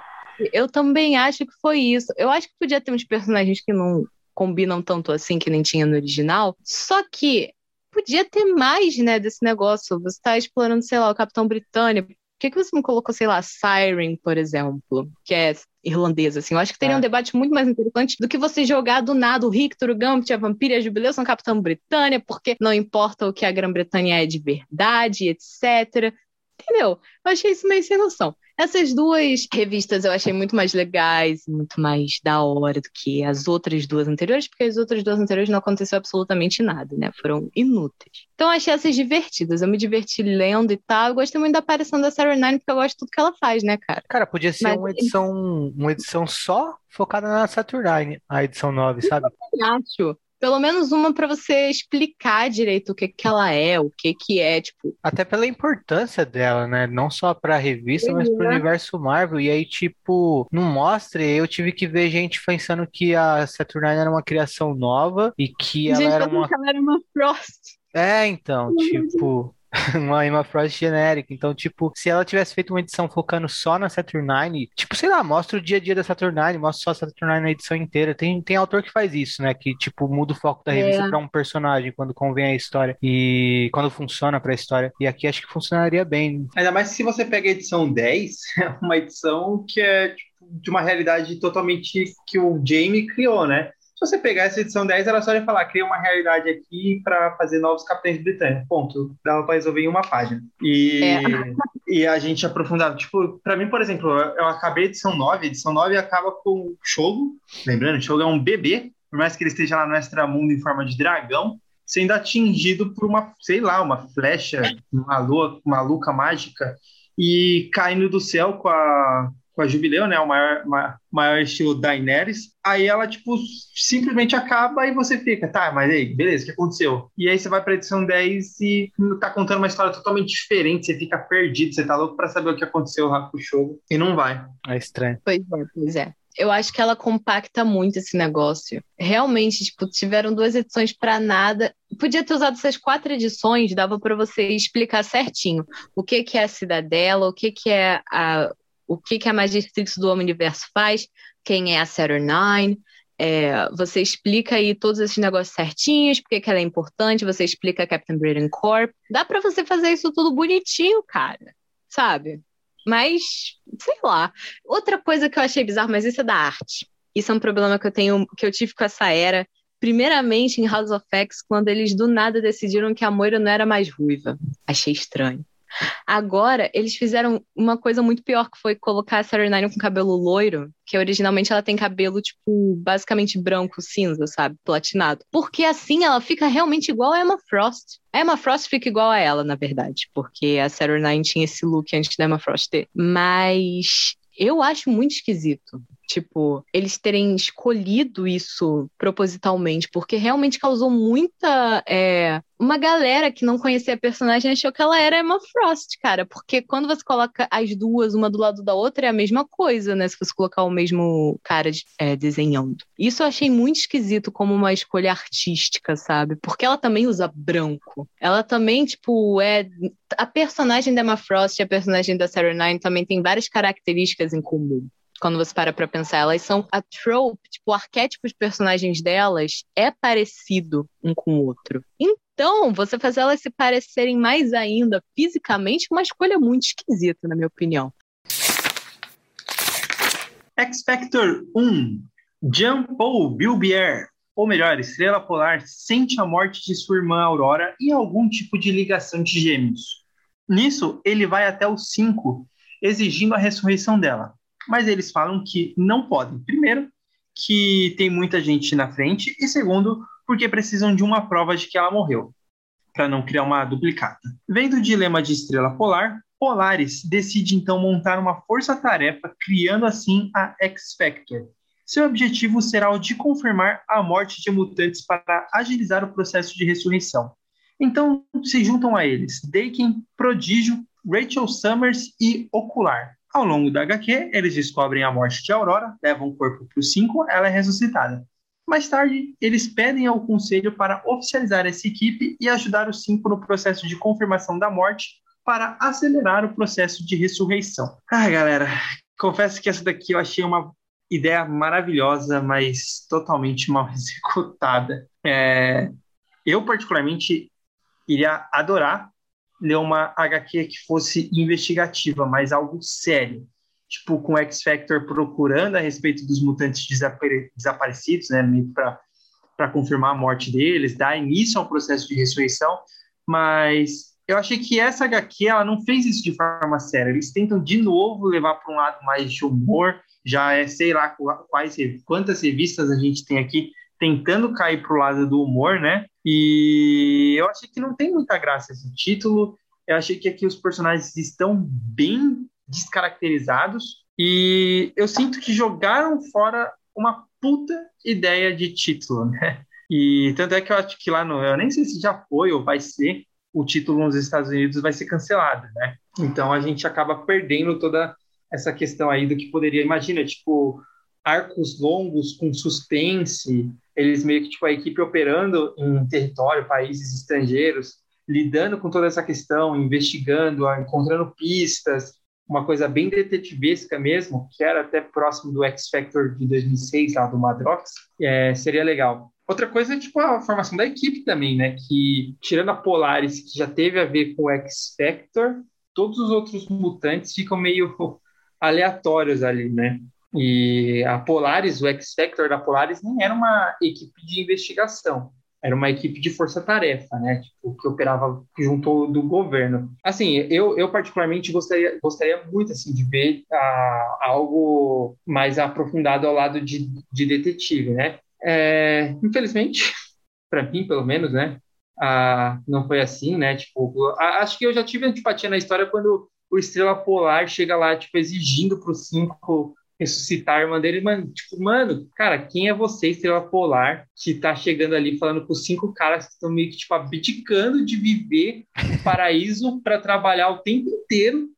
Eu também acho que foi isso. Eu acho que podia ter uns personagens que não combinam tanto assim, que nem tinha no original. Só que podia ter mais, né, desse negócio. Você tá explorando, sei lá, o Capitão Britânia. Por que, que você não colocou, sei lá, Siren, por exemplo, que é irlandesa, assim? Eu acho que teria é. um debate muito mais interessante do que você jogar do nada o Rictor, o Gambit, a Vampira a Jubileu são Capitão Britânia, porque não importa o que a Grã-Bretanha é de verdade, etc. Entendeu? Eu achei isso meio sem noção. Essas duas revistas eu achei muito mais legais, muito mais da hora do que as outras duas anteriores, porque as outras duas anteriores não aconteceu absolutamente nada, né? Foram inúteis. Então eu achei essas divertidas. Eu me diverti lendo e tal. Eu gostei muito da aparição da Sarah Nine, porque eu gosto de tudo que ela faz, né, cara? Cara, podia ser Mas... uma edição, uma edição só focada na Saturnine, a edição 9, sabe? Eu acho pelo menos uma para você explicar direito o que que ela é, o que que é, tipo. Até pela importância dela, né? Não só para a revista, mas para o universo Marvel. E aí, tipo, não mostre. Eu tive que ver gente pensando que a Saturnine era uma criação nova e que ela era uma. Ela era uma Frost. É, então, tipo. uma Emma Frost genérica. Então, tipo, se ela tivesse feito uma edição focando só na Saturnine, tipo, sei lá, mostra o dia a dia da Saturnine, mostra só a Saturnine na edição inteira. Tem, tem autor que faz isso, né? Que, tipo, muda o foco da revista é. pra um personagem quando convém a história e quando funciona pra história. E aqui acho que funcionaria bem. Ainda mais se você pega a edição 10, é uma edição que é, tipo, de uma realidade totalmente que o Jamie criou, né? Se você pegar essa edição 10, era só de falar, cria uma realidade aqui para fazer novos capitães britânicos. Ponto. Dava para resolver em uma página. E, é. e a gente aprofundava. Tipo, para mim, por exemplo, eu acabei a edição 9. A edição 9 acaba com o Shogo. Lembrando, o Shogo é um bebê. Por mais que ele esteja lá no extramundo em forma de dragão, sendo atingido por uma, sei lá, uma flecha uma lua, maluca mágica e caindo do céu com a com a Jubileu, né? O maior, maior estilo Daenerys. Aí ela, tipo, simplesmente acaba e você fica, tá, mas aí, beleza, o que aconteceu? E aí você vai pra edição 10 e tá contando uma história totalmente diferente, você fica perdido, você tá louco pra saber o que aconteceu lá com o show e não vai. É estranho. Pois é, pois é eu acho que ela compacta muito esse negócio. Realmente, tipo, tiveram duas edições para nada. Podia ter usado essas quatro edições, dava para você explicar certinho o que que é a cidadela, o que que é a, o que, que a Magistrix do Universo faz, quem é a Saturnine, é, você explica aí todos esses negócios certinhos, porque que ela é importante, você explica a Captain Britain Corp. Dá para você fazer isso tudo bonitinho, cara, sabe? Mas, sei lá. Outra coisa que eu achei bizarro, mas isso é da arte. Isso é um problema que eu tenho, que eu tive com essa era. Primeiramente em House of X, quando eles do nada decidiram que a Moira não era mais ruiva. Achei estranho. Agora, eles fizeram uma coisa muito pior, que foi colocar a Sarah Nine com cabelo loiro, que originalmente ela tem cabelo, tipo, basicamente branco, cinza, sabe? Platinado. Porque assim ela fica realmente igual a Emma Frost. A Emma Frost fica igual a ela, na verdade, porque a Sarah Nine tinha esse look antes da Emma Frost ter. Mas eu acho muito esquisito. Tipo, eles terem escolhido isso propositalmente, porque realmente causou muita. É, uma galera que não conhecia a personagem achou que ela era Emma Frost, cara. Porque quando você coloca as duas, uma do lado da outra, é a mesma coisa, né? Se você colocar o mesmo cara é, desenhando. Isso eu achei muito esquisito como uma escolha artística, sabe? Porque ela também usa branco. Ela também, tipo, é. A personagem da Emma Frost e a personagem da Sarah Nine também tem várias características em comum quando você para pra pensar. Elas são a trope, tipo, o arquétipo de personagens delas é parecido um com o outro. Então, você fazer elas se parecerem mais ainda fisicamente uma escolha muito esquisita, na minha opinião. X Factor 1. Jean Paul Bilbier, ou melhor, Estrela Polar, sente a morte de sua irmã Aurora e algum tipo de ligação de gêmeos. Nisso, ele vai até os cinco, exigindo a ressurreição dela. Mas eles falam que não podem. Primeiro, que tem muita gente na frente, e segundo, porque precisam de uma prova de que ela morreu, para não criar uma duplicata. Vendo o dilema de Estrela Polar, Polaris decide então montar uma força-tarefa, criando assim a X-Factor. Seu objetivo será o de confirmar a morte de mutantes para agilizar o processo de ressurreição. Então se juntam a eles Daken, Prodígio, Rachel Summers e Ocular. Ao longo da HQ, eles descobrem a morte de Aurora, levam o corpo para os cinco, ela é ressuscitada. Mais tarde, eles pedem ao conselho para oficializar essa equipe e ajudar os cinco no processo de confirmação da morte para acelerar o processo de ressurreição. Ah, galera, confesso que essa daqui eu achei uma ideia maravilhosa, mas totalmente mal executada. É, eu, particularmente, iria adorar ler uma HQ que fosse investigativa, mas algo sério. Tipo, com X Factor procurando a respeito dos mutantes desapare desaparecidos, né, para confirmar a morte deles, dar início ao processo de ressurreição, mas eu achei que essa HQ ela não fez isso de forma séria. Eles tentam de novo levar para um lado mais de humor. Já é, sei lá, quais, quantas revistas a gente tem aqui tentando cair para o lado do humor, né? E eu achei que não tem muita graça esse título. Eu achei que aqui os personagens estão bem descaracterizados e eu sinto que jogaram fora uma puta ideia de título, né? E tanto é que eu acho que lá no. Eu nem sei se já foi ou vai ser, o título nos Estados Unidos vai ser cancelado, né? Então a gente acaba perdendo toda essa questão aí do que poderia. Imagina, tipo, arcos longos com suspense, eles meio que, tipo, a equipe operando em território, países estrangeiros, lidando com toda essa questão, investigando, encontrando pistas, uma coisa bem detetivesca mesmo, que era até próximo do X Factor de 2006, lá do Madrox, é, seria legal. Outra coisa é tipo a formação da equipe também, né? Que tirando a Polaris, que já teve a ver com o X Factor, todos os outros mutantes ficam meio aleatórios ali, né? E a Polaris, o X Factor da Polaris, nem era uma equipe de investigação, era uma equipe de força-tarefa, né? Tipo, que operava junto do governo. Assim, eu, eu particularmente gostaria, gostaria muito assim de ver ah, algo mais aprofundado ao lado de, de detetive, né? É, infelizmente, para mim, pelo menos, né? Ah, não foi assim, né? Tipo, acho que eu já tive antipatia na história quando o Estrela Polar chega lá, tipo, exigindo para os cinco ressuscitar a irmã dele, mano, tipo, mano, cara, quem é você, Estrela Polar, que tá chegando ali falando com cinco caras que estão meio que, tipo, abdicando de viver no paraíso para trabalhar o tempo inteiro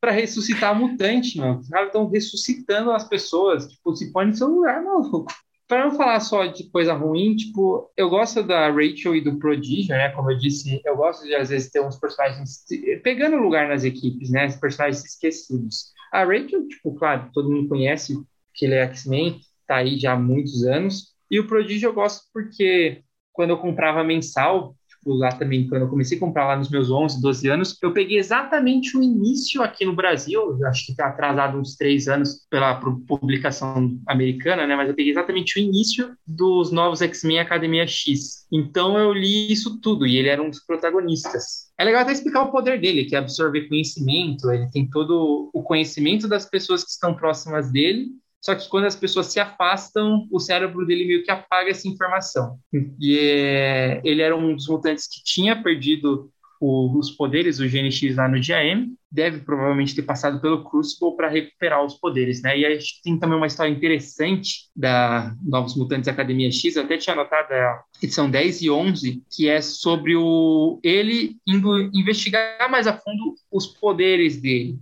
para ressuscitar mutante, mano. Os caras estão ressuscitando as pessoas, tipo, se põe no seu lugar, maluco para não falar só de coisa ruim, tipo, eu gosto da Rachel e do Prodígio, né? Como eu disse, eu gosto de às vezes ter uns personagens pegando lugar nas equipes, né? Os personagens esquecidos. A Rachel, tipo, claro, todo mundo conhece que ele é X-Men, tá aí já há muitos anos. E o Prodígio eu gosto porque quando eu comprava mensal, lá também, quando eu comecei a comprar lá nos meus 11, 12 anos, eu peguei exatamente o início aqui no Brasil, acho que está atrasado uns três anos pela publicação americana, né? Mas eu peguei exatamente o início dos novos X-Men Academia X. Então eu li isso tudo e ele era um dos protagonistas. É legal até explicar o poder dele, que é absorver conhecimento, ele tem todo o conhecimento das pessoas que estão próximas dele só que quando as pessoas se afastam, o cérebro dele meio que apaga essa informação. E é, ele era um dos mutantes que tinha perdido o, os poderes, o GNX lá no dia M, deve provavelmente ter passado pelo Crucible para recuperar os poderes, né? E a gente tem também uma história interessante da Novos Mutantes Academia X, eu até tinha anotado a edição 10 e 11, que é sobre o ele indo investigar mais a fundo os poderes dele.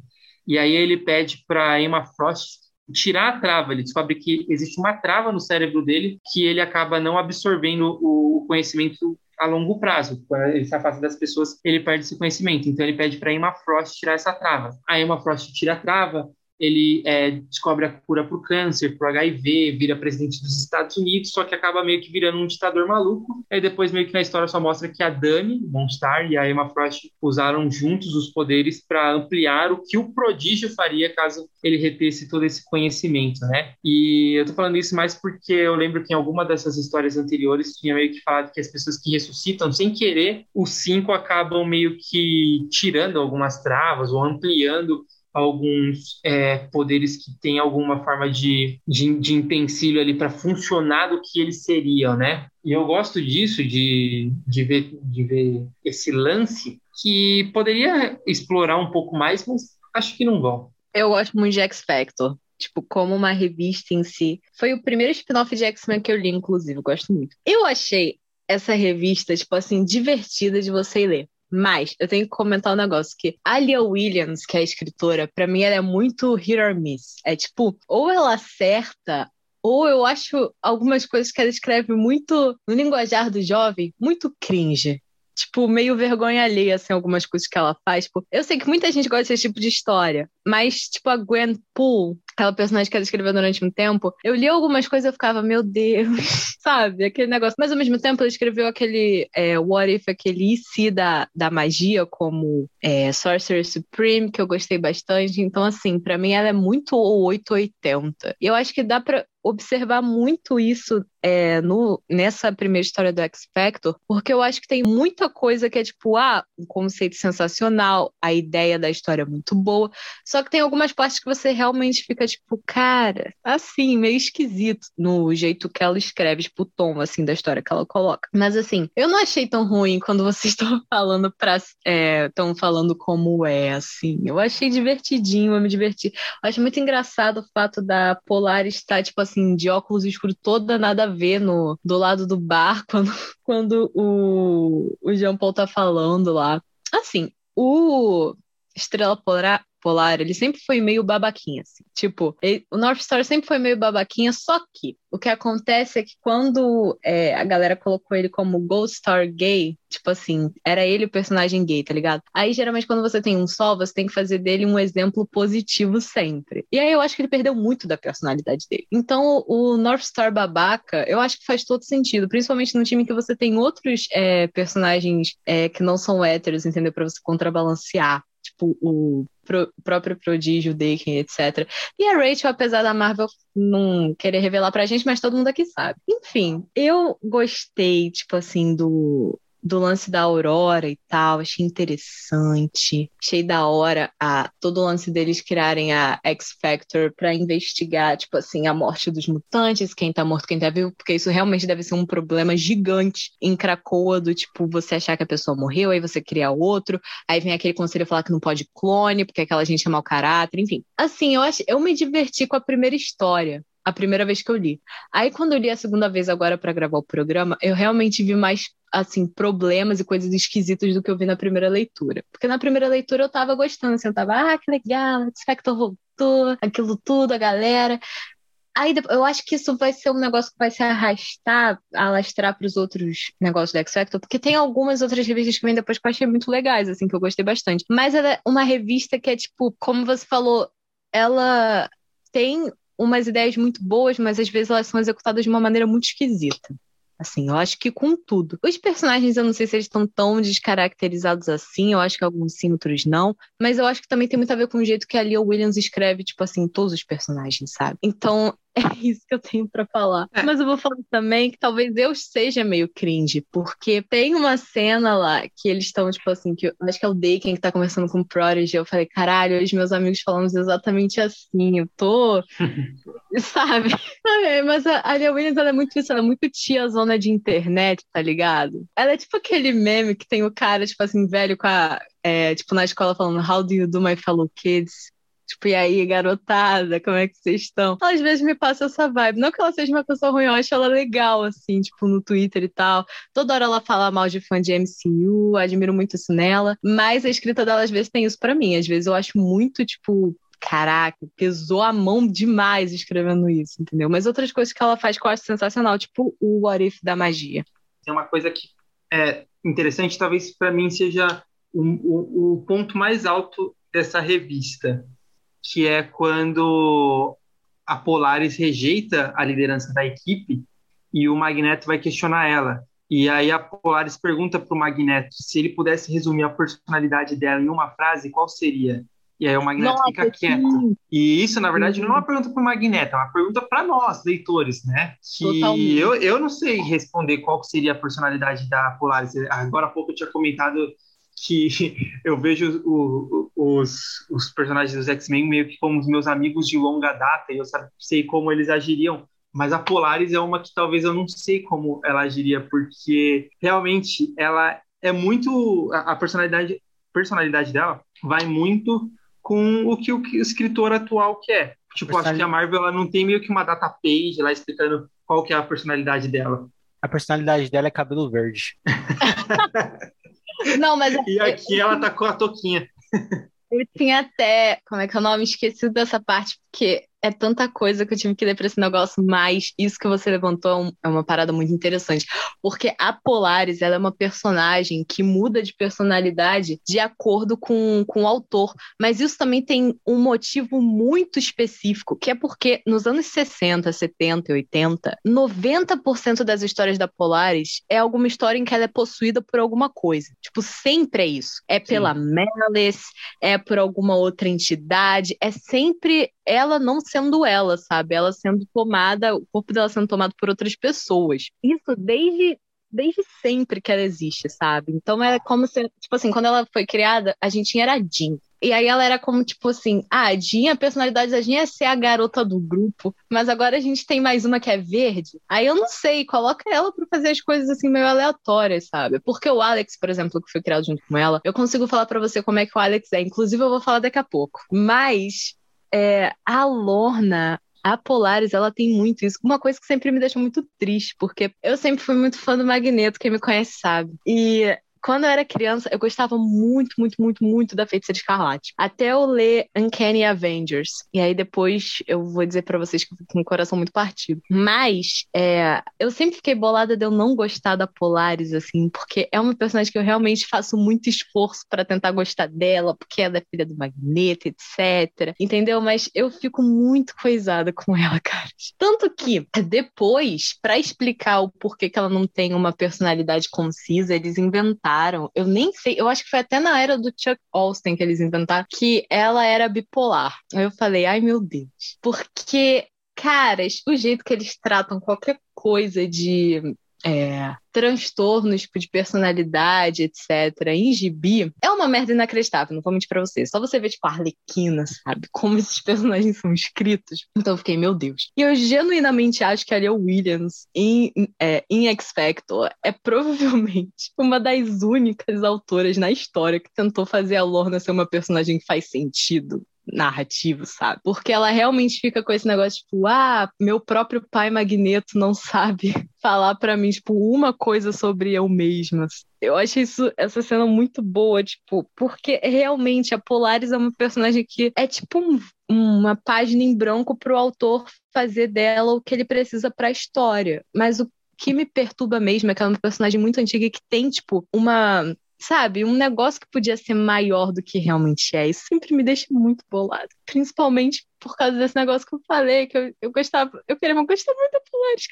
E aí ele pede para Emma Frost tirar a trava. Ele descobre que existe uma trava no cérebro dele que ele acaba não absorvendo o conhecimento a longo prazo. Quando ele se afasta das pessoas, ele perde esse conhecimento. Então ele pede para Emma Frost tirar essa trava. A Emma Frost tira a trava, ele é, descobre a cura para o câncer, para o HIV, vira presidente dos Estados Unidos, só que acaba meio que virando um ditador maluco. Aí depois meio que na história só mostra que a Dani Monstar e a Emma Frost usaram juntos os poderes para ampliar o que o prodígio faria caso ele retesse todo esse conhecimento, né? E eu tô falando isso mais porque eu lembro que em alguma dessas histórias anteriores tinha meio que falado que as pessoas que ressuscitam sem querer, os cinco acabam meio que tirando algumas travas ou ampliando alguns é, poderes que têm alguma forma de, de, de empecilho ali para funcionar do que eles seriam, né? E eu gosto disso, de, de, ver, de ver esse lance que poderia explorar um pouco mais, mas acho que não vão. Eu gosto muito de X Factor. Tipo, como uma revista em si. Foi o primeiro spin-off de X-Men que eu li, inclusive. Gosto muito. Eu achei essa revista, tipo assim, divertida de você ler. Mas eu tenho que comentar um negócio que a Lia Williams, que é a escritora, para mim ela é muito hit or miss. É tipo, ou ela acerta, ou eu acho algumas coisas que ela escreve muito no linguajar do jovem, muito cringe tipo, meio vergonha alheia, assim, algumas coisas que ela faz. Tipo, eu sei que muita gente gosta desse tipo de história, mas, tipo, a Gwen Poole, aquela personagem que ela escreveu durante um tempo, eu li algumas coisas e eu ficava, meu Deus, sabe? Aquele negócio. Mas ao mesmo tempo, ela escreveu aquele é, What If, aquele IC da, da magia, como é, Sorcerer Supreme, que eu gostei bastante. Então, assim, para mim ela é muito 880. E eu acho que dá pra observar muito isso é, no, nessa primeira história do X Factor, porque eu acho que tem muita coisa que é tipo, ah, um conceito sensacional, a ideia da história é muito boa, só que tem algumas partes que você realmente fica tipo, cara, assim, meio esquisito no jeito que ela escreve, tipo, o tom, assim, da história que ela coloca. Mas, assim, eu não achei tão ruim quando vocês estão falando pra, estão é, falando como é, assim, eu achei divertidinho, eu me diverti. Eu acho muito engraçado o fato da Polar estar, tipo assim, de óculos escuros toda nada ver no, do lado do bar quando, quando o, o Jean Paul tá falando lá. Assim, o Estrela Polar, Polar, ele sempre foi meio babaquinha, assim. Tipo, ele, o North Star sempre foi meio babaquinha, só que o que acontece é que quando é, a galera colocou ele como Gold Star gay, tipo assim, era ele o personagem gay, tá ligado? Aí, geralmente, quando você tem um sol, você tem que fazer dele um exemplo positivo sempre. E aí eu acho que ele perdeu muito da personalidade dele. Então, o North Star babaca, eu acho que faz todo sentido, principalmente no time que você tem outros é, personagens é, que não são héteros, entendeu? Pra você contrabalancear tipo o pro, próprio prodígio, Dakin, etc. E a Rachel, apesar da Marvel não querer revelar pra gente, mas todo mundo aqui sabe. Enfim, eu gostei, tipo assim, do, do lance da Aurora e tal, achei interessante. Achei da hora a, todo o lance deles criarem a X Factor para investigar, tipo assim, a morte dos mutantes, quem tá morto, quem tá vivo, porque isso realmente deve ser um problema gigante em Krakoa, do tipo, você achar que a pessoa morreu, aí você cria outro, aí vem aquele conselho falar que não pode clone, porque aquela gente é mau caráter, enfim. Assim, eu, acho, eu me diverti com a primeira história a primeira vez que eu li. Aí quando eu li a segunda vez agora para gravar o programa, eu realmente vi mais assim problemas e coisas esquisitas do que eu vi na primeira leitura. Porque na primeira leitura eu tava gostando, assim, eu tava, ah, que legal, o Spectre voltou, aquilo tudo, a galera. Aí eu acho que isso vai ser um negócio que vai se arrastar, alastrar para os outros negócios do X Factor, porque tem algumas outras revistas que vêm depois que eu achei muito legais, assim, que eu gostei bastante. Mas ela é uma revista que é tipo, como você falou, ela tem umas ideias muito boas, mas às vezes elas são executadas de uma maneira muito esquisita. Assim, eu acho que com tudo. Os personagens, eu não sei se eles estão tão descaracterizados assim, eu acho que alguns sim, outros não. Mas eu acho que também tem muito a ver com o jeito que a Lia Williams escreve, tipo assim, todos os personagens, sabe? Então, é isso que eu tenho para falar. É. Mas eu vou falar também que talvez eu seja meio cringe, porque tem uma cena lá que eles estão, tipo assim, que eu, acho que é o Daken que tá conversando com o Prodigy. Eu falei, caralho, os meus amigos falamos exatamente assim. Eu tô. sabe? Mas a, a Lia Williams, ela é muito isso, ela é muito tia zona de internet, tá ligado? Ela é tipo aquele meme que tem o cara, tipo assim, velho com a. É, tipo, na escola falando How do you do my fellow kids? Tipo, e aí, garotada, como é que vocês estão? Ela, às vezes me passa essa vibe. Não que ela seja uma pessoa ruim, eu acho ela legal, assim, tipo, no Twitter e tal. Toda hora ela fala mal de fã de MCU, admiro muito isso nela. Mas a escrita dela, às vezes, tem isso para mim. Às vezes eu acho muito, tipo, caraca, pesou a mão demais escrevendo isso, entendeu? Mas outras coisas que ela faz que eu acho sensacional, tipo o What If da magia. Tem uma coisa que é interessante, talvez para mim seja o, o, o ponto mais alto dessa revista que é quando a Polaris rejeita a liderança da equipe e o Magneto vai questionar ela. E aí a Polaris pergunta para o Magneto se ele pudesse resumir a personalidade dela em uma frase, qual seria? E aí o Magneto Nossa, fica quieto. Sim. E isso, na verdade, não é uma pergunta para o Magneto, é uma pergunta para nós, leitores, né? Que eu, eu não sei responder qual seria a personalidade da Polaris. Agora há pouco eu tinha comentado que eu vejo o, os, os personagens dos X-Men meio que como os meus amigos de longa data, e eu sei como eles agiriam mas a Polaris é uma que talvez eu não sei como ela agiria, porque realmente ela é muito. A, personalidade, personalidade dela vai muito com o que o, que o escritor atual quer. Tipo, acho que a Marvel ela não tem meio que uma data page lá explicando qual que é a personalidade dela. A personalidade dela é cabelo verde. não, mas. E aqui ela tá com a toquinha. Eu tinha até. Como é que é o nome? Esqueci dessa parte, porque é tanta coisa que eu tive que ler para esse negócio, mas isso que você levantou é, é uma parada muito interessante. Porque a Polaris, ela é uma personagem que muda de personalidade de acordo com, com o autor. Mas isso também tem um motivo muito específico, que é porque nos anos 60, 70 e 80, 90% das histórias da Polaris é alguma história em que ela é possuída por alguma coisa. Tipo, sempre é isso. É pela Sim. Malice, é por alguma outra entidade, é sempre ela não sendo ela, sabe? Ela sendo tomada, o corpo dela sendo tomado por outras pessoas. Isso desde desde sempre que ela existe, sabe? Então é como se, tipo assim, quando ela foi criada, a gente era a Jean. E aí ela era como, tipo assim, ah, a Jean, a personalidade da Jean é ser a garota do grupo, mas agora a gente tem mais uma que é verde. Aí eu não sei, coloca ela pra fazer as coisas assim meio aleatórias, sabe? Porque o Alex, por exemplo, que foi criado junto com ela, eu consigo falar para você como é que o Alex é. Inclusive eu vou falar daqui a pouco. Mas é, a Lorna, a Polaris, ela tem muito isso. Uma coisa que sempre me deixa muito triste, porque eu sempre fui muito fã do Magneto, quem me conhece sabe. E quando eu era criança, eu gostava muito, muito, muito, muito da Feiticeira Escarlate. Até eu ler Uncanny Avengers. E aí depois eu vou dizer para vocês que eu fico com o coração muito partido. Mas é, eu sempre fiquei bolada de eu não gostar da Polaris, assim, porque é uma personagem que eu realmente faço muito esforço para tentar gostar dela, porque é da filha do Magneto, etc. Entendeu? Mas eu fico muito coisada com ela, cara. Tanto que depois, para explicar o porquê que ela não tem uma personalidade concisa, eles inventaram inventaram, eu nem sei, eu acho que foi até na era do Chuck Austin que eles inventaram, que ela era bipolar. Eu falei, ai meu Deus. Porque, caras, o jeito que eles tratam qualquer coisa de é, transtornos tipo, de personalidade, etc., em gibi, é uma merda inacreditável, não vou mentir pra você. Só você ver, tipo, a Arlequina, sabe? Como esses personagens são escritos. Então eu fiquei, meu Deus. E eu genuinamente acho que a Lia Williams, em, é, em X Factor, é provavelmente uma das únicas autoras na história que tentou fazer a Lorna ser uma personagem que faz sentido narrativo, sabe? Porque ela realmente fica com esse negócio, tipo, ah, meu próprio pai Magneto não sabe falar para mim, tipo, uma coisa sobre eu mesma. Eu acho isso, essa cena muito boa, tipo, porque realmente a Polaris é uma personagem que é tipo um, uma página em branco pro autor fazer dela o que ele precisa para a história. Mas o que me perturba mesmo é que ela é uma personagem muito antiga que tem, tipo, uma sabe, um negócio que podia ser maior do que realmente é. Isso sempre me deixa muito bolado. Principalmente por causa desse negócio que eu falei, que eu, eu gostava, eu queria gostar muito da Polaris,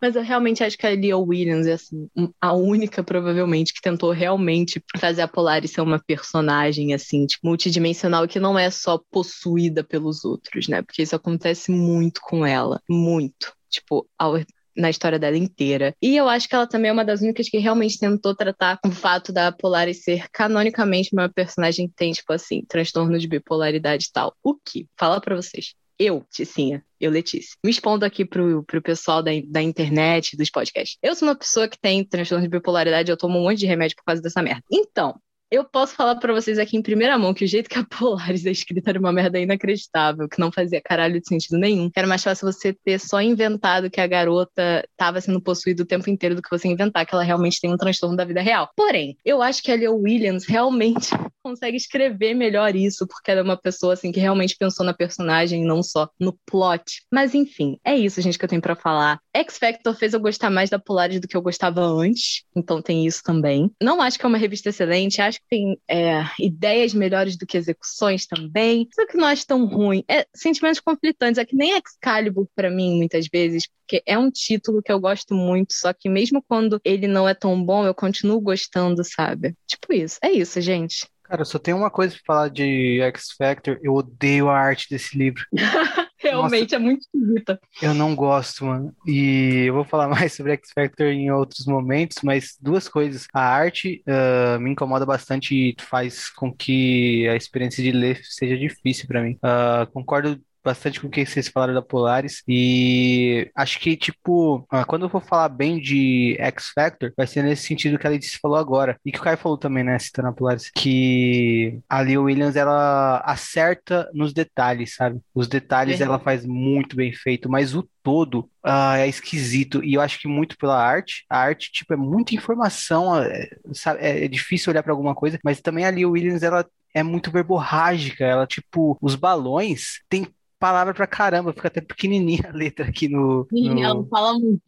Mas eu realmente acho que a Leah Williams é assim, a única, provavelmente, que tentou realmente fazer a Polaris ser uma personagem, assim, tipo, multidimensional, que não é só possuída pelos outros, né? Porque isso acontece muito com ela. Muito. Tipo, ao na história dela inteira. E eu acho que ela também é uma das únicas que realmente tentou tratar o fato da Polaris ser canonicamente uma personagem que tem, tipo assim, transtorno de bipolaridade e tal. O que? Fala para vocês. Eu, Ticinha, eu, Letícia, me expondo aqui pro, pro pessoal da, da internet, dos podcasts. Eu sou uma pessoa que tem transtorno de bipolaridade, eu tomo um monte de remédio por causa dessa merda. Então, eu posso falar para vocês aqui em primeira mão que o jeito que a Polaris é escrita era uma merda inacreditável, que não fazia caralho de sentido nenhum. Era mais fácil você ter só inventado que a garota estava sendo possuída o tempo inteiro do que você inventar que ela realmente tem um transtorno da vida real. Porém, eu acho que a Leo Williams realmente consegue escrever melhor isso, porque ela é uma pessoa assim que realmente pensou na personagem, não só no plot. Mas enfim, é isso, gente, que eu tenho para falar. X Factor fez eu gostar mais da Polaris do que eu gostava antes, então tem isso também. Não acho que é uma revista excelente, acho que tem é, ideias melhores do que execuções também, só que não acho tão ruim. É sentimentos conflitantes, é que nem Excalibur para mim, muitas vezes, porque é um título que eu gosto muito, só que mesmo quando ele não é tão bom, eu continuo gostando, sabe? Tipo isso. É isso, gente. Cara, só tem uma coisa pra falar de X Factor. Eu odeio a arte desse livro. Realmente Nossa, é muito esquisita. Eu não gosto, mano. E eu vou falar mais sobre X Factor em outros momentos, mas duas coisas. A arte uh, me incomoda bastante e faz com que a experiência de ler seja difícil para mim. Uh, concordo bastante com o que vocês falaram da Polaris e acho que, tipo, ah, quando eu for falar bem de X Factor, vai ser nesse sentido que a Letícia falou agora e que o Caio falou também, né, citando a Polaris, que a Lee Williams, ela acerta nos detalhes, sabe? Os detalhes é. ela faz muito bem feito, mas o todo uh, é esquisito e eu acho que muito pela arte. A arte, tipo, é muita informação, é, sabe? é, é difícil olhar para alguma coisa, mas também a Lee Williams, ela é muito verborrágica, ela, tipo, os balões tem palavra pra caramba, fica até pequenininha a letra aqui no. Sim, no... ela fala muito.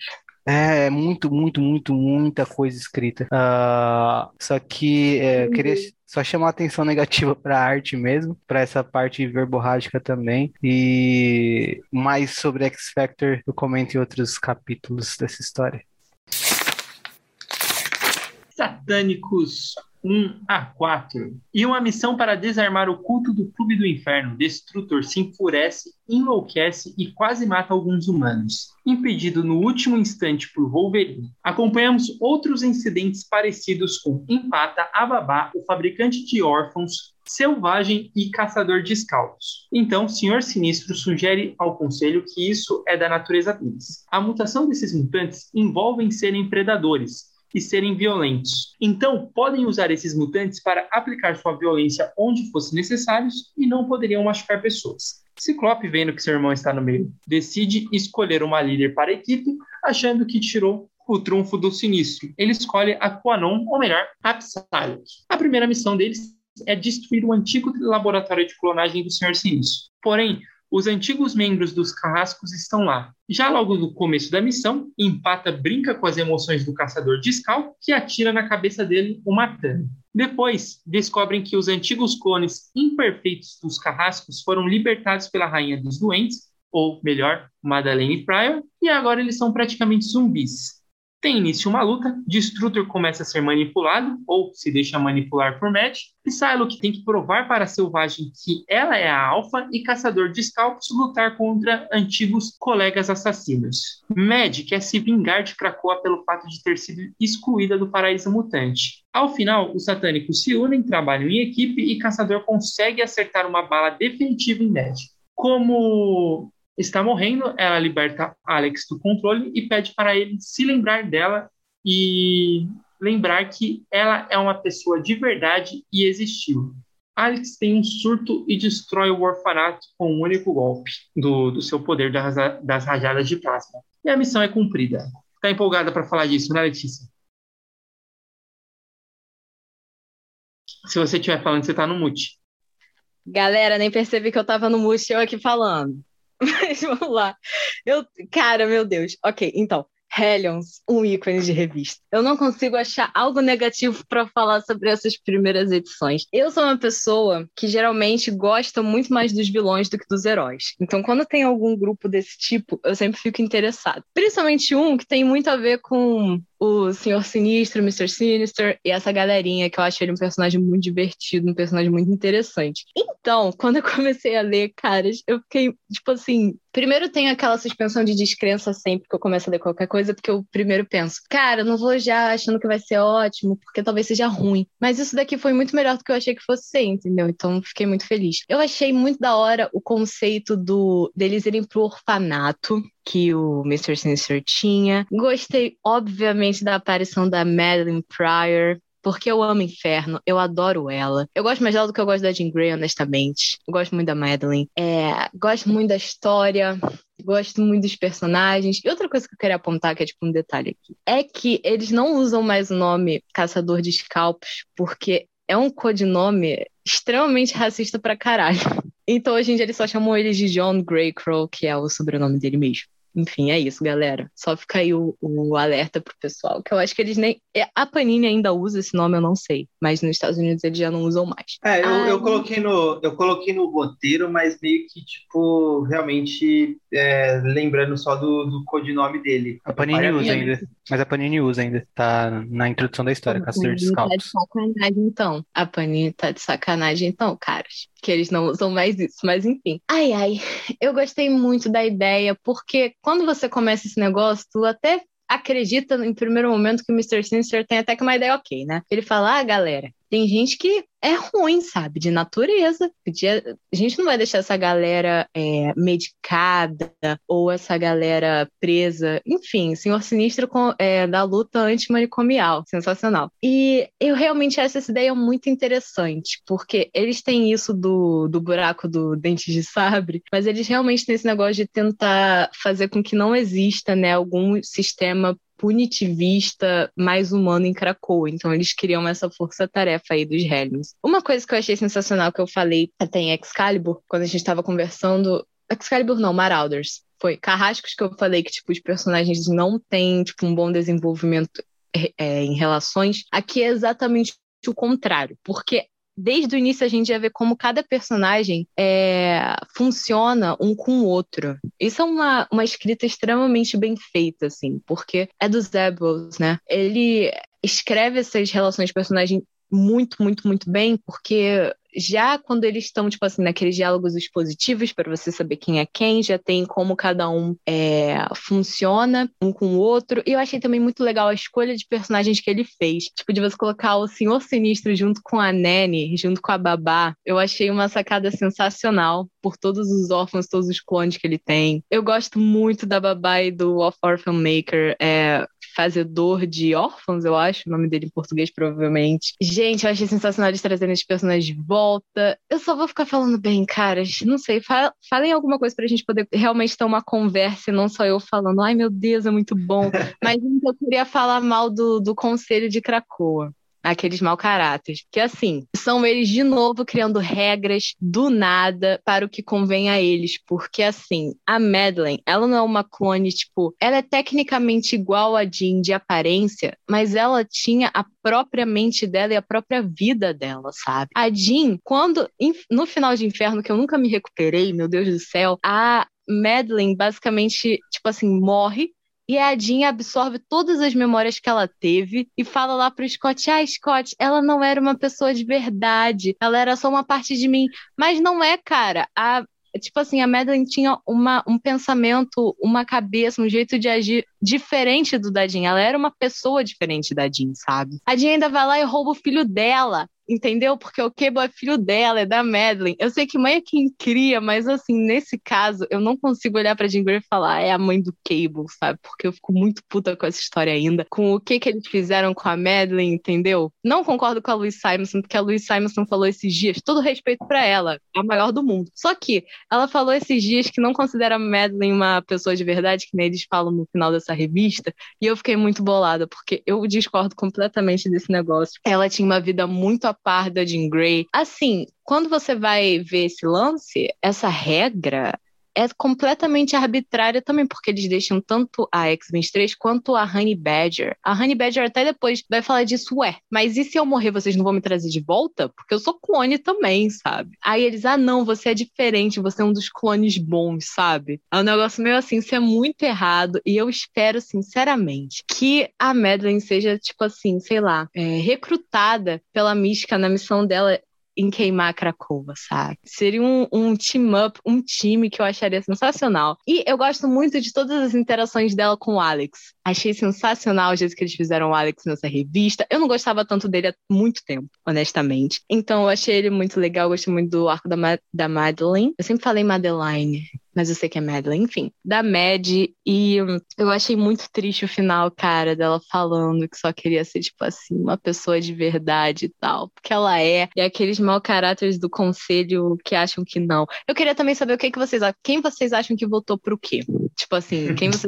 É, é muito, muito, muito, muita coisa escrita. Uh, só que é, eu queria só chamar a atenção negativa para a arte mesmo, para essa parte verborrágica também. E mais sobre X Factor eu comento em outros capítulos dessa história. Satânicos 1 a 4. E uma missão para desarmar o culto do Clube do Inferno. Destrutor se enfurece, enlouquece e quase mata alguns humanos. Impedido no último instante por Wolverine. Acompanhamos outros incidentes parecidos com Empata, Ababá, o fabricante de órfãos, Selvagem e Caçador de Escalpos. Então, Senhor Sinistro sugere ao Conselho que isso é da natureza deles. A mutação desses mutantes envolve serem predadores, e serem violentos. Então, podem usar esses mutantes para aplicar sua violência onde fosse necessário e não poderiam machucar pessoas. Ciclope, vendo que seu irmão está no meio, decide escolher uma líder para a equipe, achando que tirou o trunfo do sinistro. Ele escolhe a Quanon, ou melhor, a Psylocke. A primeira missão deles é destruir o antigo laboratório de clonagem do Senhor Sinistro. Porém, os antigos membros dos carrascos estão lá. Já logo no começo da missão, Empata brinca com as emoções do caçador de Scal, que atira na cabeça dele, o matando. Depois, descobrem que os antigos clones imperfeitos dos carrascos foram libertados pela Rainha dos Doentes, ou melhor, Madeleine Pryor, e agora eles são praticamente zumbis. Tem início uma luta, Destrutor começa a ser manipulado, ou se deixa manipular por Matt, Psylocke tem que provar para a Selvagem que ela é a Alpha e Caçador de lutar contra antigos colegas assassinos. Mad quer se vingar de Krakoa pelo fato de ter sido excluída do paraíso mutante. Ao final, os satânicos se unem, trabalham em equipe e Caçador consegue acertar uma bala definitiva em Mad. Como está morrendo, ela liberta Alex do controle e pede para ele se lembrar dela e lembrar que ela é uma pessoa de verdade e existiu. Alex tem um surto e destrói o orfanato com um único golpe do, do seu poder das, das rajadas de plasma. E a missão é cumprida. Tá empolgada para falar disso, né, Letícia? Se você estiver falando, você tá no mute. Galera, nem percebi que eu tava no mute eu aqui falando. Mas vamos lá. Eu, cara, meu Deus. Ok, então. Hellions, um ícone de revista. Eu não consigo achar algo negativo para falar sobre essas primeiras edições. Eu sou uma pessoa que geralmente gosta muito mais dos vilões do que dos heróis. Então, quando tem algum grupo desse tipo, eu sempre fico interessado. Principalmente um que tem muito a ver com o Senhor Sinistro, Mr. Sinister e essa galerinha que eu acho ele um personagem muito divertido, um personagem muito interessante. Então, quando eu comecei a ler, caras, eu fiquei, tipo assim, Primeiro tem aquela suspensão de descrença sempre que eu começo a ler qualquer coisa, porque eu primeiro penso, cara, não vou já achando que vai ser ótimo, porque talvez seja ruim. Mas isso daqui foi muito melhor do que eu achei que fosse ser, entendeu? Então fiquei muito feliz. Eu achei muito da hora o conceito do deles irem pro orfanato, que o Mr. Sinister tinha. Gostei, obviamente, da aparição da Madeline Pryor, porque eu amo Inferno, eu adoro ela. Eu gosto mais dela do que eu gosto da Jean Grey, honestamente. Eu gosto muito da Madeline. É, gosto muito da história, gosto muito dos personagens. E outra coisa que eu queria apontar, que é tipo um detalhe aqui, é que eles não usam mais o nome Caçador de Scalpos, porque é um codinome extremamente racista pra caralho. Então hoje em dia eles só chamam ele de John Greycrow, que é o sobrenome dele mesmo. Enfim, é isso, galera. Só fica aí o, o alerta pro pessoal, que eu acho que eles nem. É, a Panini ainda usa esse nome, eu não sei. Mas nos Estados Unidos eles já não usam mais. É, eu, eu coloquei, no, eu coloquei no roteiro, mas meio que, tipo, realmente é, lembrando só do, do codinome dele. A Panini usa ainda. Mas a Panini usa ainda. Tá na introdução da história, Caçador de Scalps. Tá de sacanagem, então. A Panini tá de sacanagem, então, caras. Que eles não usam mais isso. Mas enfim. Ai, ai. Eu gostei muito da ideia, porque quando você começa esse negócio, tu até acredita em primeiro momento que o Mr. Sinister tem até que uma ideia ok, né? Ele fala, ah, galera, tem gente que é ruim, sabe? De natureza. A gente não vai deixar essa galera é, medicada ou essa galera presa. Enfim, Senhor Sinistro com, é, da luta antimanicomial. Sensacional. E eu realmente acho essa ideia muito interessante, porque eles têm isso do, do buraco do dente de sabre, mas eles realmente têm esse negócio de tentar fazer com que não exista né, algum sistema punitivista mais humano em Krakoa. Então eles criam essa força-tarefa aí dos Helms. Uma coisa que eu achei sensacional que eu falei até em Excalibur, quando a gente estava conversando, Excalibur não, Marauders. Foi Carrascos que eu falei que tipo os personagens não têm tipo um bom desenvolvimento é, em relações. Aqui é exatamente o contrário, porque desde o início a gente já vê como cada personagem é, funciona um com o outro. Isso é uma, uma escrita extremamente bem feita, assim, porque é dos Zebels, né? Ele escreve essas relações de personagem muito, muito, muito bem, porque já quando eles estão, tipo assim, naqueles diálogos expositivos para você saber quem é quem, já tem como cada um é, funciona um com o outro. E eu achei também muito legal a escolha de personagens que ele fez. Tipo, de você colocar o Senhor Sinistro junto com a Nene, junto com a Babá. Eu achei uma sacada sensacional por todos os órfãos, todos os clones que ele tem. Eu gosto muito da Babá e do Off Orphan Maker. É, fazedor de órfãos, eu acho, o nome dele em português, provavelmente. Gente, eu achei sensacional eles trazendo esses personagens de volta. Eu só vou ficar falando bem, caras. Não sei, falem alguma coisa pra gente poder realmente ter uma conversa e não só eu falando, ai meu Deus, é muito bom. Mas eu queria falar mal do, do Conselho de Cracoa aqueles mau caráteres. Que assim, são eles de novo criando regras do nada para o que convém a eles. Porque assim, a Madeline, ela não é uma clone, tipo, ela é tecnicamente igual a Jean de aparência, mas ela tinha a própria mente dela e a própria vida dela, sabe? A Jean, quando, no final de Inferno, que eu nunca me recuperei, meu Deus do céu, a Madeline basicamente, tipo assim, morre e a Jean absorve todas as memórias que ela teve e fala lá pro Scott: Ah, Scott, ela não era uma pessoa de verdade, ela era só uma parte de mim. Mas não é, cara. A, tipo assim, a Madeline tinha uma, um pensamento, uma cabeça, um jeito de agir diferente do da Jean. Ela era uma pessoa diferente da Jean, sabe? A Jean ainda vai lá e rouba o filho dela entendeu? Porque o Cable é filho dela, é da Madeline. Eu sei que mãe é quem cria, mas assim, nesse caso, eu não consigo olhar pra Jean Grey e falar, é a mãe do Cable, sabe? Porque eu fico muito puta com essa história ainda, com o que que eles fizeram com a Madeline, entendeu? Não concordo com a Louise Simonson, porque a Louise Simonson falou esses dias, todo respeito para ela, é a maior do mundo. Só que ela falou esses dias que não considera a Madeline uma pessoa de verdade, que nem eles falam no final dessa revista, e eu fiquei muito bolada, porque eu discordo completamente desse negócio. Ela tinha uma vida muito par da Jean Grey. Assim, quando você vai ver esse lance, essa regra é completamente arbitrária também, porque eles deixam tanto a X-23 quanto a Honey Badger. A Honey Badger até depois vai falar disso, ué, mas e se eu morrer, vocês não vão me trazer de volta? Porque eu sou clone também, sabe? Aí eles, ah, não, você é diferente, você é um dos clones bons, sabe? É um negócio meio assim, isso é muito errado, e eu espero, sinceramente, que a Madeline seja, tipo assim, sei lá, é, recrutada pela Mística na missão dela em queimar Cracova, sabe? Seria um, um team-up, um time que eu acharia sensacional. E eu gosto muito de todas as interações dela com o Alex. Achei sensacional o jeito que eles fizeram o Alex nessa revista. Eu não gostava tanto dele há muito tempo, honestamente. Então eu achei ele muito legal, gostei muito do arco da, Ma da Madeline. Eu sempre falei Madeline, mas eu sei que é Madeline, enfim, da Mad, e eu achei muito triste o final, cara, dela falando que só queria ser, tipo assim, uma pessoa de verdade e tal, porque ela é, e aqueles mau caráteres do conselho que acham que não. Eu queria também saber o que, que vocês acham, quem vocês acham que votou pro quê? Tipo assim, quem que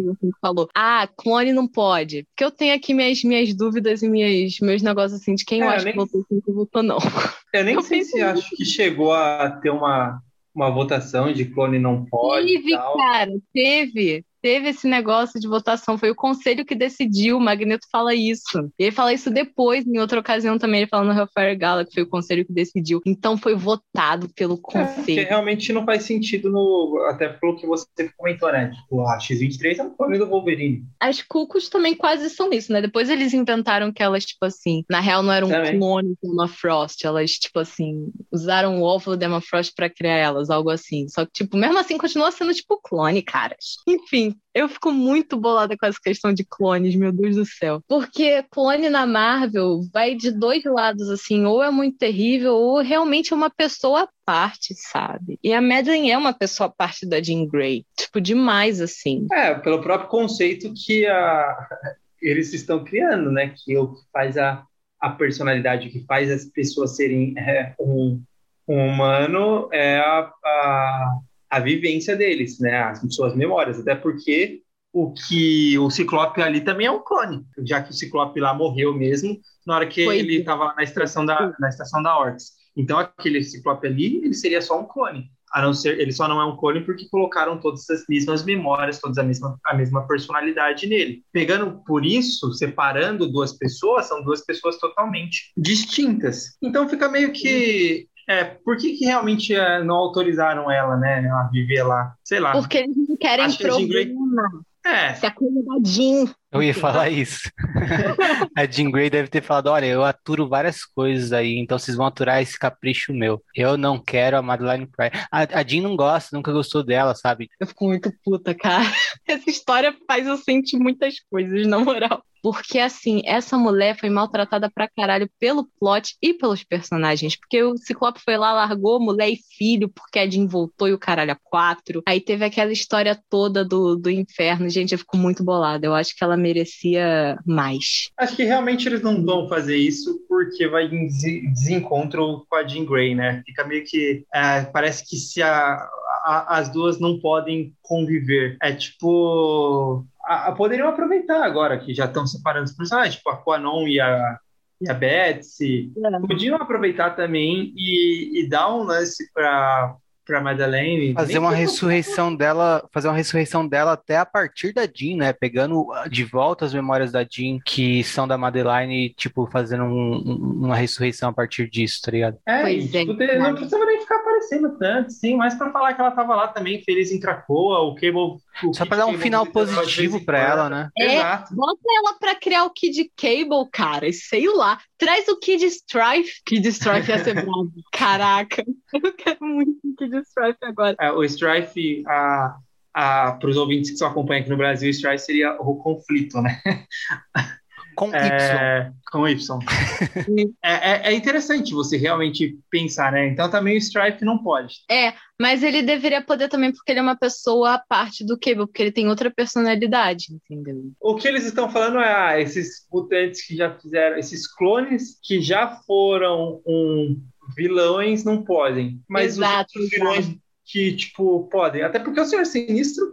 falou, ah, clone não pode, porque eu tenho aqui minhas, minhas dúvidas e minhas, meus negócios assim, de quem é, eu acho nem... que votou e quem que votou não. Eu nem eu sei se acho que chegou a ter uma uma votação de clone não pode. Teve, cara, teve. Teve esse negócio de votação, foi o conselho que decidiu, o Magneto fala isso. E ele fala isso depois, em outra ocasião também, ele fala no Hellfire Gala, que foi o conselho que decidiu. Então foi votado pelo conselho. É, realmente não faz sentido no. Até pelo que você comentou, né? Tipo, a X-23 é um clone do Wolverine. As Cucos também quase são isso, né? Depois eles inventaram que elas, tipo assim, na real não eram um clone do Emma Frost, elas, tipo assim, usaram o óvulo da Emma Frost pra criar elas, algo assim. Só que, tipo, mesmo assim continua sendo, tipo, clone, caras. Enfim, eu fico muito bolada com essa questão de clones, meu Deus do céu. Porque clone na Marvel vai de dois lados, assim, ou é muito terrível, ou realmente é uma pessoa à parte, sabe? E a Madeline é uma pessoa à parte da Jean Grey. Tipo, demais, assim. É, pelo próprio conceito que a... eles estão criando, né? Que o que faz a, a personalidade, o que faz as pessoas serem é, um, um humano é a, a a vivência deles, né, as suas memórias, até porque o que o Ciclope ali também é um clone, já que o Ciclope lá morreu mesmo na hora que Foi. ele estava na extração da na estação da Orcs. Então aquele Ciclope ali, ele seria só um clone. A não ser, ele só não é um clone porque colocaram todas as mesmas memórias, todas a mesma, a mesma personalidade nele. Pegando por isso, separando duas pessoas, são duas pessoas totalmente distintas. Então fica meio que é, por que, que realmente é, não autorizaram ela, né, a viver lá? Sei lá. Porque eles não querem Acho problema. Que é. Se a coisa da Jean. Eu ia falar isso. a Jean Grey deve ter falado: olha, eu aturo várias coisas aí, então vocês vão aturar esse capricho meu. Eu não quero a Madeline Pryor. A, a Jean não gosta, nunca gostou dela, sabe? Eu fico muito puta, cara. Essa história faz eu sentir muitas coisas, na moral. Porque, assim, essa mulher foi maltratada pra caralho pelo plot e pelos personagens. Porque o Ciclope foi lá, largou mulher e filho, porque a Jean voltou e o caralho a quatro. Aí teve aquela história toda do, do inferno. Gente, eu fico muito bolada. Eu acho que ela merecia mais. Acho que realmente eles não vão fazer isso porque vai em desencontro com a Jean Grey, né? Fica meio que. É, parece que se a, a, as duas não podem conviver. É tipo a, poderiam aproveitar agora que já estão separando os personagens, tipo a Quanon e a, e a Betsy. É. Podiam aproveitar também e, e dar um lance para para Madeleine. Fazer uma ressurreição dela, fazer uma ressurreição dela até a partir da Jean, né? Pegando de volta as memórias da Jean que são da Madeleine, tipo, fazendo um, uma ressurreição a partir disso, tá ligado? É, pois é. Tipo, não precisava nem ficar aparecendo tanto, sim, mas para falar que ela tava lá também feliz em Krakoa, o Cable. O Só para dar um final positivo para ela, né? É, Exato. Bota ela para criar o Kid Cable, cara, sei lá. Traz o Kid Strife. Kid Strife ia ser bom. Caraca, eu quero muito o Kid Strife agora. É, o Strife, a, a, para os ouvintes que só acompanham aqui no Brasil, o Strife seria o conflito, né? Com é, Y. Com Y. é, é, é, interessante você realmente pensar, né? Então também o Strife não pode. É, mas ele deveria poder também porque ele é uma pessoa à parte do Cable, porque ele tem outra personalidade, entendeu? O que eles estão falando é ah, esses mutantes que já fizeram, esses clones que já foram um vilões não podem. Mas Exato, os vilões que, tipo, podem. Até porque o Senhor Sinistro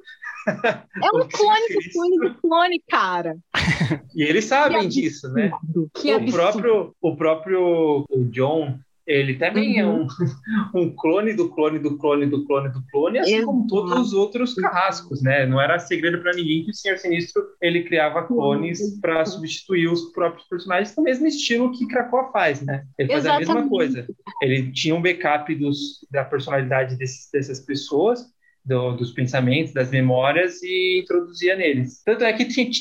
é um clone do clone do clone, cara. E eles sabem disso, né? Que o próprio, o próprio o John, ele também uhum. é um, um clone do clone do clone do clone do clone, assim Exato. como todos os outros carrascos, né? Não era segredo para ninguém que o Senhor Sinistro ele criava clones para substituir os próprios personagens do mesmo estilo que Krakoa faz, né? Ele faz Exatamente. a mesma coisa. Ele tinha um backup dos, da personalidade desses, dessas pessoas do, dos pensamentos, das memórias e introduzia neles. Tanto é que tem,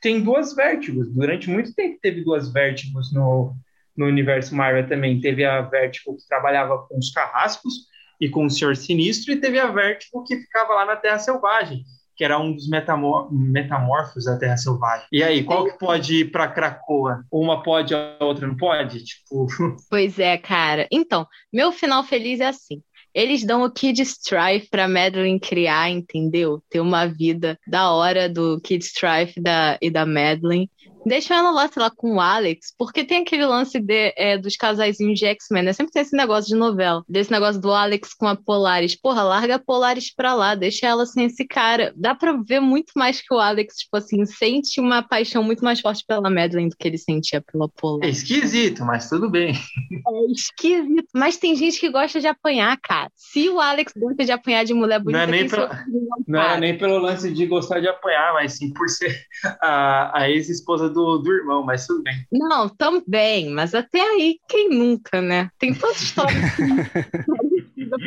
tem duas vértigos. Durante muito tempo teve duas vértigos no, no universo Marvel também. Teve a Vertigo que trabalhava com os carrascos e com o Senhor Sinistro, e teve a Vertigo que ficava lá na Terra Selvagem, que era um dos metamor metamorfos da Terra Selvagem. E aí, qual que pode ir para Krakoa? Uma pode, a outra não pode? Tipo. Pois é, cara. Então, meu final feliz é assim. Eles dão o Kid Strife pra Madeline criar, entendeu? Ter uma vida da hora do Kid Strife da, e da Madeline. Deixa ela lá, sei lá, com o Alex, porque tem aquele lance de, é, dos casaizinhos de X-Men, né? Sempre tem esse negócio de novela, desse negócio do Alex com a Polaris. Porra, larga a Polaris pra lá, deixa ela sem esse cara. Dá pra ver muito mais que o Alex, tipo assim, sente uma paixão muito mais forte pela Madeline do que ele sentia pela Polaris. É esquisito, mas tudo bem. É esquisito. Mas tem gente que gosta de apanhar, cara. Se o Alex gosta de apanhar de mulher bonita, não é nem, pela... não é nem pelo lance de gostar de apanhar, mas sim por ser a, a ex-esposa do, do irmão, mas tudo bem. Não, também, mas até aí, quem nunca, né? Tem tanta história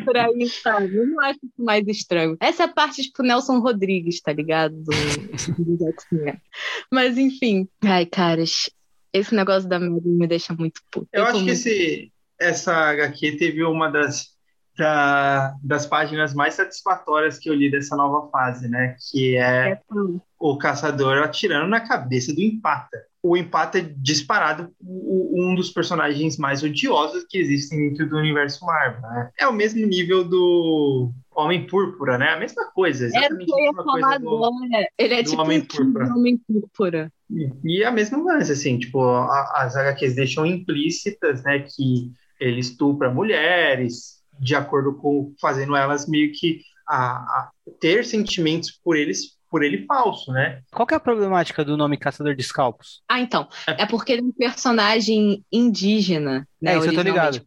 por aí, sabe? Eu não acho isso mais estranho. Essa é a parte, tipo, Nelson Rodrigues, tá ligado? Do, do Mas, enfim. Ai, caras, esse negócio da Madeline me deixa muito puto. Eu, Eu acho que muito... esse, essa HQ teve uma das da, das páginas mais satisfatórias que eu li dessa nova fase, né? Que é, é o caçador atirando na cabeça do empata. O empata é disparado um dos personagens mais odiosos que existem dentro do universo Marvel. Né? É o mesmo nível do Homem Púrpura, né? A mesma coisa. Exatamente é, a mesma coisa do, Ele é tipo Homem Púrpura. Homem Púrpura. E, e a mesma coisa, assim, tipo, a, as HQs deixam implícitas, né, que ele estupra mulheres, de acordo com fazendo elas meio que a, a ter sentimentos por eles por ele falso, né? Qual que é a problemática do nome Caçador de Escalpos? Ah, então. É porque ele é um personagem indígena, né? É, isso eu tô ligado.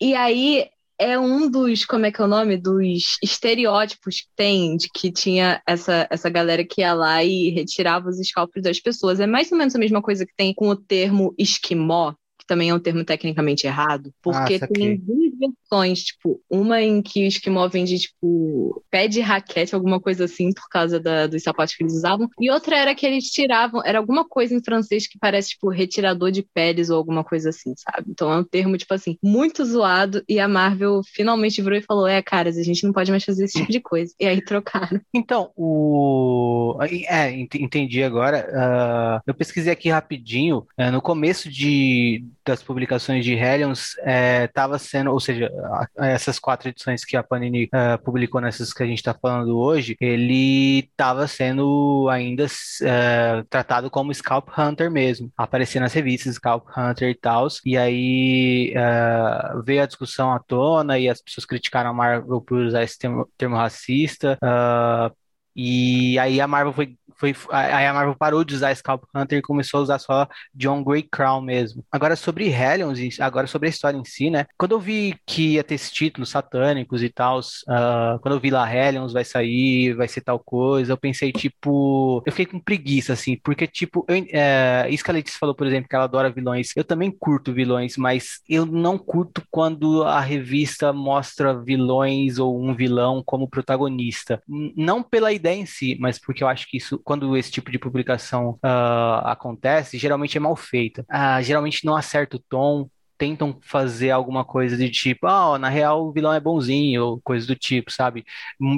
E aí é um dos, como é que é o nome? Dos estereótipos que tem de que tinha essa, essa galera que ia lá e retirava os escalpos das pessoas. É mais ou menos a mesma coisa que tem com o termo esquimó, que também é um termo tecnicamente errado, porque ah, tem duas versões, tipo, uma em que o esquimó vende, tipo, pé de raquete, alguma coisa assim, por causa da, dos sapatos que eles usavam, e outra era que eles tiravam, era alguma coisa em francês que parece, tipo, retirador de peles ou alguma coisa assim, sabe? Então é um termo, tipo assim, muito zoado, e a Marvel finalmente virou e falou, é, caras, a gente não pode mais fazer esse tipo de coisa. E aí trocaram. Então, o... É, entendi agora. Uh, eu pesquisei aqui rapidinho, uh, no começo de das publicações de Hellions estava é, sendo, ou seja, essas quatro edições que a Panini uh, publicou nessas que a gente está falando hoje, ele estava sendo ainda uh, tratado como Scalp Hunter mesmo, aparecia nas revistas Scalp Hunter e tal, e aí uh, veio a discussão à tona e as pessoas criticaram a Marvel por usar esse termo, termo racista, e aí a Marvel foi foi, aí a Marvel parou de usar Scalp Hunter e começou a usar só John Grey Crown mesmo. Agora sobre Hellions, agora sobre a história em si, né? Quando eu vi que ia ter esses títulos satânicos e tal, uh, quando eu vi lá Hellions vai sair, vai ser tal coisa, eu pensei, tipo, eu fiquei com preguiça, assim, porque, tipo, eu, é, isso que a Letícia falou, por exemplo, que ela adora vilões, eu também curto vilões, mas eu não curto quando a revista mostra vilões ou um vilão como protagonista. Não pela ideia em si, mas porque eu acho que isso quando esse tipo de publicação uh, acontece, geralmente é mal feita. Uh, geralmente não acerta o tom, tentam fazer alguma coisa de tipo, ah, na real o vilão é bonzinho, ou coisa do tipo, sabe?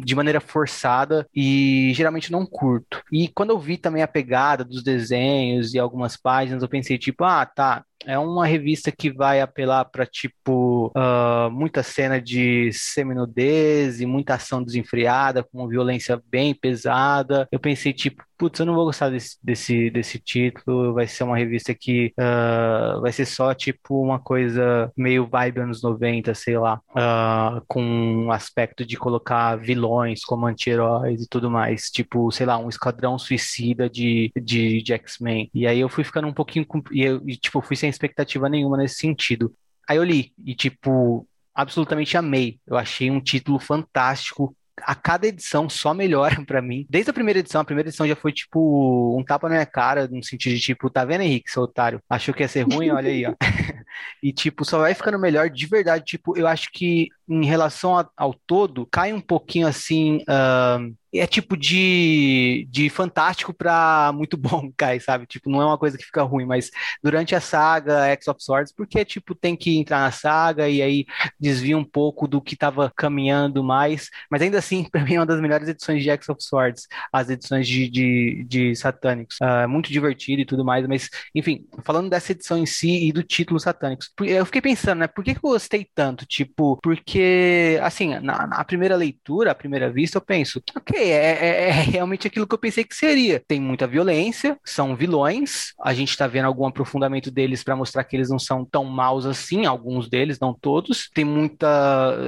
De maneira forçada e geralmente não curto. E quando eu vi também a pegada dos desenhos e algumas páginas, eu pensei, tipo, ah, tá, é uma revista que vai apelar para tipo uh, muita cena de seminudez e muita ação desenfreada, com violência bem pesada. Eu pensei tipo, putz, eu não vou gostar desse, desse, desse título. Vai ser uma revista que uh, vai ser só tipo uma coisa meio vibe anos 90, sei lá, uh, com um aspecto de colocar vilões como anti-heróis e tudo mais, tipo, sei lá, um esquadrão suicida de, de, de X-Men. E aí eu fui ficando um pouquinho e, eu, e tipo fui sem expectativa nenhuma nesse sentido. Aí eu li e, tipo, absolutamente amei. Eu achei um título fantástico. A cada edição só melhora para mim. Desde a primeira edição, a primeira edição já foi tipo um tapa na minha cara, no sentido de tipo, tá vendo, Henrique, seu otário? Achou que ia ser ruim? Olha aí, ó. e tipo, só vai ficando melhor de verdade. Tipo, eu acho que em relação a, ao todo, cai um pouquinho assim. Uh é tipo de, de fantástico para muito bom, Kai, sabe? Tipo, não é uma coisa que fica ruim, mas durante a saga X of Swords, porque, tipo, tem que entrar na saga e aí desvia um pouco do que tava caminhando mais, mas ainda assim, para mim, é uma das melhores edições de X of Swords, as edições de, de, de Satânicos. Uh, muito divertido e tudo mais, mas, enfim, falando dessa edição em si e do título Satânicos, eu fiquei pensando, né, por que, que eu gostei tanto? Tipo, porque Porque, assim, na, na primeira leitura, à primeira vista, eu penso, ok, é, é, é, realmente aquilo que eu pensei que seria. Tem muita violência, são vilões, a gente tá vendo algum aprofundamento deles para mostrar que eles não são tão maus assim, alguns deles, não todos. Tem muita.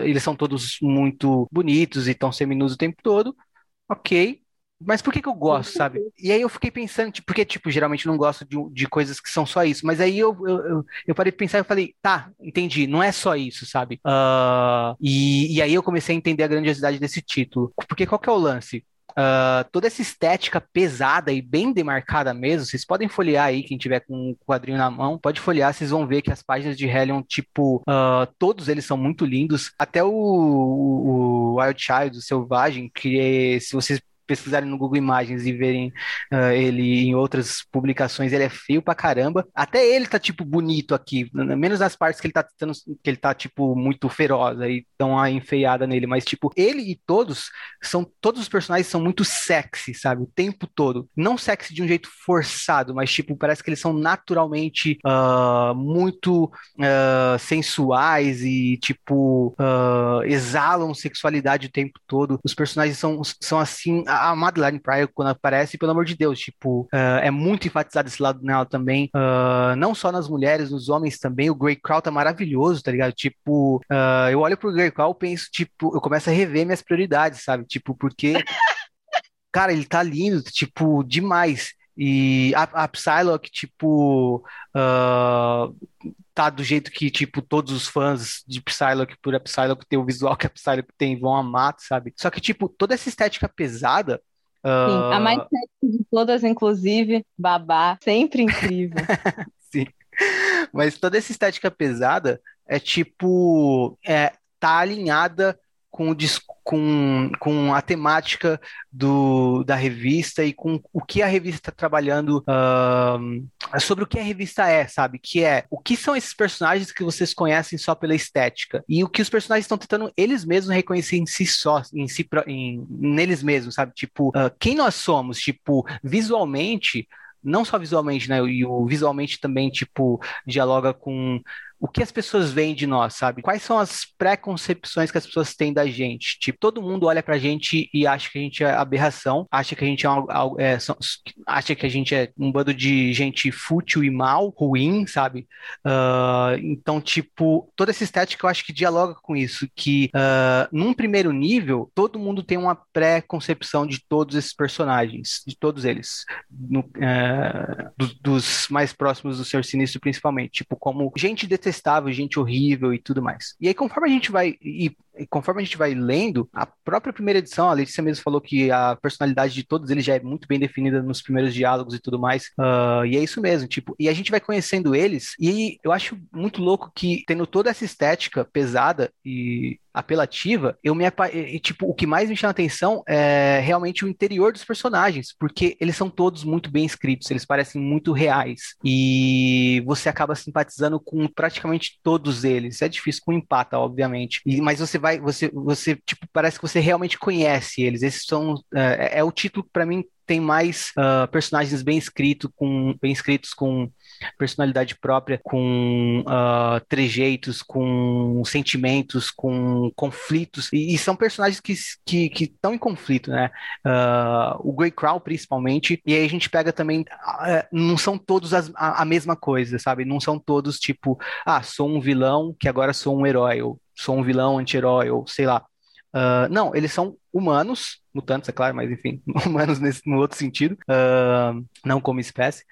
Eles são todos muito bonitos e tão seminudos o tempo todo. Ok, mas por que que eu gosto, sabe? E aí eu fiquei pensando, tipo, porque, tipo, geralmente eu não gosto de, de coisas que são só isso. Mas aí eu, eu, eu, eu parei de pensar e falei, tá, entendi, não é só isso, sabe? Uh, e, e aí eu comecei a entender a grandiosidade desse título. Porque qual que é o lance? Uh, toda essa estética pesada e bem demarcada mesmo, vocês podem folhear aí, quem tiver com o quadrinho na mão, pode folhear, vocês vão ver que as páginas de Hellion, tipo, uh, todos eles são muito lindos. Até o, o, o Wild Child, o Selvagem, que é, se vocês pesquisarem no Google Imagens e verem uh, ele em outras publicações, ele é feio pra caramba. Até ele tá, tipo, bonito aqui, menos as partes que ele tá tentando, que ele tá, tipo, muito feroz, aí dão uma enfeiada nele, mas, tipo, ele e todos são, todos os personagens são muito sexy, sabe, o tempo todo. Não sexy de um jeito forçado, mas, tipo, parece que eles são naturalmente uh, muito uh, sensuais e, tipo, exalam sexualidade o tempo todo. Os personagens são, são assim, a Madeline Pryor, quando aparece, pelo amor de Deus, tipo, uh, é muito enfatizado esse lado nela também. Uh, não só nas mulheres, nos homens também. O Grey Crow tá maravilhoso, tá ligado? Tipo, uh, eu olho pro Grey Crow e penso, tipo, eu começo a rever minhas prioridades, sabe? Tipo, porque. Cara, ele tá lindo, tipo, demais. E a, a Psylocke, tipo, uh, tá do jeito que, tipo, todos os fãs de Psylocke, por Psylocke ter o visual que a Psylocke tem, vão amar, sabe? Só que, tipo, toda essa estética pesada. Uh... Sim, a mais estética de todas, inclusive, babá, sempre incrível. Sim. Mas toda essa estética pesada é, tipo, é, tá alinhada com, com, com a temática do, da revista e com o que a revista está trabalhando uh, sobre o que a revista é, sabe? Que é o que são esses personagens que vocês conhecem só pela estética e o que os personagens estão tentando eles mesmos reconhecer em si só, em si, em, neles mesmos, sabe? Tipo, uh, quem nós somos, tipo, visualmente não só visualmente, né? E o visualmente também, tipo, dialoga com o que as pessoas veem de nós, sabe? Quais são as preconcepções que as pessoas têm da gente? Tipo, todo mundo olha pra gente e acha que a gente é aberração, acha que a gente é, é acha que a gente é um bando de gente fútil e mal, ruim, sabe? Uh, então, tipo, toda essa estética eu acho que dialoga com isso, que uh, num primeiro nível, todo mundo tem uma pré-concepção de todos esses personagens, de todos eles, no, uh, do, dos mais próximos do Senhor Sinistro, principalmente, tipo, como gente detestável detestável, gente horrível e tudo mais. E aí, conforme a gente vai. E, e conforme a gente vai lendo, a própria primeira edição, a Letícia mesmo falou que a personalidade de todos eles já é muito bem definida nos primeiros diálogos e tudo mais. Uh, e é isso mesmo, tipo, e a gente vai conhecendo eles, e eu acho muito louco que, tendo toda essa estética pesada e apelativa, eu me e, tipo, o que mais me chama atenção é realmente o interior dos personagens, porque eles são todos muito bem escritos, eles parecem muito reais e você acaba simpatizando com praticamente todos eles. É difícil com empata, obviamente, e, mas você vai, você, você tipo parece que você realmente conhece eles. Esses são é, é, é o título que para mim tem mais uh, personagens bem escritos, com bem escritos com personalidade própria, com uh, trejeitos, com sentimentos, com conflitos, e, e são personagens que estão que, que em conflito, né? Uh, o Grey Crow, principalmente, e aí a gente pega também, uh, não são todos as, a, a, mesma coisa, sabe? Não são todos tipo, ah, sou um vilão que agora sou um herói, ou sou um vilão anti-herói, ou sei lá. Uh, não, eles são humanos, mutantes, é claro, mas enfim, humanos nesse, no outro sentido, uh, não como espécie.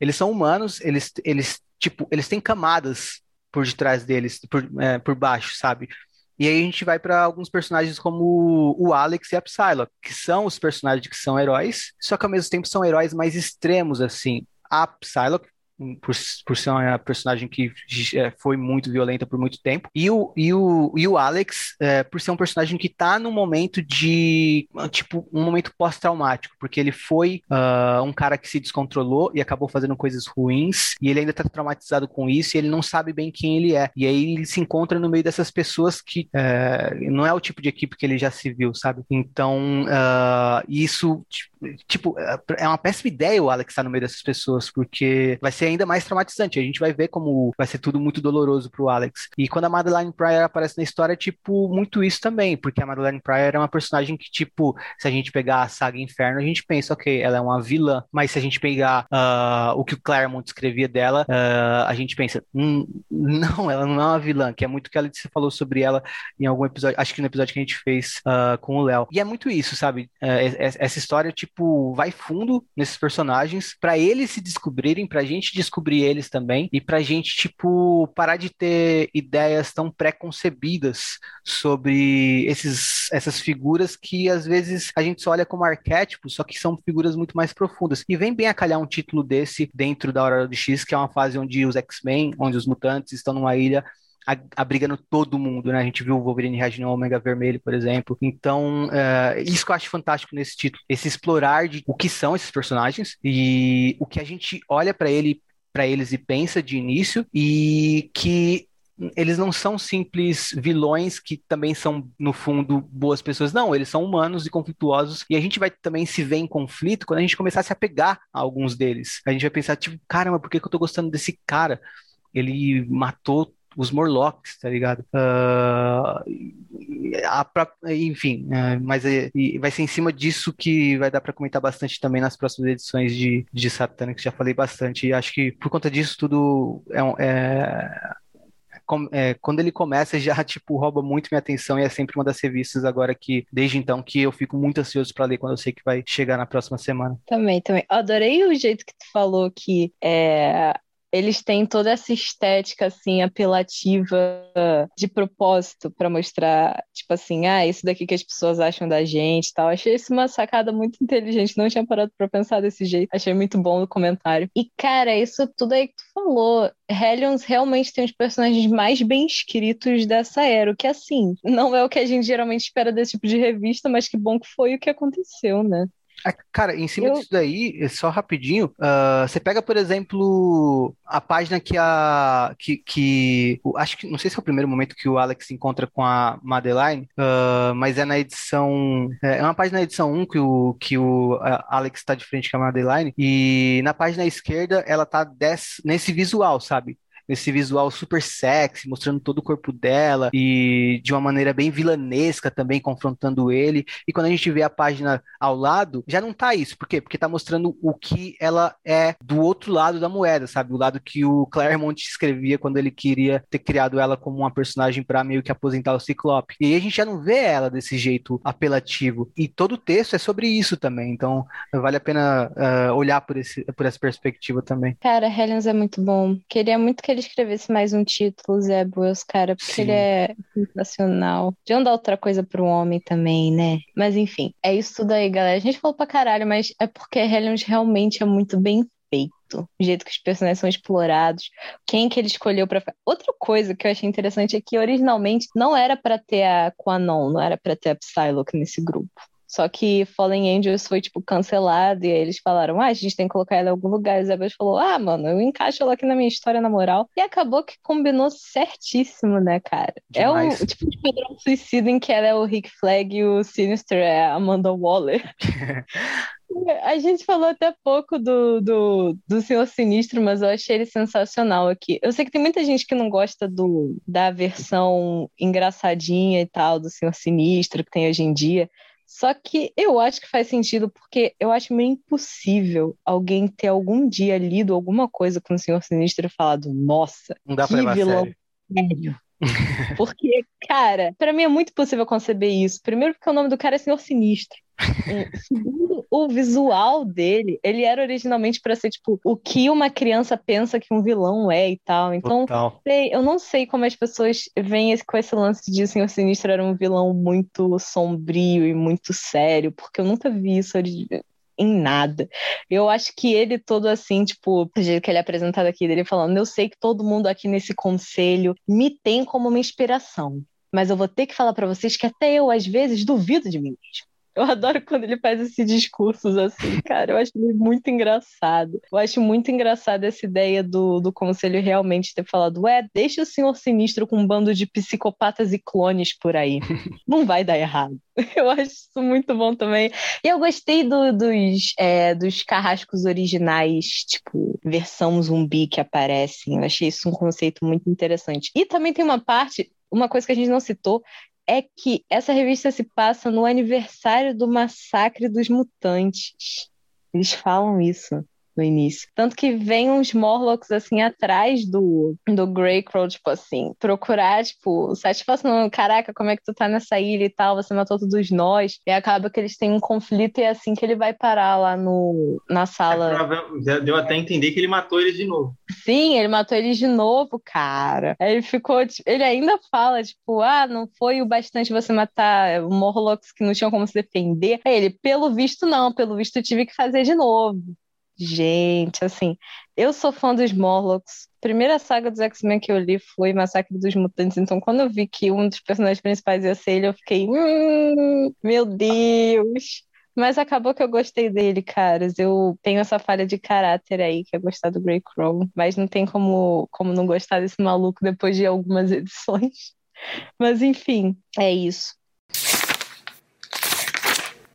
Eles são humanos, eles, eles, tipo, eles têm camadas por detrás deles, por, é, por baixo, sabe? E aí a gente vai para alguns personagens como o Alex e a Psylocke, que são os personagens que são heróis, só que ao mesmo tempo são heróis mais extremos, assim. A Psylocke por, por ser uma personagem que é, foi muito violenta por muito tempo. E o, e o, e o Alex, é, por ser um personagem que tá num momento de. Tipo, um momento pós-traumático, porque ele foi uh, um cara que se descontrolou e acabou fazendo coisas ruins, e ele ainda tá traumatizado com isso, e ele não sabe bem quem ele é. E aí ele se encontra no meio dessas pessoas que é, não é o tipo de equipe que ele já se viu, sabe? Então, uh, isso, tipo, é uma péssima ideia o Alex estar tá no meio dessas pessoas, porque vai ser ser ainda mais traumatizante. A gente vai ver como vai ser tudo muito doloroso pro Alex. E quando a Madeline Pryor aparece na história, é, tipo, muito isso também, porque a Madeline Pryor é uma personagem que, tipo, se a gente pegar a saga Inferno, a gente pensa, ok, ela é uma vilã, mas se a gente pegar uh, o que o Claremont escrevia dela, uh, a gente pensa, hum, não, ela não é uma vilã, que é muito o que ela disse, falou sobre ela em algum episódio, acho que no episódio que a gente fez uh, com o Léo. E é muito isso, sabe? essa história, tipo, vai fundo nesses personagens para eles se descobrirem, pra gente descobrir eles também e pra gente, tipo, parar de ter ideias tão pré-concebidas sobre esses, essas figuras que às vezes a gente só olha como arquétipos, só que são figuras muito mais profundas. E vem bem a calhar um título desse dentro da Hora do X, que é uma fase onde os X-Men, onde os mutantes estão numa ilha abrigando todo mundo, né? A gente viu o Wolverine reagindo ao Omega Vermelho, por exemplo. Então, uh, isso que eu acho fantástico nesse título, esse explorar de o que são esses personagens e o que a gente olha para ele, para eles e pensa de início e que eles não são simples vilões que também são, no fundo, boas pessoas. Não, eles são humanos e conflituosos. E a gente vai também se ver em conflito quando a gente começar a se apegar a alguns deles. A gente vai pensar, tipo, caramba, por que, que eu tô gostando desse cara? Ele matou os Morlocks, tá ligado? Uh, a, enfim, uh, mas é, vai ser em cima disso que vai dar para comentar bastante também nas próximas edições de, de Satana, que já falei bastante. E acho que por conta disso tudo é, é é, quando ele começa já tipo rouba muito minha atenção e é sempre uma das revistas agora que desde então que eu fico muito ansioso para ler quando eu sei que vai chegar na próxima semana. Também, também. Adorei o jeito que tu falou que é, eles têm toda essa estética assim apelativa de propósito para mostrar, tipo assim, ah, isso daqui que as pessoas acham da gente, tal. Achei isso uma sacada muito inteligente, não tinha parado para pensar desse jeito. Achei muito bom o comentário. E cara, isso tudo aí que tu falou, Hellions realmente tem os personagens mais bem escritos dessa era, o que assim, não é o que a gente geralmente espera desse tipo de revista, mas que bom que foi o que aconteceu, né? É, cara, em cima eu... disso daí, só rapidinho, uh, você pega, por exemplo, a página que a. que, que acho que não sei se é o primeiro momento que o Alex se encontra com a Madeline, uh, mas é na edição. É, é uma página da edição 1 que o, que o Alex está de frente com a Madeline, e na página esquerda ela tá nesse visual, sabe? Nesse visual super sexy, mostrando todo o corpo dela e de uma maneira bem vilanesca também, confrontando ele. E quando a gente vê a página ao lado, já não tá isso. Por quê? Porque tá mostrando o que ela é do outro lado da moeda, sabe? O lado que o Claremont escrevia quando ele queria ter criado ela como uma personagem para meio que aposentar o Ciclope. E aí a gente já não vê ela desse jeito apelativo. E todo o texto é sobre isso também. Então vale a pena uh, olhar por, esse, por essa perspectiva também. Cara, Helens é muito bom. Queria muito que ele escrevesse mais um título, Zé cara, porque Sim. ele é sensacional. De dar outra coisa pro homem também, né? Mas enfim, é isso tudo aí, galera. A gente falou pra caralho, mas é porque Hellions realmente é muito bem feito. O jeito que os personagens são explorados, quem que ele escolheu para Outra coisa que eu achei interessante é que originalmente não era para ter a Quanon, não era para ter a Psylocke nesse grupo. Só que Fallen Angels foi, tipo, cancelado, e aí eles falaram, ah, a gente tem que colocar ela em algum lugar. E Isabel falou, ah, mano, eu encaixo ela aqui na minha história, na moral. E acabou que combinou certíssimo, né, cara? Demais. É o tipo de padrão suicida em que ela é o Rick Flag e o Sinister é a Amanda Waller. A gente falou até pouco do, do, do Senhor Sinistro, mas eu achei ele sensacional aqui. Eu sei que tem muita gente que não gosta do, da versão engraçadinha e tal do Senhor Sinistro que tem hoje em dia, só que eu acho que faz sentido, porque eu acho meio impossível alguém ter algum dia lido alguma coisa com o Senhor Sinistro e falado, nossa, Não dá que pra vilão sério. Porque, cara, para mim é muito possível conceber isso. Primeiro, porque o nome do cara é Senhor Sinistro. Segundo, o visual dele, ele era originalmente para ser tipo o que uma criança pensa que um vilão é e tal. Então, sei, eu não sei como as pessoas veem com esse lance de Senhor Sinistro era um vilão muito sombrio e muito sério, porque eu nunca vi isso em nada. Eu acho que ele todo assim, tipo, o jeito que ele é apresentado aqui, dele falando, eu sei que todo mundo aqui nesse conselho me tem como uma inspiração, mas eu vou ter que falar para vocês que até eu, às vezes, duvido de mim mesmo. Eu adoro quando ele faz esses discursos assim, cara. Eu acho muito engraçado. Eu acho muito engraçado essa ideia do, do conselho realmente ter falado: ué, deixa o senhor sinistro com um bando de psicopatas e clones por aí. Não vai dar errado. Eu acho isso muito bom também. E eu gostei do, dos, é, dos carrascos originais, tipo, versão zumbi que aparecem. Eu achei isso um conceito muito interessante. E também tem uma parte, uma coisa que a gente não citou, é que essa revista se passa no aniversário do massacre dos mutantes. Eles falam isso no início. Tanto que vem uns Morlocks, assim, atrás do, do Greycrow, tipo assim, procurar, tipo, satisfação, caraca, como é que tu tá nessa ilha e tal, você matou todos nós, e acaba que eles têm um conflito e é assim que ele vai parar lá no, na sala. É, deu até entender que ele matou eles de novo. Sim, ele matou eles de novo, cara. Aí ele ficou, tipo, ele ainda fala, tipo, ah, não foi o bastante você matar Morlocks que não tinham como se defender. Aí ele, pelo visto não, pelo visto eu tive que fazer de novo. Gente, assim, eu sou fã dos Morlocks. A primeira saga dos X-Men que eu li foi Massacre dos Mutantes, então quando eu vi que um dos personagens principais ia ser ele, eu fiquei, hum, meu Deus. Mas acabou que eu gostei dele, caras. Eu tenho essa falha de caráter aí, que é gostar do Grey Crow, mas não tem como, como não gostar desse maluco depois de algumas edições. Mas enfim, é isso.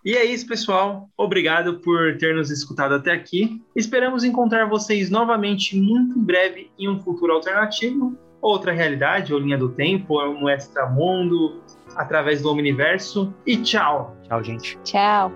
E é isso, pessoal. Obrigado por ter nos escutado até aqui. Esperamos encontrar vocês novamente muito em breve em um futuro alternativo, outra realidade, ou linha do tempo, ou um extramundo, através do Omniverso. E tchau. Tchau, gente. Tchau.